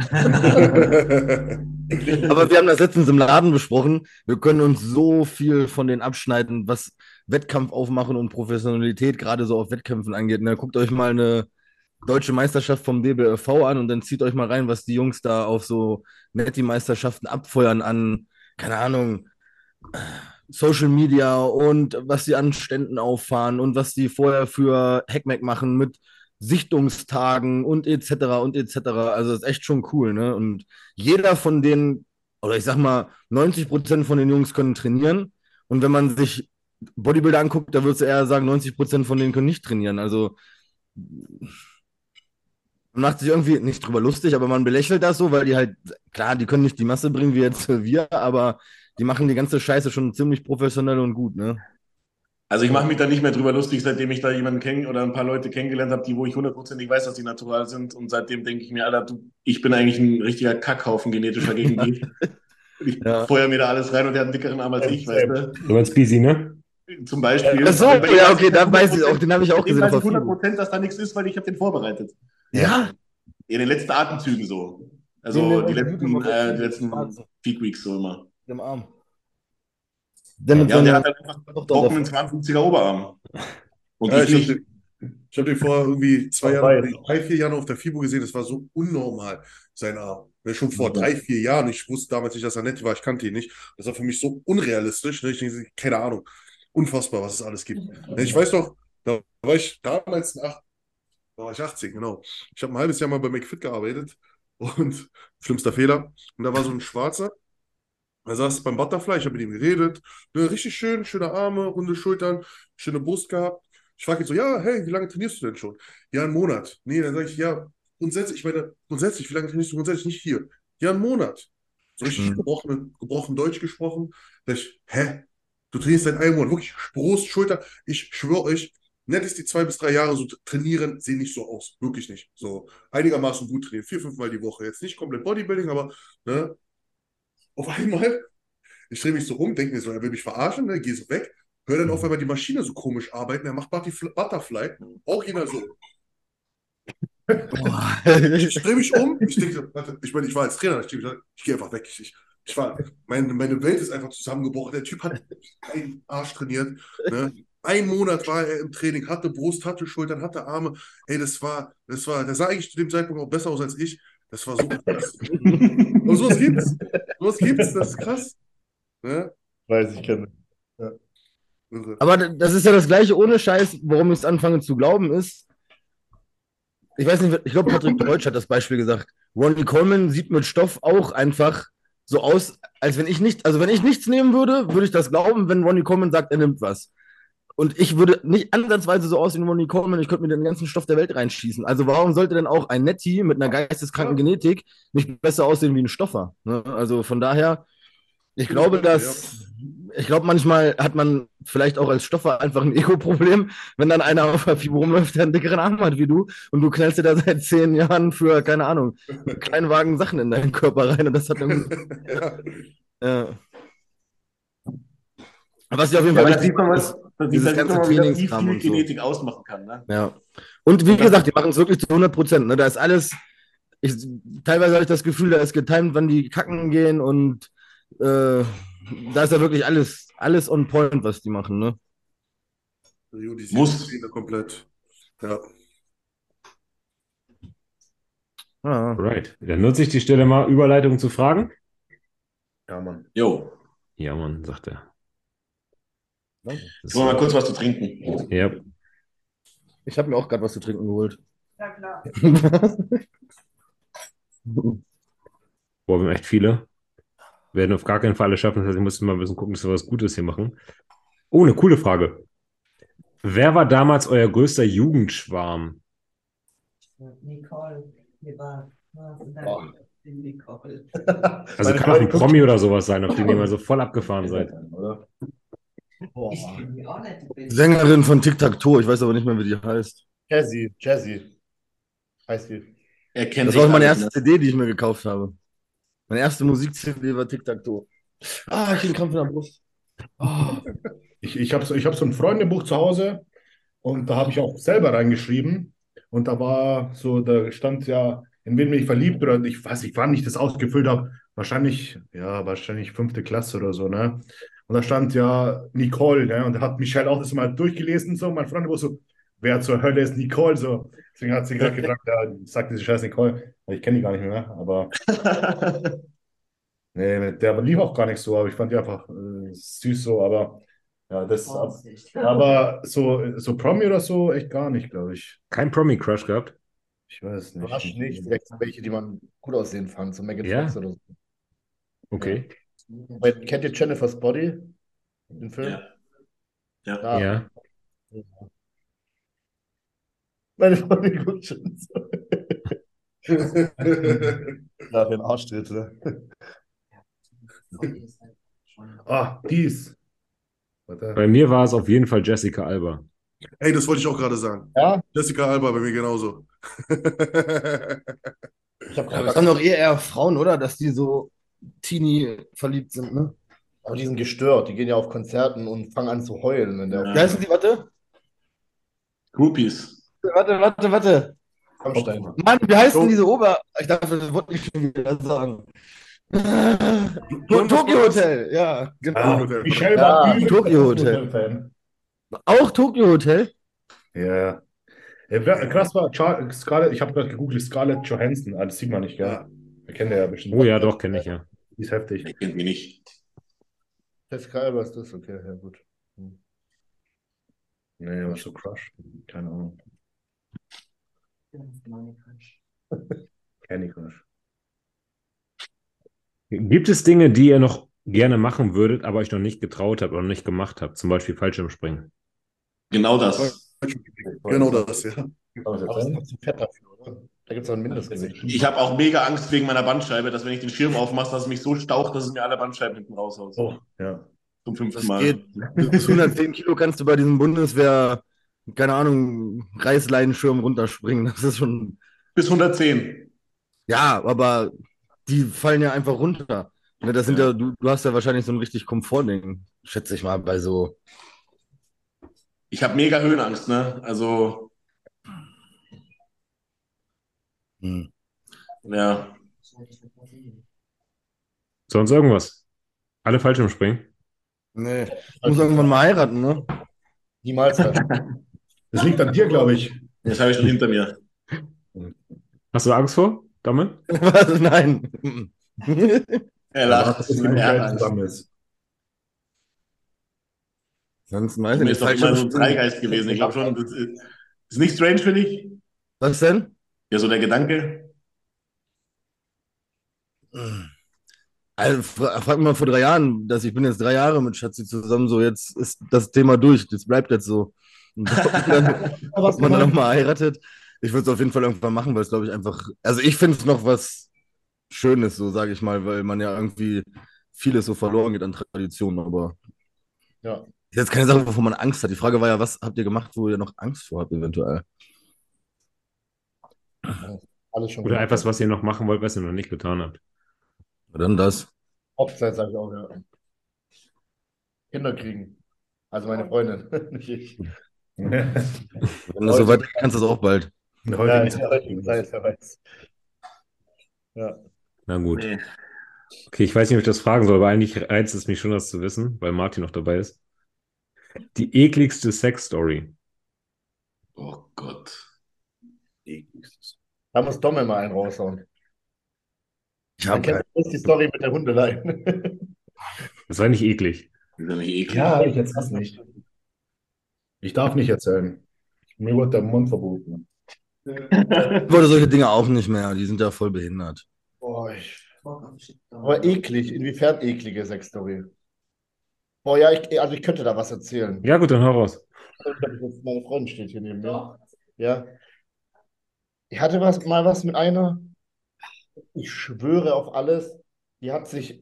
Aber wir haben das letztens im Laden besprochen. Wir können uns so viel von denen abschneiden, was Wettkampf aufmachen und Professionalität gerade so auf Wettkämpfen angeht. Ne? Guckt euch mal eine deutsche Meisterschaft vom DBLV an und dann zieht euch mal rein, was die Jungs da auf so Netti-Meisterschaften abfeuern an, keine Ahnung, Social Media und was sie an Ständen auffahren und was die vorher für Hackmack machen mit Sichtungstagen und etc. und etc. Also ist echt schon cool, ne? Und jeder von denen, oder ich sag mal, 90 Prozent von den Jungs können trainieren. Und wenn man sich Bodybuilder anguckt, da würdest du eher sagen, 90 Prozent von denen können nicht trainieren. Also man macht sich irgendwie nicht drüber lustig, aber man belächelt das so, weil die halt, klar, die können nicht die Masse bringen wie jetzt wir, aber die machen die ganze Scheiße schon ziemlich professionell und gut, ne? Also ich mache mich da nicht mehr drüber lustig, seitdem ich da jemanden kenne oder ein paar Leute kennengelernt habe, die, wo ich hundertprozentig weiß, dass die natural sind. Und seitdem denke ich mir, Alter, du, ich bin eigentlich ein richtiger Kackhaufen genetischer gegen die. ich Ja. feuer mir da alles rein und der hat einen dickeren Arm als ich, weißt du? Du meinst Busy, ne? Zum Beispiel. Ach so, dem ja, weiß okay, da weiß ich 100%, auch, den habe ich auch gesehen. weiß ich der 100 FIBO. dass da nichts ist, weil ich habe den vorbereitet. Ja, In den letzten Atemzügen so. Also die letzten, äh, die letzten. Peak Weeks so immer. Im Arm. Denn mit Ja, der hat halt einfach trockenen davon. 52er Oberarm. Und Ja, ich ich nicht. habe den, ich hab den vor irgendwie zwei. Jahren, drei, vier Jahren auf der FIBO gesehen. Das war so unnormal, sein Arm. Schon vor drei, vier Jahren. Ich wusste damals nicht, dass er nett war. Ich kannte ihn nicht. Das war für mich so unrealistisch. ne? Ich denke, keine Ahnung. Unfassbar, was es alles gibt. Ja, Ich weiß noch, da war ich damals, in acht, da war ich 18, genau. Ich habe ein halbes Jahr mal bei McFit gearbeitet und schlimmster Fehler. Und da war so ein Schwarzer, er saß beim Butterfly, ich habe mit ihm geredet, ne, richtig schön, schöne Arme, runde Schultern, schöne Brust gehabt. Ich frage ihn so, ja, hey, wie lange trainierst du denn schon? Ja, einen Monat. Nee, dann sage ich, ja, grundsätzlich, ich meine, grundsätzlich, wie lange trainierst du grundsätzlich nicht hier? Ja, einen Monat. So richtig Mhm. gebrochen, gebrochen Deutsch gesprochen. Sag ich, hä? Du trainierst seit einem Monat, wirklich Brust, Schulter. Ich schwöre euch, nett ist die zwei bis drei Jahre so trainieren, sehen nicht so aus. Wirklich nicht. So einigermaßen gut trainieren. Vier, fünfmal die Woche. Jetzt nicht komplett Bodybuilding, aber ne, auf einmal, ich drehe mich so um, denke mir so, er will mich verarschen, ne, gehe so weg, höre dann auf einmal die Maschine so komisch arbeiten, er macht Butterfly, Butterfly original so. Ich drehe mich um, ich denke, ich meine, ich war als Trainer, ich, ich gehe einfach weg. Ich, ich, ich war, meine, meine Welt ist einfach zusammengebrochen. Der Typ hat einen Arsch trainiert. Ne? Ein Monat war er im Training, hatte Brust, hatte Schultern, hatte Arme. Ey, das war, das war, der sah eigentlich zu dem Zeitpunkt auch besser aus als ich. Das war so krass. Aber sowas gibt's. Sowas gibt's, das ist krass. Ne? Weiß ich kenne. Irre. Aber das ist ja das Gleiche ohne Scheiß, warum ich es anfange zu glauben, ist, ich weiß nicht, ich glaube, Patrick Deutsch hat das Beispiel gesagt. Ronnie Coleman sieht mit Stoff auch einfach so aus, als wenn ich nicht, also wenn ich nichts nehmen würde, würde ich das glauben, wenn Ronnie Coleman sagt, er nimmt was. Und ich würde nicht ansatzweise so aussehen wie Ronnie Coleman, ich könnte mir den ganzen Stoff der Welt reinschießen. Also warum sollte denn auch ein Nettie mit einer geisteskranken Genetik nicht besser aussehen wie ein Stoffer? Ne? Also von daher, ich glaube, dass, ich glaube, manchmal hat man vielleicht auch als Stoffer einfach ein Ego-Problem, wenn dann einer auf der FIBO rumläuft, der einen dickeren Arm hat wie du und du knallst dir da seit zehn Jahren für, keine Ahnung, Kleinwagen Sachen in deinen Körper rein und das hat dann, Ja. ja. Was ich auf jeden Ja, Fall da wichtig sieht man was, dieses ganze man mal wieder, wie Trainingskram viel und so. Genetik ausmachen kann. Ne? Ja. Und wie gesagt, die machen es wirklich zu 100 Prozent. Ne? Da ist alles, ich, teilweise habe ich das Gefühl, da ist getimt, wann die kacken gehen und äh, da ist ja wirklich alles, alles on point, was die machen. Ne? Muss. Komplett. Ja. Ja. Right. Dann nutze ich die Stelle mal, Überleitung zu Fragen. Ja, Mann. Jo, Ja, Mann, sagt er. Ich hol mal kurz was zu trinken. Ja. Ich habe mir auch gerade was zu trinken geholt. Ja, klar. Boah, wir haben echt viele. Werden auf gar keinen Fall alle schaffen. Das heißt, ich muss mal ein bisschen gucken, dass wir was Gutes hier machen. Oh, eine coole Frage. Wer war damals euer größter Jugendschwarm? Nicole. Wir waren. Oh. Nicole? Also kann auch ein Promi oder sowas sein, auf den ihr mal so voll abgefahren seid. Oder? Ich kenne die auch nicht. die Bild. Sängerin von Tic Tac Toe, ich weiß aber nicht mehr, wie die heißt. Jazzy, Jazzy. Heißt die. Er kennt Das war auch meine erste CD, die ich mir gekauft habe. Meine erste Musik-CD war Tic Tac Toe. Ah, ich habe einen Krampf in der Brust. Ich, ich habe so, ich hab so ein Freundebuch zu Hause und da habe ich auch selber reingeschrieben. Und da war so, da stand ja, in wen bin ich verliebt oder ich weiß nicht, wann ich das ausgefüllt habe. Wahrscheinlich, ja, wahrscheinlich fünfte Klasse oder so, ne? Und da stand ja Nicole, ne? Und da hat Michelle auch das mal durchgelesen, so. Mein Freund war so, wer zur Hölle ist Nicole? So. Deswegen hat sie gerade gefragt, ja, sag diese scheiß Nicole. Ich kenne die gar nicht mehr, aber ne? nee, der lief auch gar nicht so, aber ich fand die einfach äh, süß so, aber ja, das, Vorsicht. aber so, so Promi oder so, echt gar nicht, glaube ich. Kein Promi-Crush gehabt? Ich weiß nicht. Überrascht nicht. Vielleicht welche, die man gut aussehen fand, so Megan Ja? Fox oder so. Okay. Weil, kennt ihr Jennifer's Body? Den Film? Ja. Ja. Ja. Ja. Meine Freundin guckt schon so. Nach den Arschtritt, ne? Ah, dies. Warte. Bei mir war es auf jeden Fall Jessica Alba. Ey, das wollte ich auch gerade sagen. Ja, Jessica Alba bei mir genauso. ich habe Aber gerade das haben doch eher, eher Frauen, oder? Dass die so teeny verliebt sind, ne? Aber die sind gestört. Die gehen ja auf Konzerten und fangen an zu heulen, wenn der Ja. Wie heißen die? Warte. Groupies. Warte, warte, warte. Rammstein. Mann, wie heißt denn diese Ober... Ich darf das Wort nicht schon wieder sagen. Tokyo Hotel, ja, genau. Ah, Michelle Ja, Tokyo Hotel. Auch Tokyo Hotel? Ja. ja. Krass war Char Scarlett, ich habe gerade gegoogelt, Scarlett Johansson, ah, das sieht man nicht, gell? Ja. Wir kennen ja bestimmt. Oh ja, doch, kenne ich ja. Die ist heftig. Ich kennt mich nicht. Jessica Alba ist das, okay, ja gut. Nee, was so Crush? Keine Ahnung. Candy Crush. Gibt es Dinge, die ihr noch gerne machen würdet, aber euch noch nicht getraut habt oder nicht gemacht habt? Zum Beispiel Fallschirmspringen. Genau das. Genau das, ja. Aber das ist doch zu fett dafür, oder? Da gibt es auch ein Mindestgewicht. Ich habe auch mega Angst wegen meiner Bandscheibe, dass wenn ich den Schirm aufmache, dass es mich so staucht, dass es mir alle Bandscheiben hinten raushaut. Oh, ja. Zum fünften Das Mal. geht. Bis 110 Kilo kannst du bei diesem Bundeswehr, keine Ahnung, Reißleinenschirm runterspringen. Das ist schon. Bis 110. Ja, aber die fallen ja einfach runter. Ne, das sind ja, du, du hast ja wahrscheinlich so ein richtig Komfortding, schätze ich mal, bei so. Ich habe mega Höhenangst, ne? Also, Hm. ja. Sonst irgendwas? Alle Fallschirmspringen? Nee. Ich muss irgendwann mal heiraten, ne? Niemals. das. Das liegt an dir, glaube ich. Das habe ich schon hinter mir. Hast du Angst vor, damit? Was? Nein. Er lacht. Angst. Sonst weiß ich Mir nicht. ist doch immer so ein. Freigeist gewesen. Ich glaube schon, das ist, ist nicht strange für dich? Was denn? Ja, so der Gedanke. Also, fra- frag mich mal vor drei Jahren, dass ich bin jetzt drei Jahre mit Schatzi zusammen, so jetzt ist das Thema durch, das bleibt jetzt so. Und dann, ob man dann nochmal heiratet, ich würde es auf jeden Fall irgendwann machen, weil es glaube ich einfach, also ich finde es noch was Schönes, so sage ich mal, weil man ja irgendwie vieles so verloren geht an Traditionen, aber Ja. ist jetzt keine Sache, wovon man Angst hat. Die Frage war ja, was habt ihr gemacht, wo ihr noch Angst vor habt, eventuell? Alles schon Oder gemacht. etwas, was ihr noch machen wollt, was ihr noch nicht getan habt? Dann das. Hochzeit sage ich auch, ja. Kinder kriegen. Also meine Freundin, nicht ich. Wenn das so weit kannst du es auch bald. In der Ja, heutigen in der heutigen Zeit. Wer weiß. Ja. Na gut. Nee. Okay, ich weiß nicht, ob ich das fragen soll, aber eigentlich reizt es mich schon, das zu wissen, weil Martin noch dabei ist. Die ekligste Sex-Story. Oh Gott. Da muss Domme mal einen raushauen. Ich habe kennt bloß die Story mit der Hundeleine. Das war nicht eklig. Das ja nicht eklig. Ja, ich jetzt das nicht. Ich darf nicht erzählen. Mir wurde der Mund verboten. Ich wollte solche Dinge auch nicht mehr, die sind ja voll behindert. Boah, ich, aber eklig. Inwiefern eklige Sexstory? Boah, ja, ich, also ich könnte da was erzählen. Ja, gut, dann hau raus. Meine Freundin steht hier neben mir. Ja. Ich hatte was, mal was mit einer. Ich schwöre auf alles. Die hat sich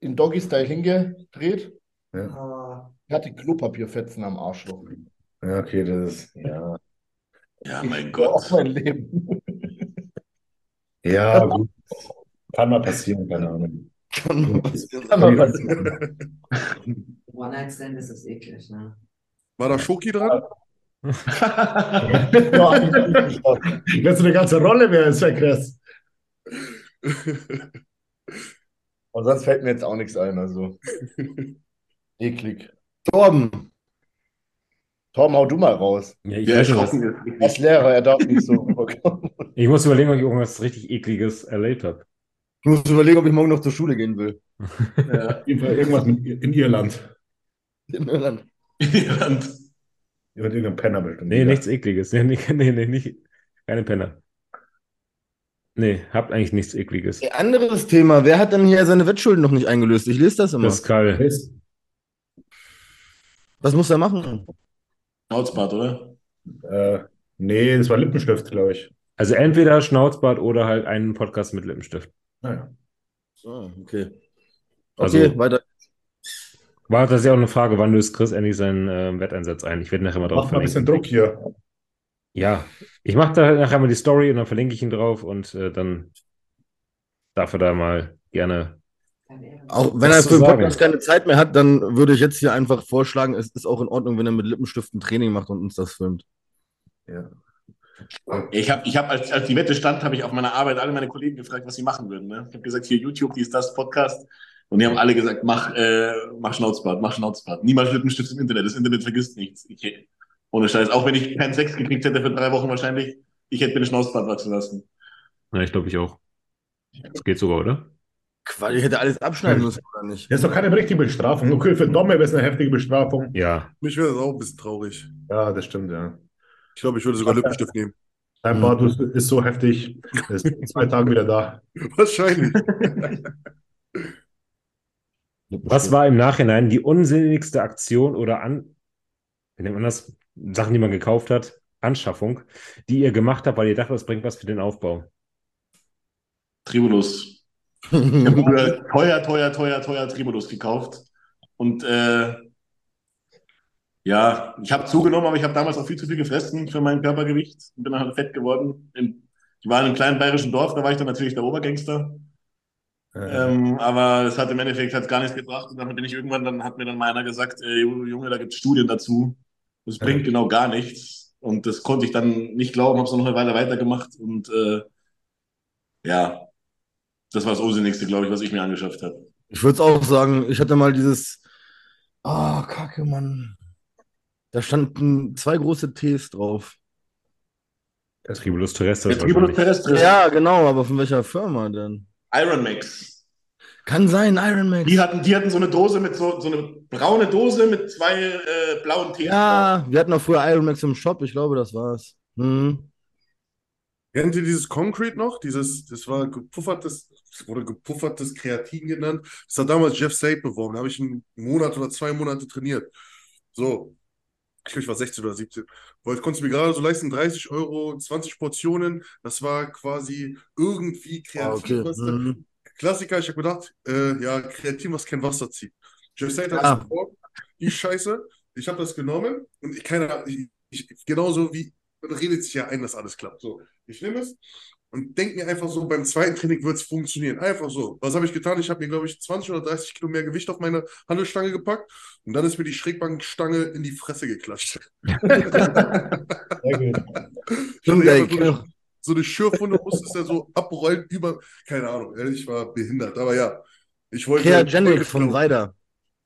in Doggy-Style hingedreht. Ah, Die hatte Klopapierfetzen am Arschloch. Ja, okay, das ist. Ja, Ja, mein Ich schwöre Auf Gott. mein Leben. ja gut. Kann mal passieren, keine Ahnung. Kann mal passieren. One-Night-Stand ist das eklig, ne? War da Schoki dran? Ja, Wenn so eine ganze Rolle wäre, ist ja krass. Und sonst fällt mir jetzt auch nichts ein. Also eklig. Torben, Tom, hau du mal raus. Ja, ich, weiß schon. Als Lehrer, er darf nicht so rüberkommen. ich muss überlegen, ob ich irgendwas richtig Ekliges erlebt habe. ich muss überlegen, ob ich morgen noch zur Schule gehen will. Ja. Auf jeden Fall irgendwas in Irland. In Irland. Irland. Mit irgendeinem Penner bestimmt. Nee, nichts Ekliges. Nee, nee, nee, nee, nicht. Keine Penner. Nee, habt eigentlich nichts Ekliges. Ey, Anderes Thema, wer hat denn hier seine Wettschulden noch nicht eingelöst? Ich lese das immer. Pascal. Was muss er machen? Schnauzbart, oder? Äh, nee, das war Lippenstift, glaube ich. Also entweder Schnauzbart oder halt einen Podcast mit Lippenstift. Naja. Ah, okay. Also- Okay, weiter. War das ja auch eine Frage, wann löst Chris endlich seinen äh, Wetteinsatz ein? Ich werde nachher mal drauf Mach mal ein bisschen. Druck hier. Ja, ich mache da nachher mal die Story und dann verlinke ich ihn drauf und äh, dann darf er da mal gerne. Auch wenn er für den? Podcast keine Zeit mehr hat, dann würde ich jetzt hier einfach vorschlagen, es ist auch in Ordnung, wenn er mit Lippenstift ein Training macht und uns das filmt. Ja. Ich habe, ich hab, als, als die Wette stand, habe ich auf meiner Arbeit alle meine Kollegen gefragt, was sie machen würden. Ne? Ich habe gesagt, hier YouTube, dies, das, Podcast. Und die haben alle gesagt, mach, äh, mach Schnauzbart, mach Schnauzbart. Niemals Lippenstift im Internet. Das Internet vergisst nichts. Ich, ohne Scheiß. Auch wenn ich keinen Sex gekriegt hätte für drei Wochen wahrscheinlich, ich hätte mir den Schnauzbart wachsen lassen. Na, ich glaube ich auch. Das geht sogar, oder? Quatsch, ich hätte alles abschneiden müssen, oder nicht? Das ist doch keine richtige Bestrafung. Okay, für Domme wäre es eine heftige Bestrafung. Ja. Mich wäre das auch ein bisschen traurig. Ja, das stimmt, ja. Ich glaube, ich würde sogar Lippenstift nehmen. Dein Bart ist- ist so heftig, er ist in zwei Tagen wieder da. Wahrscheinlich. Was war im Nachhinein die unsinnigste Aktion oder an, wie nennt man das? Sachen, die man gekauft hat, Anschaffung, die ihr gemacht habt, weil ihr dachtet, das bringt was für den Aufbau? Tribulus. Ich habe teuer, teuer, teuer, teuer Tribulus gekauft. Und äh, ja, ich habe zugenommen, aber ich habe damals auch viel zu viel gefressen für mein Körpergewicht und bin dann halt fett geworden. In, ich war in einem kleinen bayerischen Dorf, da war ich dann natürlich der Obergangster. Ähm, aber es hat im Endeffekt hat's gar nichts gebracht. Und dann bin ich irgendwann, dann hat mir dann mal einer gesagt, äh, Junge, da gibt es Studien dazu. Das bringt Ja. genau gar nichts. Und das konnte ich dann nicht glauben, habe es noch eine Weile weitergemacht. Und äh, ja, das war das Unsinnigste, glaube ich, was ich mir angeschafft habe. Ich würde es auch sagen, ich hatte mal dieses. Ah, Kacke, Mann. Da standen zwei große Ts drauf. Tribulus terrestris Der Tribulus terrestris, Ja, genau, aber von welcher Firma denn? Iron Max. Kann sein, Iron Max. Die hatten, die hatten so eine Dose mit so, so eine braune Dose mit zwei äh, blauen drauf. Ja, wir hatten auch früher Iron Max im Shop, ich glaube, das war's. Hm. Kennt ihr dieses Concrete noch? Dieses, das war gepuffertes, das wurde gepuffertes Kreatin genannt. Das hat damals Jeff Sape beworben. Da habe ich einen Monat oder zwei Monate trainiert. So. Ich glaube, ich war 16 oder 17. Weil konntest du mir gerade so leisten, 30 Euro, 20 Portionen. Das war quasi irgendwie Ah, kreativ. okay. was da- Hm. Klassiker, ich habe gedacht, äh, ja, Kreatin, was kein Wasser zieht. Jeff Sater ist vor, die Scheiße. Ich habe das genommen und ich keine Ahnung, ich, ich, genauso wie, man redet sich ja ein, dass alles klappt. So, ich nehme es und denke mir einfach so, beim zweiten Training wird es funktionieren. Einfach so. Was habe ich getan? Ich habe mir, glaube ich, 20 oder 30 Kilo mehr Gewicht auf meine Handelstange gepackt und dann ist mir die Schrägbankstange in die Fresse geklatscht. Sehr gut. So eine- so eine Schürfwunde musstest du so abrollen über, keine Ahnung, ich war behindert, aber ja, ich wollte. Creagenic von Ryder.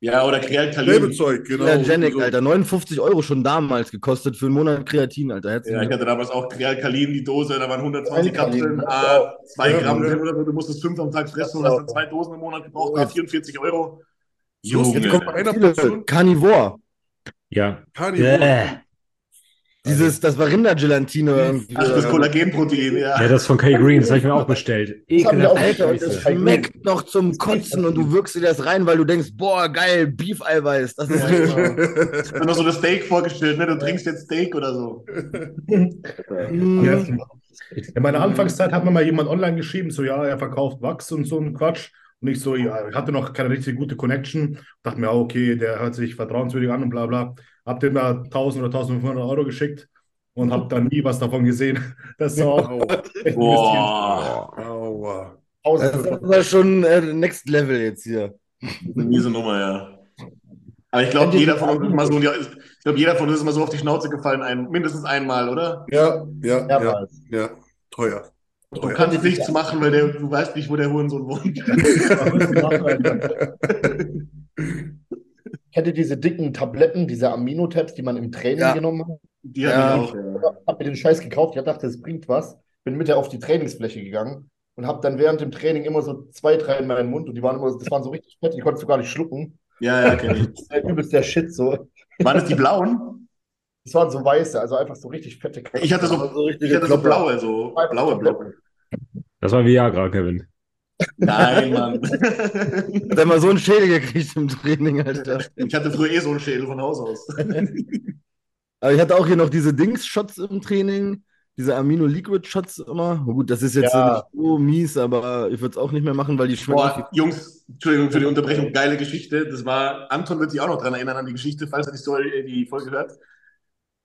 Ja, oder Selbe Krealkalin. Zeug, genau. Creagenic, so. Alter. 59 Euro schon damals gekostet für einen Monat Kreatin, Alter. Herzlichen Ja, ich hatte damals auch Krealkalin, die Dose, da waren 120 Krealkalin, Kapseln, ah, auch. zwei Ja, Gramm ja. drin oder so, du musstest fünf am Tag fressen und hast dann zwei Dosen im Monat gebraucht, Ja. ah, 44 Euro. Just, jetzt Junge. kommt bei einer Portion Carnivore. Ja. Carnivore. Äh. Dieses, das war Rindergelatine irgendwie. Ach, das Kollagenprotein, ja. Ja, das von K. Green, das habe ich mir auch bestellt. Ekelhaft. Alter, und das schmeckt noch zum Kotzen und du wirkst dir das rein, weil du denkst, boah, geil, Beef-Eiweiß. Das ist Ja, richtig. Ich habe mir noch so das Steak vorgestellt, ne? Du trinkst jetzt Steak oder so. Mhm. Ja. In meiner Anfangszeit hat mir mal jemand online geschrieben, so ja, er verkauft Wachs und so ein Quatsch. Und ich so, ja, ich hatte noch keine richtig gute Connection. Dachte mir, okay, der hört sich vertrauenswürdig an und bla bla. Hab dem da 1000 oder 1500 Euro geschickt und hab dann nie was davon gesehen. Das ist auch Au, echt Boah, aua. Das war schon äh, Next Level jetzt hier. eine miese Nummer, ja. Aber ich glaube, jeder von uns ist mal so, ja, ich glaube, jeder von uns ist mal so auf die Schnauze gefallen, ein, mindestens einmal, oder? Ja, ja, ja, Mehrmals. ja. Teuer. Du Teuer. kannst nichts machen, weil der, du weißt nicht, wo der Hurensohn wohnt. Kennt ihr diese dicken Tabletten, diese Amino-Tabs, die man im Training Ja. genommen hat? Die Ja. hatte ich auch. Ja. Hab mir den Scheiß gekauft, ich dachte, es bringt was. Bin mit der auf die Trainingsfläche gegangen und hab dann während dem Training immer so zwei, drei in meinen Mund und die waren immer, das waren so richtig fett, die konntest du gar nicht schlucken. Ja, ja, kenn ich. Das ist der übelst der Shit so. Waren es die blauen? Das waren so weiße, also einfach so richtig fette Ich hatte so, So ich hatte so blaue, so blaue Blocken. Das war Viagra, Kevin. Nein, Mann. Hat er mal so einen Schädel gekriegt im Training, Alter. Ich hatte früher eh so einen Schädel von Haus aus. Aber ich hatte auch hier noch diese Dings-Shots im Training. diese Amino-Liquid-Shots immer. Gut, das ist jetzt Ja. nicht so mies, aber ich würde es auch nicht mehr machen, weil die schmecken Boah, Jungs, Entschuldigung für die Unterbrechung, geile Geschichte. Das war, Anton wird sich auch noch dran erinnern an die Geschichte, falls er die Story, die Folge hört.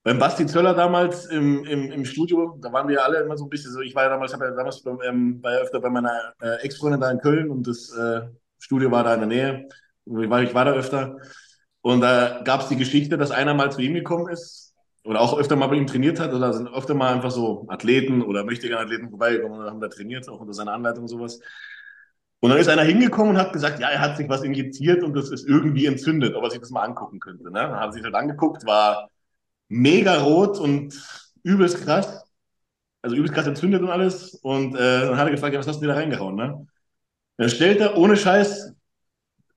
Beim Basti Zöller damals im, im, im Studio, da waren wir ja alle immer so ein bisschen so, ich war ja damals, habe ja damals beim, ähm, ja öfter bei meiner äh, Ex-Freundin da in Köln und das äh, Studio war da in der Nähe. Ich war, ich war da öfter. Und da gab es die Geschichte, dass einer mal zu ihm gekommen ist oder auch öfter mal bei ihm trainiert hat oder sind öfter mal einfach so Athleten oder möchtegern Athleten vorbeigekommen und haben da trainiert, auch unter seiner Anleitung und sowas. Und dann ist einer hingekommen und hat gesagt, ja, er hat sich was injiziert und das ist irgendwie entzündet, ob er sich das mal angucken könnte. Ne? Dann hat er sich das angeguckt, war mega rot und übelst krass. Also übelst krass entzündet und alles. Und äh, dann hat er gefragt, ja, was hast du dir da reingehauen? Ne? Dann stellt er ohne Scheiß,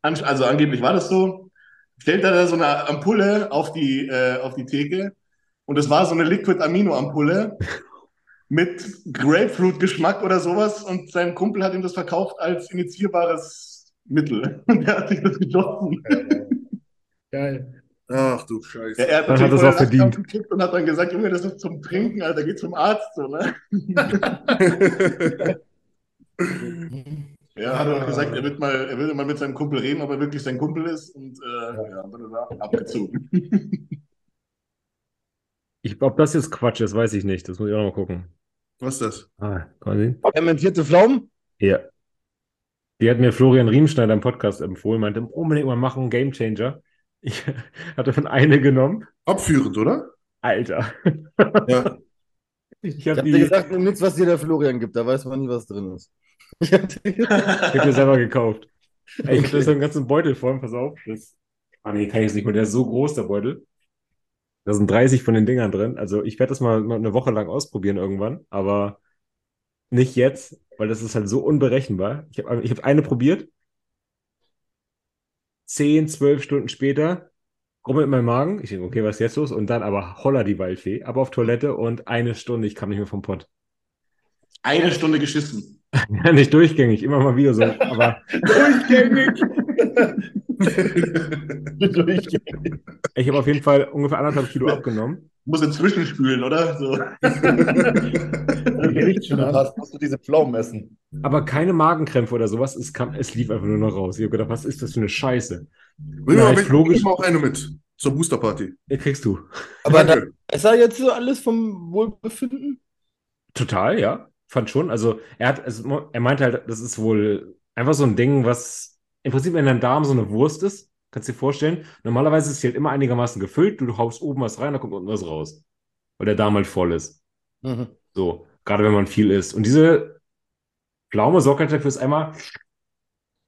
also angeblich war das so, stellt er da so eine Ampulle auf die, äh, auf die Theke und es war so eine Liquid Amino Ampulle mit Grapefruit-Geschmack oder sowas und sein Kumpel hat ihm das verkauft als injizierbares Mittel. Und er hat sich das geschossen. Geil. Ach du Scheiße. Ja, er hat Dann hat er voll auch verdient. und hat dann gesagt, Junge, das ist zum Trinken, Alter, geh zum Arzt. So, ne? Ja, hat er auch gesagt, er wird mal, er will mal mit seinem Kumpel reden, ob er wirklich sein Kumpel ist und äh, ja, er abgezogen. Ich, ob das jetzt Quatsch ist, weiß ich nicht. Das muss ich auch noch mal gucken. Was ist das? Ah, quasi. Fermentierte Pflaumen? Ja. Die hat mir Florian Riemschneider im Podcast empfohlen, meinte, unbedingt mal machen, Game Changer. Ich hatte von eine genommen. Abführend, oder? Alter. Ja. Ich Ich habe hab dir gesagt, nimm nichts, was dir der Florian gibt, da weiß man nie, was drin ist. Ich hab dir gesagt, ich hab mir selber gekauft. Ey, Ich habe so einen ganzen Beutel voll, pass auf. Das, ah nee, kann ich jetzt nicht mehr. Der ist so groß, der Beutel. Da sind 30 von den Dingern drin. Also ich werde das mal, mal eine Woche lang ausprobieren irgendwann, aber nicht jetzt, weil das ist halt so unberechenbar. Ich habe ich hab eine probiert. 10, 12 Stunden später rummelt mein Magen. Ich denke, okay, was ist jetzt los? Und dann aber holla die Waldfee, aber auf Toilette und eine Stunde, ich kam nicht mehr vom Pott. Eine Stunde geschissen. Ja, nicht durchgängig, immer mal wieder so, aber Durchgängig. ich habe auf jeden Fall ungefähr anderthalb Kilo abgenommen. Muss inzwischen spülen, oder? So. Riecht schon an. Hast, musst du diese Pflaumen essen. Aber keine Magenkrämpfe oder sowas. Es, kam, es lief einfach nur noch raus. Ich habe gedacht, was ist das für eine Scheiße? Bring Ja, mal, ich bring mal auch eine mit. Zur Boosterparty. Ja, kriegst du. aber da, ist er jetzt so alles vom Wohlbefinden? Total, ja. Fand schon. Also er hat, also, er meinte halt, das ist wohl einfach so ein Ding, was im Prinzip in deinem Darm so eine Wurst ist. Kannst du dir vorstellen. Normalerweise ist sie halt immer einigermaßen gefüllt. Du haust oben was rein, da kommt unten was raus. Weil der Darm halt voll ist. Mhm. So, gerade wenn man viel isst. Und diese Pflaume sorgt halt dafür, dass einmal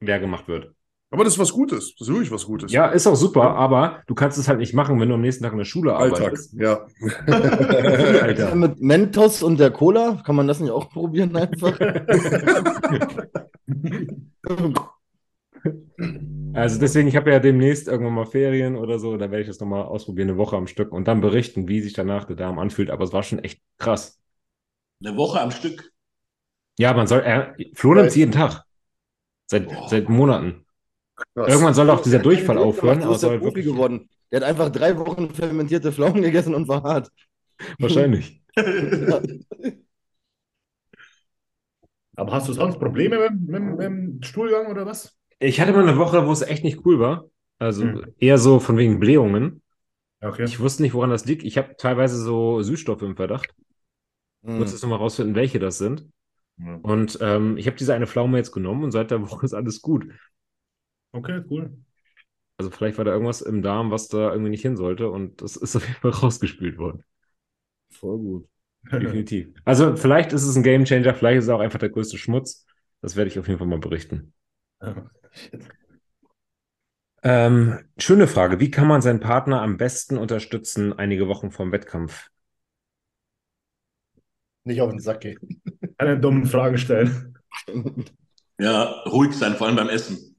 leer gemacht wird. Aber das ist was Gutes. Das ist wirklich was Gutes. Ja, ist auch super, aber du kannst es halt nicht machen, wenn du am nächsten Tag in der Schule Alltag. arbeitest. Ja. Alter. Mit Mentos und der Cola, kann man das nicht auch probieren einfach? Also deswegen, ich habe ja demnächst irgendwann mal Ferien oder so, da werde ich das nochmal ausprobieren, eine Woche am Stück und dann berichten, wie sich danach der Darm anfühlt. Aber es war schon echt krass. Eine Woche am Stück. Ja, man soll, er, Flo nimmt jeden Tag. Seit, Boah. seit Monaten. Krass. Irgendwann soll auch dieser Durchfall aufhören, aber es soll Profi wirklich, geworden. Der hat einfach drei Wochen fermentierte Pflaumen gegessen und war hart. wahrscheinlich. Aber hast du sonst Probleme mit, mit, mit dem Stuhlgang oder was? Ich hatte mal eine Woche, wo es echt nicht cool war. Also Hm. eher so von wegen Blähungen. Okay. Ich wusste nicht, woran das liegt. Ich habe teilweise so Süßstoffe im Verdacht. Ich Hm. muss jetzt nochmal rausfinden, welche das sind. Ja. Und ähm, ich habe diese eine Pflaume jetzt genommen und seit der Woche ist alles gut. Okay, cool. Also vielleicht war da irgendwas im Darm, was da irgendwie nicht hin sollte und das ist auf jeden Fall rausgespült worden. Voll gut. Definitiv. Also vielleicht ist es ein Gamechanger, vielleicht ist es auch einfach der größte Schmutz. Das werde ich auf jeden Fall mal berichten. Ähm, schöne Frage. Wie kann man seinen Partner am besten unterstützen einige Wochen vorm Wettkampf? Nicht auf den Sack gehen. Keine dummen Fragen stellen. Ja, ruhig sein, vor allem beim Essen.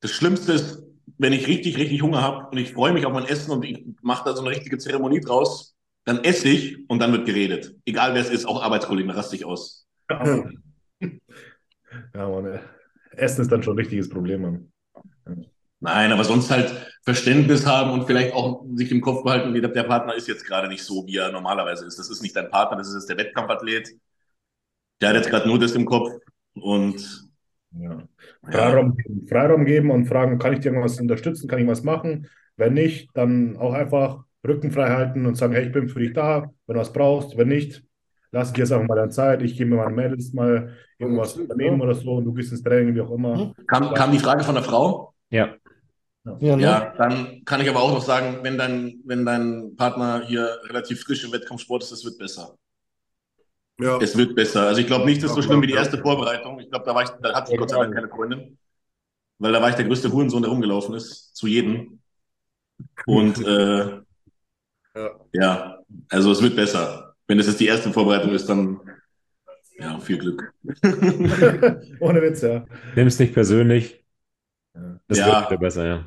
Das Schlimmste ist, wenn ich richtig, richtig Hunger habe und ich freue mich auf mein Essen und ich mache da so eine richtige Zeremonie draus, dann esse ich und dann wird geredet. Egal wer es ist, auch Arbeitskollegen, raste ich aus. Ja, Mann. ey. Essen ist dann schon ein richtiges Problem, Mann. Nein, aber sonst halt Verständnis haben und vielleicht auch sich im Kopf behalten, der der Partner ist jetzt gerade nicht so, wie er normalerweise ist. Das ist nicht dein Partner, das ist jetzt der Wettkampfathlet. Der hat jetzt gerade nur das im Kopf und Ja. ja, Freiraum, Freiraum geben und fragen, kann ich dir irgendwas unterstützen, kann ich was machen? Wenn nicht, dann auch einfach Rücken frei halten und sagen, hey, ich bin für dich da, wenn du was brauchst. Wenn nicht, lass dir jetzt einfach mal deine Zeit. Ich gebe mir meinen Mädels mal irgendwas unternehmen oder so und du gehst ins Training, wie auch immer. kam, kam die Frage von der Frau? Ja. Ja, ne? Ja, dann kann ich aber auch noch sagen, wenn dein, wenn dein Partner hier relativ frisch im Wettkampfsport ist, es wird besser. Ja, Es wird besser. Also ich glaube nicht, das ist so schlimm wie die erste Vorbereitung. Ich glaube, da war ich, da hatte ich Ja, Gott sei Dank keine Freundin. Weil da war ich der größte Hurensohn, der rumgelaufen ist. Zu jedem. Und äh, ja. ja, also es wird besser. Wenn es jetzt die erste Vorbereitung ist, dann ja, viel Glück. Ohne Witz, ja. Nimm es nicht persönlich. Ja. Das Ja. wird wieder besser, ja.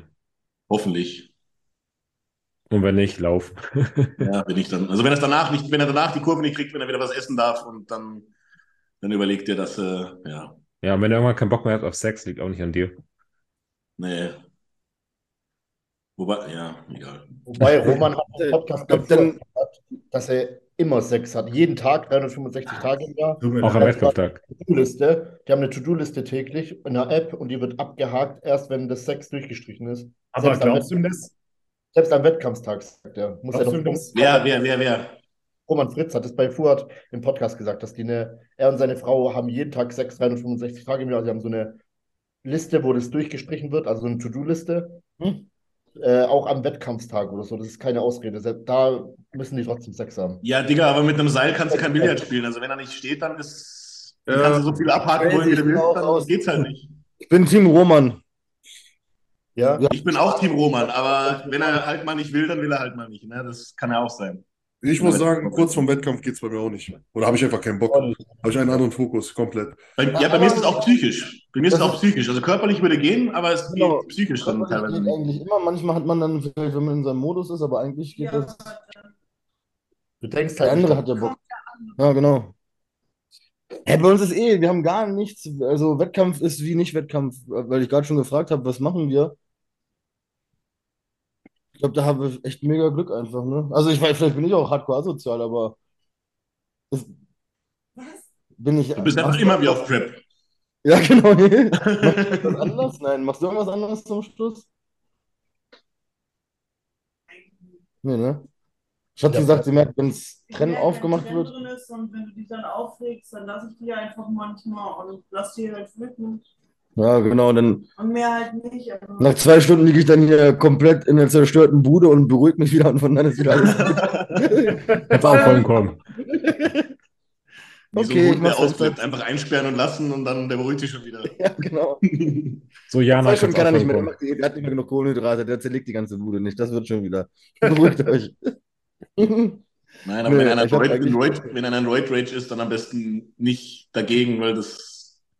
Hoffentlich. Und wenn nicht, lauf. Ja, wenn ich dann, also wenn er danach nicht, wenn er danach die Kurve nicht kriegt, wenn er wieder was essen darf und dann, dann überlegt er, dass, äh, ja, Ja, und wenn er irgendwann keinen Bock mehr hat auf Sex, liegt auch nicht an dir. nee. Wobei, ja, egal. Wobei Roman hat im Podcast dann- dass er immer Sex hat. Jeden Tag, 365 Tage im Jahr. Auch am. Wettkampftag. To-Do-Liste. Die haben eine To-Do-Liste täglich in der App und die wird abgehakt, erst wenn das Sex durchgestrichen ist. Aber Selbst am glaubst du ihm das? Selbst am Wettkampftag, sagt er. Muss er Glaubst doch du ihm das? Wer, wer, wer, wer? Roman Fritz hat es bei Fuad im Podcast gesagt, dass die eine, er und seine Frau haben jeden Tag Sex, 365 Tage im Jahr. Sie haben so eine Liste, wo das durchgestrichen wird, also eine To-Do-Liste. Hm. Äh, auch am Wettkampftag oder so. Das ist keine Ausrede. Da müssen die trotzdem Sex haben. Ja, Digga, aber mit einem Seil kannst du kein Billard spielen. Also wenn er nicht steht, dann ist, Ja. kannst du so viel abhaken wollen, wie du willst, dann aus- geht's halt nicht. Ich bin Team Roman. Ja? Ja. Ich bin auch Team Roman, aber wenn er halt mal nicht will, dann will er halt mal nicht. Ne? Das kann ja auch sein. Ich muss sagen, kurz vorm Wettkampf geht es bei mir auch nicht. Oder habe ich einfach keinen Bock. Habe ich einen anderen Fokus, komplett. Bei, ja, bei mir ist es auch psychisch. Bei mir ist es auch psychisch. Also körperlich würde gehen, aber es Genau. geht psychisch dann teilweise geht eigentlich immer. Manchmal hat man dann vielleicht, wenn man in seinem Modus ist, aber eigentlich geht das. Du denkst Der halt andere nicht hat ja Bock. Ja, genau. Hä, bei uns ist eh, wir haben gar nichts. Also Wettkampf ist wie nicht Wettkampf, weil ich gerade schon gefragt habe, was machen wir? Ich glaube, da habe ich echt mega Glück einfach, ne? Also ich weiß, vielleicht bin ich auch hardcore asozial, aber das bin ich. Du bist einfach immer wie auf Prep. Ja, genau. Machst du was anderes? Nein, machst du irgendwas anderes zum Schluss? Nee, ne? Schatzi Ja. sagt, sie merkt, wenn das Trennen Wenn aufgemacht Trend wird. drin ist und wenn du dich dann aufregst, dann lasse ich die einfach manchmal und lass die halt wütend. Ja, genau. Dann Und mehr halt nicht. Aber nach zwei Stunden liege ich dann hier komplett in der zerstörten Bude und beruhige mich wieder und von dann ist wieder alles. Hätte auch kommen kommen. Wie so Okay, Hund, der jetzt ausflippt. Einfach einsperren und lassen und dann der beruhigt sich schon wieder. ja, genau. So, Jana, Zwei Stunden kann's kann er auch nicht mehr. Der, kommen. der hat nicht mehr genug Kohlenhydrate. Der zerlegt die ganze Bude nicht. Das wird schon wieder. Beruhigt euch. Nein, aber Nö, wenn einer ich hab Roid, eigentlich- Roid, wenn einer ein Roid Rage ist, dann am besten nicht dagegen, weil das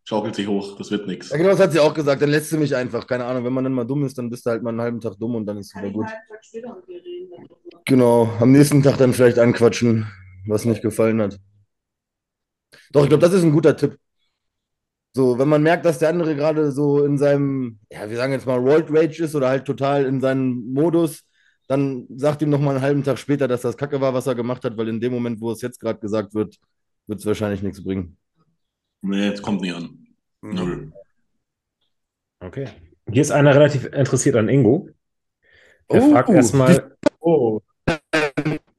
schaukelt sich hoch. Das wird nichts. Ja, genau, das hat sie auch gesagt. Dann lässt sie mich einfach. Keine Ahnung, wenn man dann mal dumm ist, dann bist du halt mal einen halben Tag dumm und dann ist es wieder gut. einen Tag später mit dir reden. darüber. Genau, am nächsten Tag dann vielleicht anquatschen, was nicht gefallen hat. Doch, ich glaube, das ist ein guter Tipp. So, wenn man merkt, dass der andere gerade so in seinem, ja, wir sagen jetzt mal World Rage ist oder halt total in seinem Modus, dann sagt ihm noch mal einen halben Tag später, dass das Kacke war, was er gemacht hat, weil in dem Moment, wo es jetzt gerade gesagt wird, wird es wahrscheinlich nichts bringen. Nee, jetzt kommt nicht an. Null. Okay. Hier ist einer relativ interessiert an Ingo. Er Oh, fragt erstmal, Oh?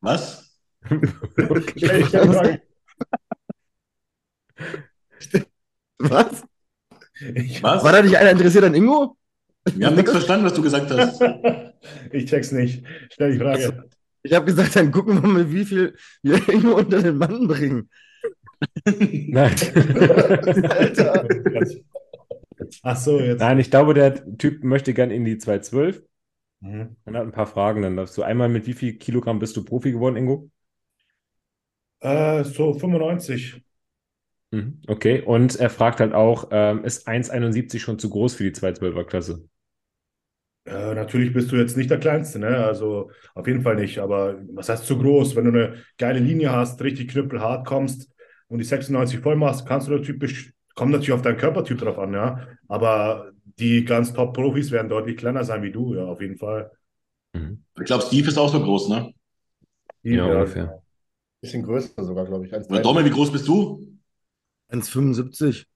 Was? Frage. Was? Was? War da nicht einer interessiert an Ingo? Wir haben nichts verstanden, was du gesagt hast. ich check's nicht. Stell die Frage. Ich habe gesagt, dann gucken wir mal, wie viel wir Ingo unter den Mann bringen. nein. Alter. Ach so, jetzt. Nein, ich glaube, der Typ möchte gern in die 212 Mhm. und hat ein paar Fragen. Dann darfst du einmal mit wie viel Kilogramm bist du Profi geworden, Ingo? Äh, so 95. Mhm. Okay. Und er fragt halt auch, ähm, ist 1,71 schon zu groß für die 212er Klasse? Äh, natürlich bist du jetzt nicht der Kleinste, ne? Also auf jeden Fall nicht. Aber was heißt zu groß? Wenn du eine geile Linie hast, richtig knüppelhart kommst, und die 96 voll machst, kannst du da typisch, kommt natürlich auf deinen Körpertyp drauf an, ja. Aber die ganz Top-Profis werden deutlich kleiner sein wie du, ja, auf jeden Fall. Mhm. Ich glaube, Steve ist auch so groß, ne? Die, Ja, ungefähr. Bisschen größer sogar, glaube ich. Oder Domme, wie groß bist du? 1,75.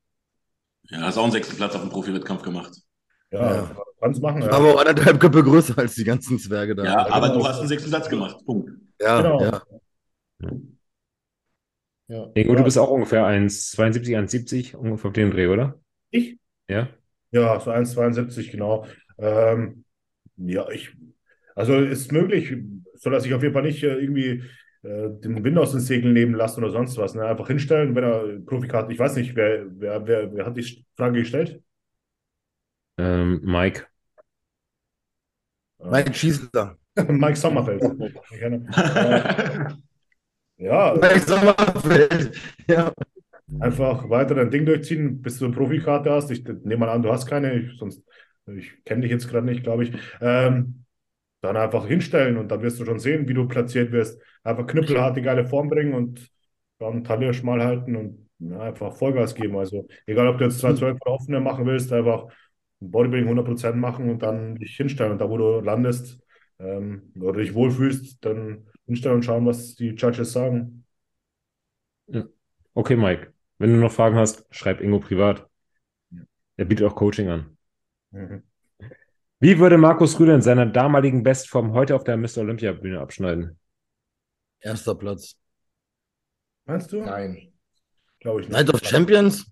Ja, hast auch einen sechsten Platz auf dem Profi-Wettkampf gemacht. Ja, Ja. kannst machen. Ja. Aber auch anderthalb Köpfe größer als die ganzen Zwerge da. Ja, aber genau. du hast einen sechsten Platz gemacht. Punkt. ja, Genau. ja. Ja. Ingo, Ja. du bist auch ungefähr 1,72, 1,70, ungefähr auf dem Dreh, oder? Ich? Ja. Ja, so 1,72, genau. Ähm, ja, ich, also ist möglich, so dass ich auf jeden Fall nicht äh, irgendwie äh, den Wind aus den Segeln nehmen lassen oder sonst was. Ne? Einfach hinstellen, wenn er Profikarte, ich weiß nicht, wer, wer, wer, wer hat die Frage gestellt? Ähm, Mike. Mike Schießler. Mike Sommerfeld. Ja, Mike Sommerfeld. Ja. einfach weiter dein Ding durchziehen, bis du eine Profikarte hast. Ich nehme mal an, du hast keine, ich, sonst, ich kenne dich jetzt gerade nicht, glaube ich. Ähm, dann einfach hinstellen und dann wirst du schon sehen, wie du platziert wirst. Einfach knüppelhart die geile Form bringen und dann Taille schmal halten und ja, einfach Vollgas geben. Also egal, ob du jetzt 212 oder offene machen willst, einfach Bodybuilding 100% machen und dann dich hinstellen. Und da, wo du landest ähm, oder dich wohlfühlst, dann hinstellen und schauen, was die Judges sagen. Okay, Mike. Wenn du noch Fragen hast, schreib Ingo privat. Er bietet auch Coaching an. Mhm. Wie würde Markus Rühle in seiner damaligen Bestform heute auf der Mr. Olympia Bühne abschneiden? Erster Platz. Meinst du? Nein. Glaube ich nicht. Night of Champions?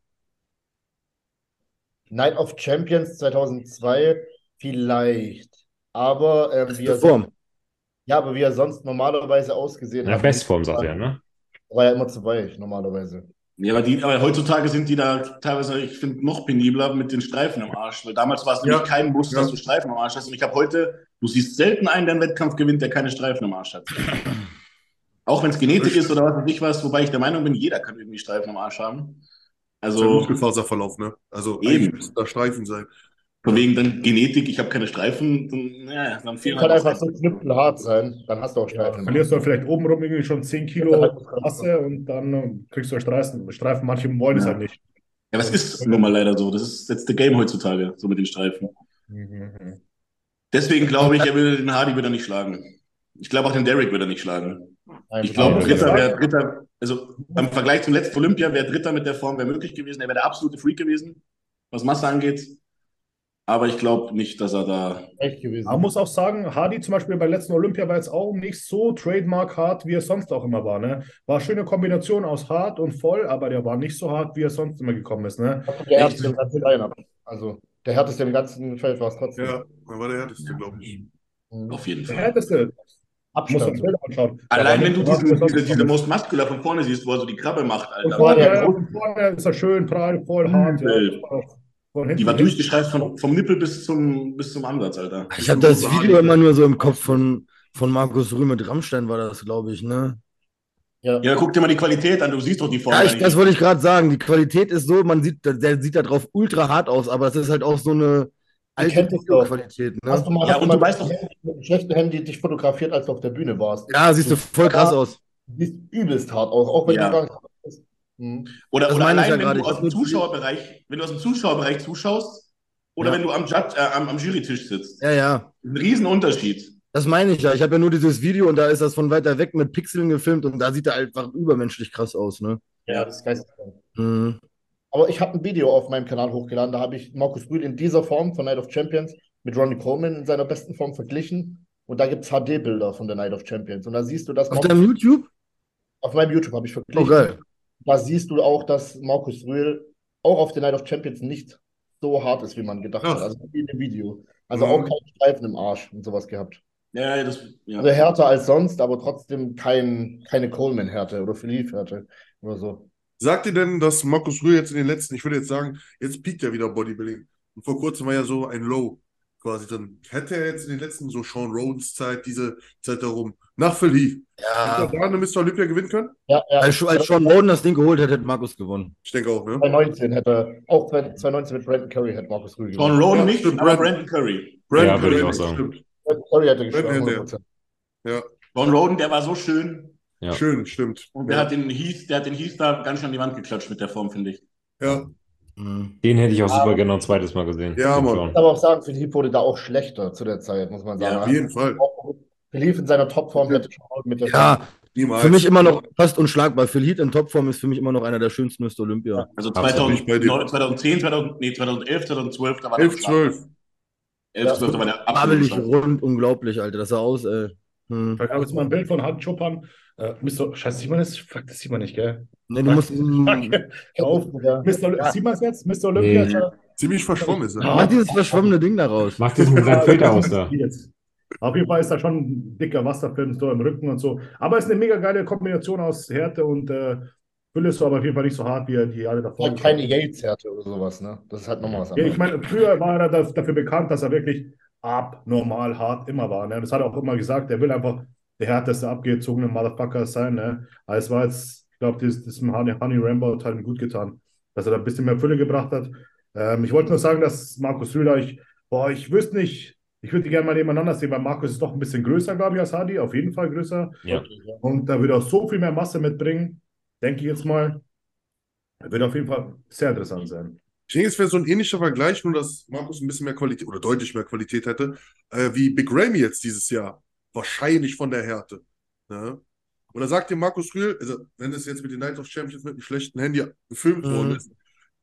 Night of Champions 2002 vielleicht. Aber ähm, wie er Form. ja, aber wie er sonst normalerweise ausgesehen der hat, Bestform, sagt er, ne? war er immer zu weich normalerweise. Ja, aber, die, aber heutzutage sind die da teilweise, ich finde, noch penibler mit den Streifen im Arsch. Weil damals war es nämlich Ja. kein Muss, Ja. dass du Streifen im Arsch hast. Und ich habe heute, du siehst selten einen, der einen Wettkampf gewinnt, der keine Streifen im Arsch hat. Auch wenn es Genetik ist oder was weiß ich was, wobei ich der Meinung bin, jeder kann irgendwie Streifen im Arsch haben. Das ist ein Also, Muskelfaserverlauf, ne? Also Eben. müssten da Streifen sein. von wegen dann Genetik, ich habe keine Streifen, dann, ja, dann fehlen Kann halt einfach so knüppelhart sein, dann hast du auch Ja, Streifen. verlierst du vielleicht obenrum irgendwie schon 10 Kilo Masse und dann äh, kriegst du Streifen. Streifen. Manche wollen es Ja. halt nicht. Ja, was ist nun mal leider so? Das ist jetzt the game heutzutage, so mit den Streifen. Mhm. Deswegen glaube ich, er will den Hardy wieder nicht schlagen. Ich glaube auch den Derrick wird er nicht schlagen. Ich glaube, Dritter wäre Dritter, also im Vergleich zum letzten Olympia wäre Dritter mit der Form wäre möglich gewesen. Er wäre der absolute Freak gewesen, was Masse angeht. Aber ich glaube nicht, dass er da. echt gewesen. Man muss auch sagen, Hardy zum Beispiel bei letzten Olympia war jetzt auch nicht so trademark-hart, wie er sonst auch immer war. Ne? War eine schöne Kombination aus hart und voll, aber der war nicht so hart, wie er sonst immer gekommen ist. Ne? Der härteste im ganzen Line-Up. Also der härteste im ganzen Feld war es trotzdem. Ja, er war der härteste, glaube ich. Mhm. Auf jeden Der Fall. Härteste, muss man Abstand. Anschauen. Allein wenn du diese, diese ist. Most Muscular von vorne siehst, wo er so die Krabbe macht, Von Alter. vorne, der ja, von vorne ist er schön, prall, voll, hart. Ja. Von Die war durchgestreift von, vom Nippel bis zum, bis zum Ansatz, Alter. Ich habe das Video immer nur so im Kopf von, von Markus Rühl mit Rammstein, war das, glaube ich, ne? Ja. Ja, guck dir mal die Qualität an, du siehst doch die Form. Ja, ich, das wollte ich gerade sagen. Die Qualität ist so, man sieht, der sieht da drauf ultra hart aus, aber das ist halt auch so eine alte kennt es doch. Qualität, Hast du ne? mal, Ja, und mal du weißt doch- mit einem schlechten Handy dich fotografiert, als du auf der Bühne warst? Ja, siehst du voll krass aus. Siehst übelst hart aus, auch wenn Ja. du gar nicht bist. Mhm. Oder, Das oder allein, ja wenn gerade. du aus dem Zuschauerbereich, wenn du aus dem Zuschauerbereich zuschaust, oder Ja. wenn du am, Judge, äh, am, am Jurytisch sitzt. Ja, ja. Ein Riesenunterschied. Das meine ich ja. Ich habe ja nur dieses Video und da ist das von weiter weg mit Pixeln gefilmt und da sieht er einfach übermenschlich krass aus, ne? Ja, das ist geisteskrank. Mhm. Aber ich habe ein Video auf meinem Kanal hochgeladen, da habe ich Markus Rühl in dieser Form von Night of Champions mit Ronnie Coleman in seiner besten Form verglichen. Und da gibt es HD-Bilder von der Night of Champions. Und da siehst du, dass Auf Markus, deinem YouTube? auf meinem YouTube habe ich Oh, verglichen. geil. Da siehst du auch, dass Markus Rühl auch auf der Night of Champions nicht so hart ist, wie man gedacht Ach. hat. Also wie in dem Video. Also Mhm. auch keinen Streifen im Arsch und sowas gehabt. Ja, ja, das, ja. Also härter als sonst, aber trotzdem kein, keine Coleman-Härte oder Philippe-Härte oder so. Sagt ihr denn, dass Markus Rühl jetzt in den letzten, ich würde jetzt sagen, jetzt piekt ja wieder Bodybuilding. Und vor kurzem war ja so ein Low quasi drin. Hätte er jetzt in den letzten, so Sean Rodens Zeit, diese Zeit darum, nach Philippe, hätte er Ja. da eine Mr. Olympia gewinnen können? Ja, ja. Als, als Sean Roden das Ding geholt hätte, hätte Markus gewonnen. Ich denke auch, ne? 2019 hätte, auch 2019 mit Brandon Curry hätte Markus Rühl Sean gewonnen. Roden Ja, nicht, stimmt, aber Brandon. Brandon Curry. Brandon Ja, würde ich Curry, auch sagen. stimmt. Brandon Curry hätte er. 100%. Ja. Sean Roden, der war so schön. Ja. Schön, stimmt. Und der ja. hat den Hieß, der hat den Hieß da ganz schön an die Wand geklatscht mit der Form, finde ich. Ja, Mhm. Den hätte ich auch super gerne noch ein zweites Mal gesehen. Ja. John. Ich muss aber auch sagen, Philipp wurde da auch schlechter zu der Zeit, muss man sagen. Ja, auf jeden Fall. Philipp in seiner Topform hätte schon auch mit der Ja, Niemals. für mich immer noch fast unschlagbar. Phil Heath in Topform ist für mich immer noch einer der schönsten Mr. Olympia. Also Absolut. 2000, Bei dir. 2010, 2000, nee, 2011, 2012, da war 11, der 12. 11, 12, da war der absolute rund, unglaublich, Alter. Das sah aus, ey. Hm. Ich habe jetzt mal ein Bild von Hadi Chopin. Äh, Mr. Scheiße, sieht man das? Fuck, das sieht man nicht, gell? Nee, du musst. Auf. Ja. Mr. Ja. Sieht man es jetzt? Mr. Olympia? Nee. Ja. Ziemlich verschwommen ist er. Ja. Mach dieses verschwommene Ding daraus. Mach das mit seinem Filter aus da. Auf jeden Fall ist da schon ein dicker Wasserfilm so im Rücken und so. Aber es ist eine mega geile Kombination aus Härte und äh, Fülle ist so, aber auf jeden Fall nicht so hart, wie die alle davor. Halt keine Yates-Härte oder sowas, ne? Das ist halt nochmal was Ja, anderes. ich meine, früher war er da- dafür bekannt, dass er wirklich abnormal hart immer war. Ne? Das hat er auch immer gesagt. Er will einfach der härteste, abgezogene Motherfucker sein. Ne? Aber es war jetzt, ich glaube, das, das mit Honey, Honey Rambo hat ihm gut getan, dass er da ein bisschen mehr Fülle gebracht hat. Ähm, ich wollte nur sagen, dass Markus Rühler, ich, boah, ich wüsste nicht, ich würde die gerne mal nebeneinander sehen, weil Markus ist doch ein bisschen größer, glaube ich, als Hadi, auf jeden Fall größer. Ja. Und da würde er auch so viel mehr Masse mitbringen, denke ich jetzt mal. Wird auf jeden Fall sehr interessant sein. Ich denke, es wäre so ein ähnlicher Vergleich, nur dass Markus ein bisschen mehr Qualität oder deutlich mehr Qualität hätte, äh, wie Big Ramy jetzt dieses Jahr. Wahrscheinlich von der Härte. Ne? Und da sagt dir Markus Rühl, also wenn das jetzt mit den Night of Champions mit einem schlechten Handy gefilmt Mhm. worden ist,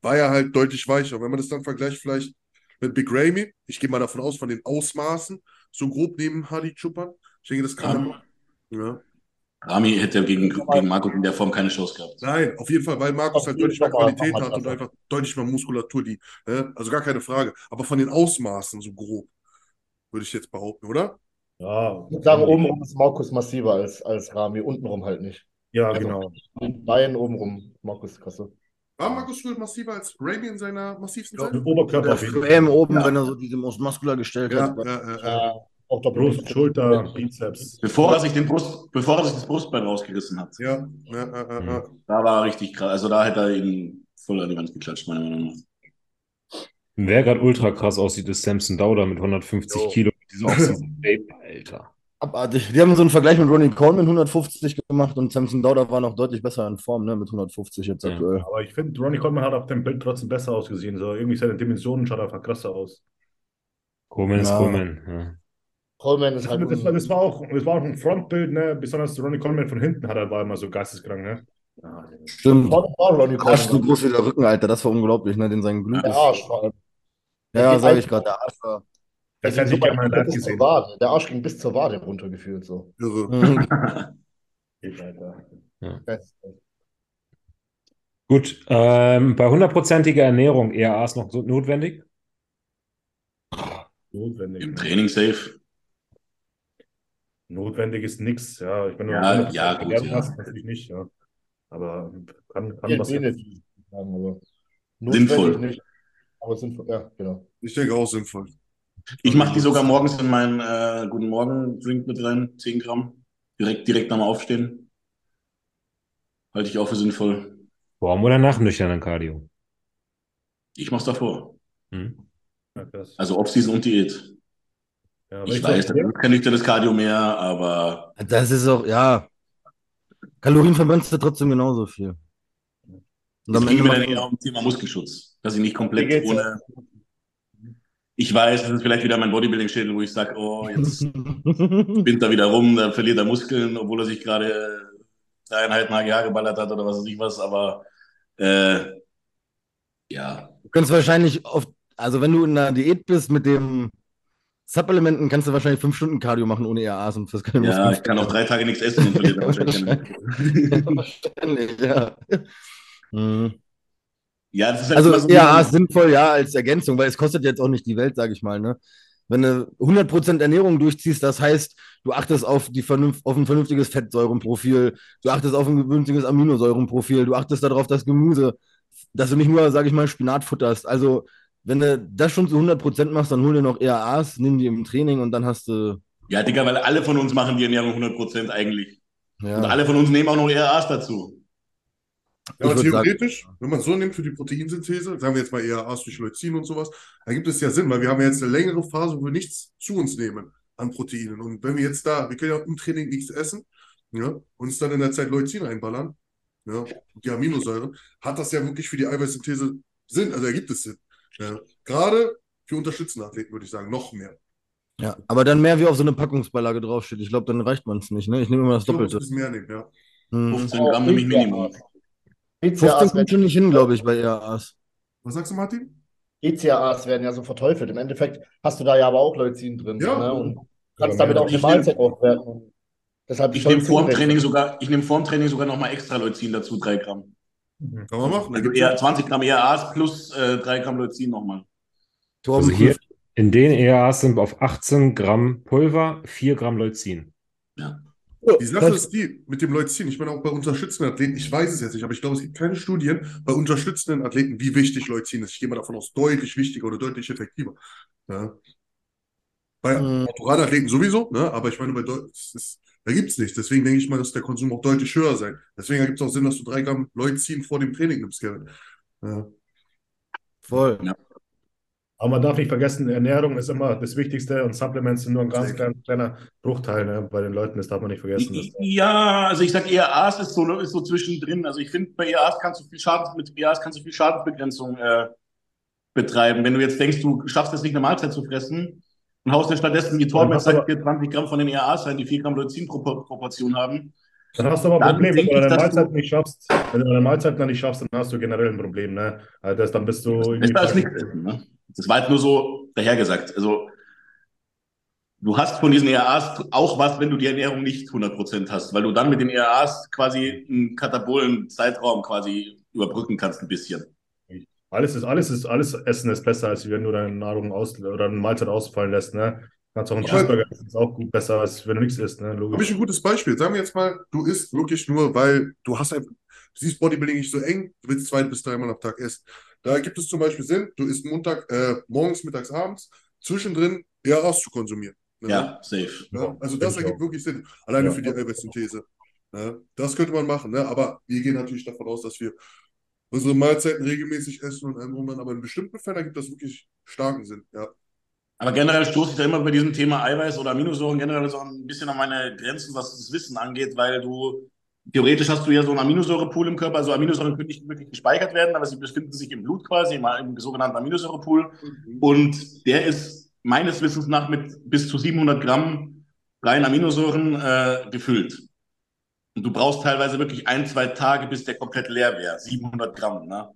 war er halt deutlich weicher. Wenn man das dann vergleicht, vielleicht mit Big Ramy, ich gehe mal davon aus, von den Ausmaßen, so grob neben Hadi Chupan. Ich denke, das kann man. Ja. Rami hätte gegen, gegen Markus in der Form keine Chance gehabt. Nein, auf jeden Fall, weil Markus Auf halt deutlich mehr Qualität hat und einfach deutlich mehr Muskulatur, die, ne? also gar keine Frage. Aber von den Ausmaßen so grob, würde ich jetzt behaupten, oder? Ja, Ich würde sagen, obenrum ist Markus massiver als, als Rami, untenrum halt nicht. Ja, Also, genau. Beinen obenrum, Markus Kasse. War Markus Rühl massiver als Ramy in seiner massivsten Ja, mit Oberkörper auf jeden Fall. FM oben, Ja. wenn er so diese Mus- Muskular gestellt Ja, hat. ja, ja, ja. Auch Brust, Schulter, Bizeps. Bevor er sich den Brust, bevor er sich das Brustbein rausgerissen hat. Ja, ja, ja, ja, ja. Da war er richtig krass. Also da hätte er ihn voll an die Wand geklatscht, meiner Meinung nach. Wer gerade ultra krass aussieht, ist Samson Dauder mit 150 Jo. Kilo. Diese Oxygen Vape, Alter. Abartig. Die haben so einen Vergleich mit Ronnie Coleman 150 gemacht und Samson Dauder war noch deutlich besser in Form, ne, mit 150 jetzt Ja. aktuell. Aber ich finde, Ronnie Coleman hat auf dem Bild trotzdem besser ausgesehen. So, irgendwie seine Dimensionen schaut einfach krasser aus. Coleman ist Ja. Coleman. Ja. Coleman ist Das, halt. das, war, das, war auch, das war auch ein Frontbild, ne? Besonders Ronnie Coleman von hinten hat er, war immer so geisteskrank, ne? Ja, Stimmt. Coleman war Ronnie Arsch so Coleman. groß wie der Rücken, Alter. Das war unglaublich, ne? Den sein Glück Der ist. Arsch allem. Ja, sage ich gerade. Der Arsch war. Das Der hätte ich gerne mal live bis zur gesehen. Wade. Der Arsch ging bis zur Wade runter gefühlt so. Irre. Mhm. Alter. Gut, ähm, bei hundertprozentiger Ernährung ERAs noch so notwendig? Notwendig. Im? Training safe. Notwendig ist nichts, ja. Ich bin nur Ja, ja, gut, ja. hast, natürlich nicht, ja. Aber kann, kann Viel was. ich sagen, aber Sinnvoll. notwendig nicht. Aber sinnvoll, ja, genau. Ich denke auch sinnvoll. Ich mache die sogar morgens in meinen äh, Guten Morgen-Drink mit rein, 10 Gramm. Direkt, direkt nach dem Aufstehen. Halte ich auch für sinnvoll. Vorm oder nach nüchternen Cardio? Ich mach's davor. Hm. Ja. Also Off-Season und Diät. Ja, Ich weiß, so- das ist kein nüchternes Cardio mehr, aber Das ist auch, ja. Kalorien verbrennst du trotzdem genauso viel. Und am ging Ende mir dann eher um Thema Muskelschutz. Dass ich nicht komplett ohne. Ich weiß, das ist vielleicht wieder mein Bodybuilding-Schädel, wo ich sage, oh, jetzt spinnt er wieder rum, dann verliert er Muskeln, obwohl er sich gerade dreieinhalb HGH geballert hat oder was weiß ich was, aber äh, ja, Du kannst wahrscheinlich auf, also wenn du in einer Diät bist mit dem Supplementen, kannst du wahrscheinlich fünf Stunden Cardio machen ohne EAAs und das keine ja, ich kann auch drei Tage nichts essen und verliere dann wahrscheinlich keine Wahrscheinlich, ja. Mhm. Ja, das ist halt Also so ist sinnvoll, ja, als Ergänzung, weil es kostet jetzt auch nicht die Welt, sage ich mal, ne? Wenn du 100% Ernährung durchziehst, das heißt, du achtest auf, die vernünft, auf ein vernünftiges Fettsäurenprofil, du achtest auf ein vernünftiges Aminosäurenprofil, du achtest darauf, dass Gemüse, dass du nicht nur, sage ich mal, Spinat futterst. Also, wenn du das schon zu 100% machst, dann hol dir noch EAAs, nimm die im Training und dann hast du, Ja, Digga, weil alle von uns machen die Ernährung 100% eigentlich. Und ja. alle von uns nehmen auch noch ERAs dazu. Ja, aber Ich würd sagen- theoretisch, wenn man so nimmt für die Proteinsynthese, sagen wir jetzt mal eher durch Leucin und sowas, dann gibt es ja Sinn, weil wir haben ja jetzt eine längere Phase, wo wir nichts zu uns nehmen an Proteinen. Und wenn wir jetzt da, wir können ja im Training nichts essen, ja, uns dann in der Zeit Leucin reinballern, ja, die Aminosäure, hat das ja wirklich für die Eiweißsynthese Sinn, also ergibt es Sinn. Ja. Gerade für unterstützende Athleten würde ich sagen, noch mehr. Ja, aber dann mehr wie auf so eine Packungsbeilage draufsteht. Ich glaube, dann reicht man es nicht. Ne? Ich nehme immer das Ich Doppelte. es ist mehr nehmen, ja. Hm. 15 Gramm nehme ich Minimum. 15 BCAAs kommt schon nicht hin, glaube ich, bei EAAs. Was sagst du, Martin? BCAAs werden ja so verteufelt. Im Endeffekt hast du da ja aber auch Leucin drin. Ja. Ne? Und kannst Ja, damit auch eine Mahlzeit aufwerten. Deshalb Ich nehme vorm Training sogar, ich nehme vorm Training sogar nochmal extra Leucin dazu, 3 Gramm. Kann man machen. Also eher 20 Gramm ERAs plus äh, 3 Gramm Leucin nochmal. Also hier in den EAAs sind auf 18 Gramm Pulver 4 Gramm Leucin. Die Sache ist die, mit dem Leucin, ich meine auch bei unterstützenden Athleten, ich weiß es jetzt nicht, aber ich glaube, es gibt keine Studien bei unterstützenden Athleten, wie wichtig Leucin ist. Ich gehe mal davon aus, deutlich wichtiger oder deutlich effektiver. Ja. Bei Mhm. Natural-Athleten sowieso, ne? aber ich meine, bei Deu ist, da gibt es nichts. Deswegen denke ich mal, dass der Konsum auch deutlich höher sein. Deswegen ergibt es auch Sinn, dass du drei Gramm Leucin vor dem Training nimmst, Kevin. Ja. Voll. Aber man darf nicht vergessen, Ernährung ist immer das Wichtigste und Supplements sind nur ein ganz kleiner, kleiner Bruchteil ne? bei den Leuten. Das darf man nicht vergessen. Ja, also ich sag ERAs ist so, ist so zwischendrin. Also ich finde, bei ERAs kannst du viel Schadens, mit ERAs kannst du viel Schadensbegrenzung äh, betreiben. Wenn du jetzt denkst, du schaffst es nicht, eine Mahlzeit zu fressen und haust dir stattdessen die Torben, sagt dir 20 Gramm von den ERAs rein, die 4 Gramm Leucin-Proportion haben. dann hast du aber ein Problem, wenn du deine Mahlzeit nicht schaffst. Wenn du deine Mahlzeit dann nicht schaffst, dann hast du generell ein Problem. Ne? Also das, dann bist du. Besser als nichts essen, ne? Das war halt nur so dahergesagt. Also, du hast von diesen ERAs auch was, wenn du die Ernährung nicht 100% hast, weil du dann mit den ERAs quasi einen katabolen Zeitraum quasi überbrücken kannst ein bisschen. Alles ist, alles ist, alles Essen ist besser, als wenn du deine Nahrung aus oder eine Mahlzeit ausfallen lässt. Ne? Kannst auch einen Cheeseburger essen, ist auch gut besser, als wenn du nichts isst. Ne? Habe ich Logisch. ein gutes Beispiel. Sagen wir jetzt mal, du isst wirklich nur, weil du hast einfach, du siehst Bodybuilding nicht so eng, du willst zwei bis dreimal am Tag essen. Da gibt es zum Beispiel Sinn, du isst Montag, äh, morgens, mittags, abends, zwischendrin ERAs zu konsumieren. Ne? Ja, safe. Ja, also das ergibt wirklich Sinn. Alleine Ja. für die Eiweißsynthese. Ja, das könnte man machen, ne? Aber wir gehen natürlich davon aus, dass wir unsere Mahlzeiten regelmäßig essen und dran. Aber in bestimmten Fällen ergibt das wirklich starken Sinn. Ja. Aber generell stoße ich da immer bei diesem Thema Eiweiß oder Aminosäuren generell so ein bisschen an meine Grenzen, was das Wissen angeht, weil du theoretisch hast du ja so einen Aminosäurepool im Körper. Also Aminosäuren können nicht wirklich gespeichert werden, aber sie befinden sich im Blut quasi, im, im sogenannten Aminosäurepool. Und der ist meines Wissens nach mit bis zu 700 Gramm reinen Aminosäuren äh, gefüllt. Und du brauchst teilweise wirklich ein, zwei Tage, bis der komplett leer wäre. 700 Gramm, ne?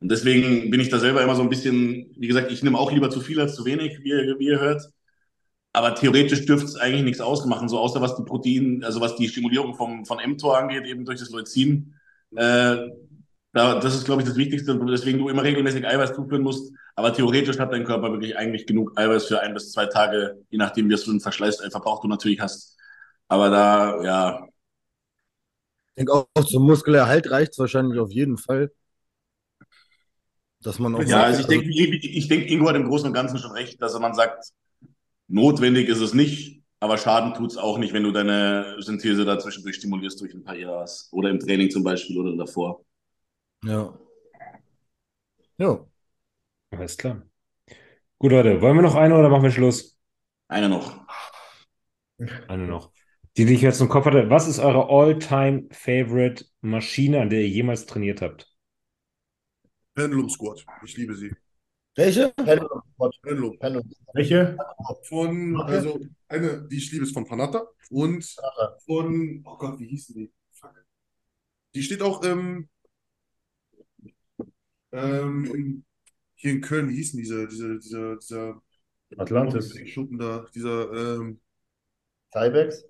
Und deswegen bin ich da selber immer so ein bisschen, wie gesagt, ich nehme auch lieber zu viel als zu wenig, wie ihr, wie ihr hört. Aber theoretisch dürfte es eigentlich nichts ausmachen, so außer was die Protein, also was die Stimulierung vom, von mTOR angeht, eben durch das Leucin. Äh, da, das ist, glaube ich, das Wichtigste, deswegen du immer regelmäßig Eiweiß zuführen musst. Aber theoretisch hat dein Körper wirklich eigentlich genug Eiweiß für ein bis zwei Tage, je nachdem, wie du einen Verschleiß, einen Verbrauch du natürlich hast. Aber da, ja, Ich denke auch zum Muskelerhalt reicht es wahrscheinlich auf jeden Fall. Dass man auch Ja, also ich denke, ich, ich denke, Ingo hat im Großen und Ganzen schon recht, dass man sagt, notwendig ist es nicht, aber Schaden tut es auch nicht, wenn du deine Synthese da zwischendurch stimulierst durch ein paar ERAs oder im Training zum Beispiel oder davor. Ja. Ja. Alles klar. Gut, Leute, wollen wir noch eine oder machen wir Schluss? Einer noch. Eine noch. Die, die ich jetzt im Kopf hatte. Was ist eure all-time favorite Maschine, an der ihr jemals trainiert habt? Pendulum Squat. Ich liebe sie. Welche? Pendulum. Pendulum. Pendulum. Welche? Von, also eine, die ich liebe, ist von Panatta und Panatta. von, oh Gott, wie hießen die? Fuck. Die steht auch im, ähm, hier in Köln, wie hießen diese, diese, dieser, dieser Atlantis. Schuppen da, dieser, ähm, Cybex.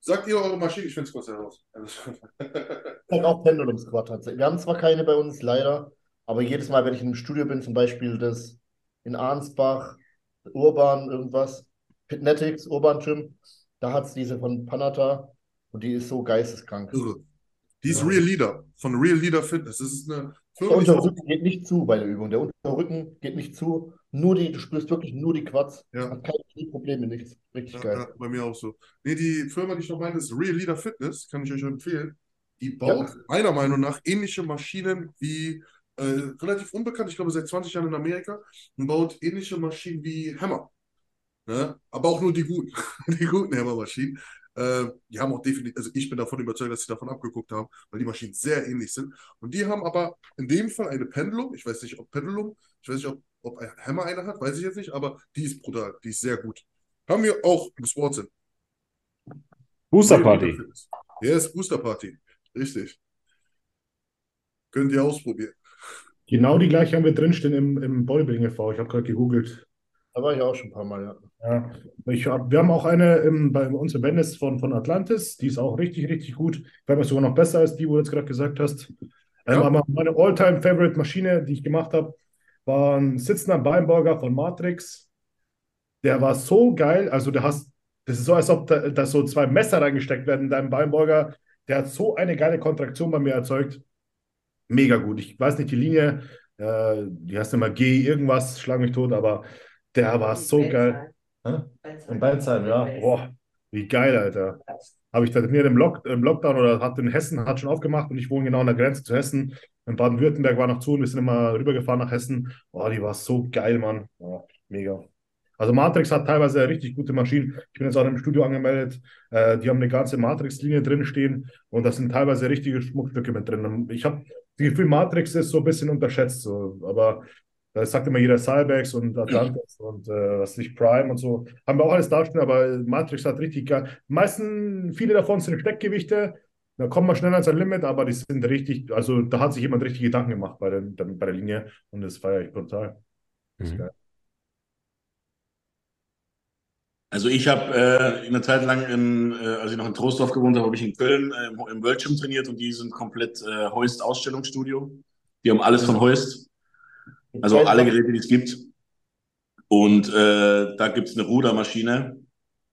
sagt ihr eure Maschine? Ich finde es kurz heraus. Ich sag auch Pendulum Squat tatsächlich. Wir haben zwar keine bei uns, leider, aber jedes Mal, wenn ich in einem Studio bin, zum Beispiel das in Arnsbach, Urban, irgendwas, Pitnetics, Urban Gym, da hat es diese von Panatta und die ist so geisteskrank. Die ist Ja. Real Leader, von Real Leader Fitness. Das ist eine Der Unterrücken geht nicht zu bei der Übung. Der Unterrücken geht nicht zu. Nur die, du spürst wirklich nur die Quads. Ja. Hat keine Knieprobleme, nichts. Richtig ja, geil. ja, bei mir auch so. Nee, die Firma, die ich noch meine, ist Real Leader Fitness, kann ich euch empfehlen. Die baut meiner Meinung nach ähnliche Maschinen wie, äh, relativ unbekannt, ich glaube seit 20 Jahren in Amerika, und baut ähnliche Maschinen wie Hammer. Ne? Aber auch nur die guten, die guten Hämmermaschinen. Äh, die haben auch definitiv, also ich bin davon überzeugt, dass sie davon abgeguckt haben, weil die Maschinen sehr ähnlich sind. Und die haben aber in dem Fall eine Pendulum. Ich weiß nicht, ob Pendulum, ich weiß nicht, ob, ob ein Hammer eine hat, weiß ich jetzt nicht, aber die ist brutal, die ist sehr gut. Haben wir auch im Sportsinn. Booster Party. Yes, Booster Party. Richtig. Könnt ihr ausprobieren. Genau die gleiche haben wir drinstehen im, im Bodybuilding e.V. Ich habe gerade gegoogelt. Da war ich auch schon ein paar Mal, ja. Ja, ich hab, wir haben auch eine im, bei uns im Venice von, von Atlantis, die ist auch richtig, richtig gut. Vielleicht sogar noch besser als die, wo du jetzt gerade gesagt hast. Ähm, Ja. aber meine All-Time-Favorite-Maschine, die ich gemacht habe, war ein sitzender Beinburger von Matrix. Der war so geil, also du hast, das ist so, als ob da, da so zwei Messer reingesteckt werden in deinem Beinburger. Der hat so eine geile Kontraktion bei mir erzeugt. Mega gut. Ich weiß nicht die Linie, äh, die heißt immer G irgendwas, schlag mich tot, aber der war so geil. In Beinsheim, ja. Boah, wie geil, Alter. Habe ich trainiert im, Lock, im Lockdown oder hat in Hessen hat schon aufgemacht und ich wohne genau an der Grenze zu Hessen. In Baden-Württemberg war noch zu und wir sind immer rübergefahren nach Hessen. Boah, die war so geil, Mann. Ja, mega. Also Matrix hat teilweise richtig gute Maschinen. Ich bin jetzt auch im Studio angemeldet. Äh, die haben eine ganze Matrix-Linie drin stehen und da sind teilweise richtige Schmuckstücke mit drin. Ich habe das Gefühl, Matrix ist so ein bisschen unterschätzt, so. aber da sagt immer jeder Cybex und Atlantis und äh, was nicht Prime und so. Haben wir auch alles darstellen, aber Matrix hat richtig geil. Die meisten, viele davon sind Steckgewichte. Da kommt man schnell an sein Limit, aber die sind richtig, also da hat sich jemand richtig Gedanken gemacht bei der, bei der Linie und das feiere ich brutal. Das ist Mhm. geil. Also ich habe äh, eine Zeit lang, in, äh, als ich noch in Troisdorf gewohnt habe, habe ich in Köln äh, im, im World Gym trainiert und die sind komplett äh, Heust Ausstellungsstudio. Die haben alles von Heust, also alle Geräte, die es gibt. Und äh, da gibt es eine Rudermaschine.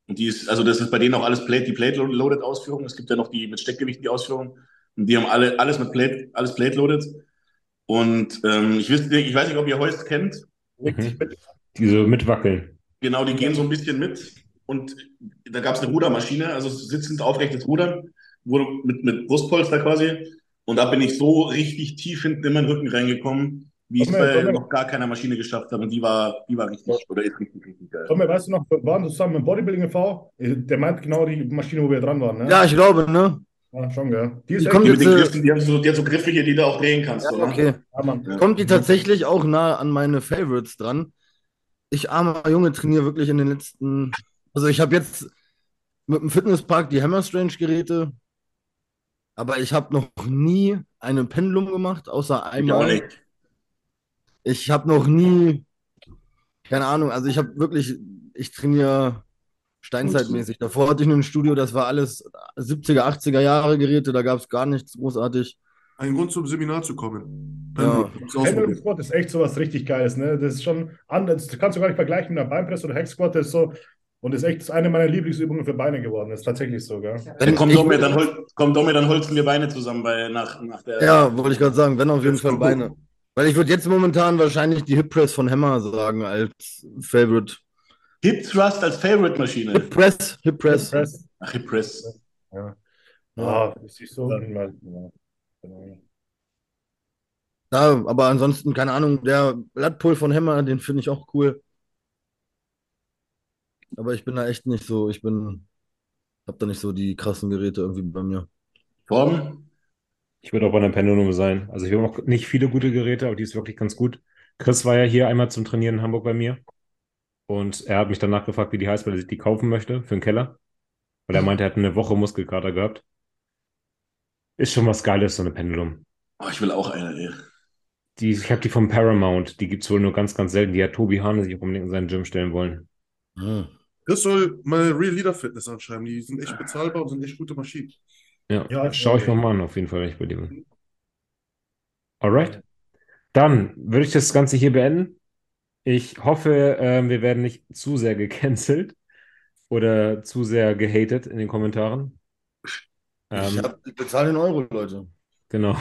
Und die ist, also das ist bei denen auch alles Plate, die Plate-Loaded Ausführung. Es gibt ja noch die mit Steckgewicht die Ausführung. Und die haben alle alles mit Plate, alles Plate-Loaded. Und ähm, ich, weiß, ich weiß nicht, ob ihr Heust kennt. Mhm. Die so mitwackeln. Genau, die gehen so ein bisschen mit. Und da gab es eine Rudermaschine, also sitzend aufrechtes Rudern, wurde mit, mit Brustpolster quasi. Und da bin ich so richtig tief hinten in meinen Rücken reingekommen, wie ich es bei noch gar keiner Maschine geschafft habe. Und die war, die war richtig, oder ist richtig, richtig geil. Tommy, weißt du noch, wir waren zusammen im Bodybuilding e.V. Der meint genau die Maschine, wo wir dran waren, ne? Ja, ich glaube, ne? Ja, schon, gell? Die ist Die kommt Die mit den jetzt, äh, Griffen, die haben so, die hat so Griffe hier, die du auch drehen kannst. Ja, oder? okay. Ja. Kommt die tatsächlich auch nah an meine Favorites dran? Ich, armer Junge, trainiere wirklich in den letzten. Also, ich habe jetzt mit dem Fitnesspark die Hammer Strange Geräte, aber ich habe noch nie eine Pendulum gemacht, außer einmal. Ich habe noch nie, keine Ahnung, also ich habe wirklich, ich trainiere steinzeitmäßig. Davor hatte ich nur ein Studio, das war alles 70er, 80er Jahre Geräte, da gab es gar nichts großartig. Ein Grund zum Seminar zu kommen. Ja. Pendulum. Squat ist echt sowas richtig Geiles, ne? Das ist schon anders. Das kannst du gar nicht vergleichen mit einer Beinpress oder Hex Squat. Das ist so und ist echt eine meiner Lieblingsübungen für Beine geworden. Das ist tatsächlich so, gell? Dann kommt mir, dann, hol, kommt doch mir, dann holzen wir Beine zusammen bei, nach, nach der. Ja, wollte ich gerade sagen, wenn auf jeden Fall Beine. Weil ich würde jetzt momentan wahrscheinlich die Hip Press von Hammer sagen als Favorite. Hip Thrust als Favorite-Maschine. Hip Press, Hip Press. Press. Ach, Hip Press. Ja. Ah, das ist so. Ja. Genau. Ja, aber ansonsten, keine Ahnung, der Lat-Pull von Hammer, den finde ich auch cool. Aber ich bin da echt nicht so, ich bin, hab da nicht so die krassen Geräte irgendwie bei mir. Torben? Ich würde auch bei einer Pendulum sein. Also ich habe auch nicht viele gute Geräte, aber die ist wirklich ganz gut. Chris war ja hier einmal zum Trainieren in Hamburg bei mir. Und er hat mich danach gefragt, wie die heißt, weil er sich die kaufen möchte für den Keller. Weil er meinte, er hat eine Woche Muskelkater gehabt. Ist schon was Geiles, so eine Pendulum. Oh, ich will auch eine, ey. Die, ich habe die vom Paramount. Die gibt es wohl nur ganz, ganz selten. Die hat Tobi Hane sich auch unbedingt in seinen Gym stellen wollen. Hm. Chris soll mal Real Leader Fitness anschreiben. Die sind echt bezahlbar und sind echt gute Maschinen. Ja, Ja, schau ich mir mal an, auf jeden Fall, wenn ich bei dir bin. Alright. Dann würde ich das Ganze hier beenden. Ich hoffe, ähm, wir werden nicht zu sehr gecancelt oder zu sehr gehatet in den Kommentaren. Ich, Ähm, hab, ich bezahle den Euro, Leute. genau.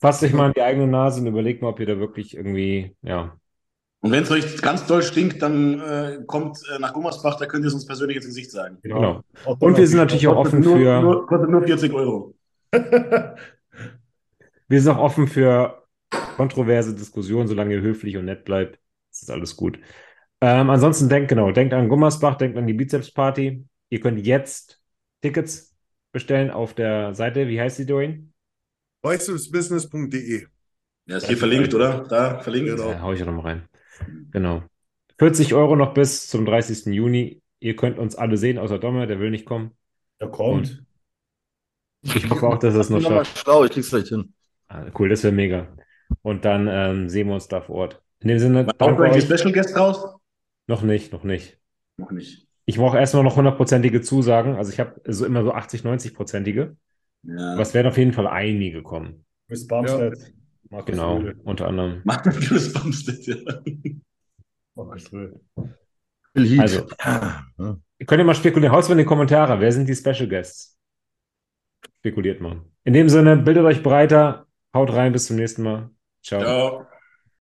Fasst euch mal an die eigene Nase und überlegt mal, ob ihr da wirklich irgendwie, ja, Und wenn es euch ganz doll stinkt, dann äh, kommt äh, nach Gummersbach, da könnt ihr es uns persönlich ins Gesicht sagen. genau. Auch Und wir sind natürlich auch offen nur, für, Nur, kostet nur 40 Euro. wir sind auch offen für kontroverse Diskussionen, solange ihr höflich und nett bleibt. Das ist alles gut. Ähm, ansonsten denkt, genau, denkt an Gummersbach, denkt an die Bizeps-Party. Ihr könnt jetzt Tickets bestellen auf der Seite. Wie heißt sie, Dwayne? Bicepsbusiness.de. Ja, ist hier verlinkt, oder? Da, verlinkt. Genau. Ja, hau ich auch noch mal rein. Genau. 40 Euro noch bis zum 30. Juni. Ihr könnt uns alle sehen, außer Domme, der will nicht kommen. Ja, kommt. Ich hoffe auch, dass er es noch Ich bin nochmal schafft. schlau, ich krieg's gleich hin. Ah, Cool, das wäre mega. Und dann ähm, sehen wir uns da vor Ort. In dem Sinne, euch die. Special Guest raus? Noch nicht, noch nicht. Noch nicht. Ich brauche erstmal noch hundertprozentige Zusagen. Also ich habe so immer so 80, 90-prozentige. Ja. Aber es werden auf jeden Fall einige kommen. Chris Bumstead. Markus Genau, Rühle. unter anderem. Chris Bumstead, ja. Markus Heath. Also. Ja. Ihr könnt ja mal spekulieren. Haut in die Kommentare. Wer sind die Special Guests? Spekuliert mal. In dem Sinne, bildet euch breiter. Haut rein. Bis zum nächsten Mal. Ciao. Ciao.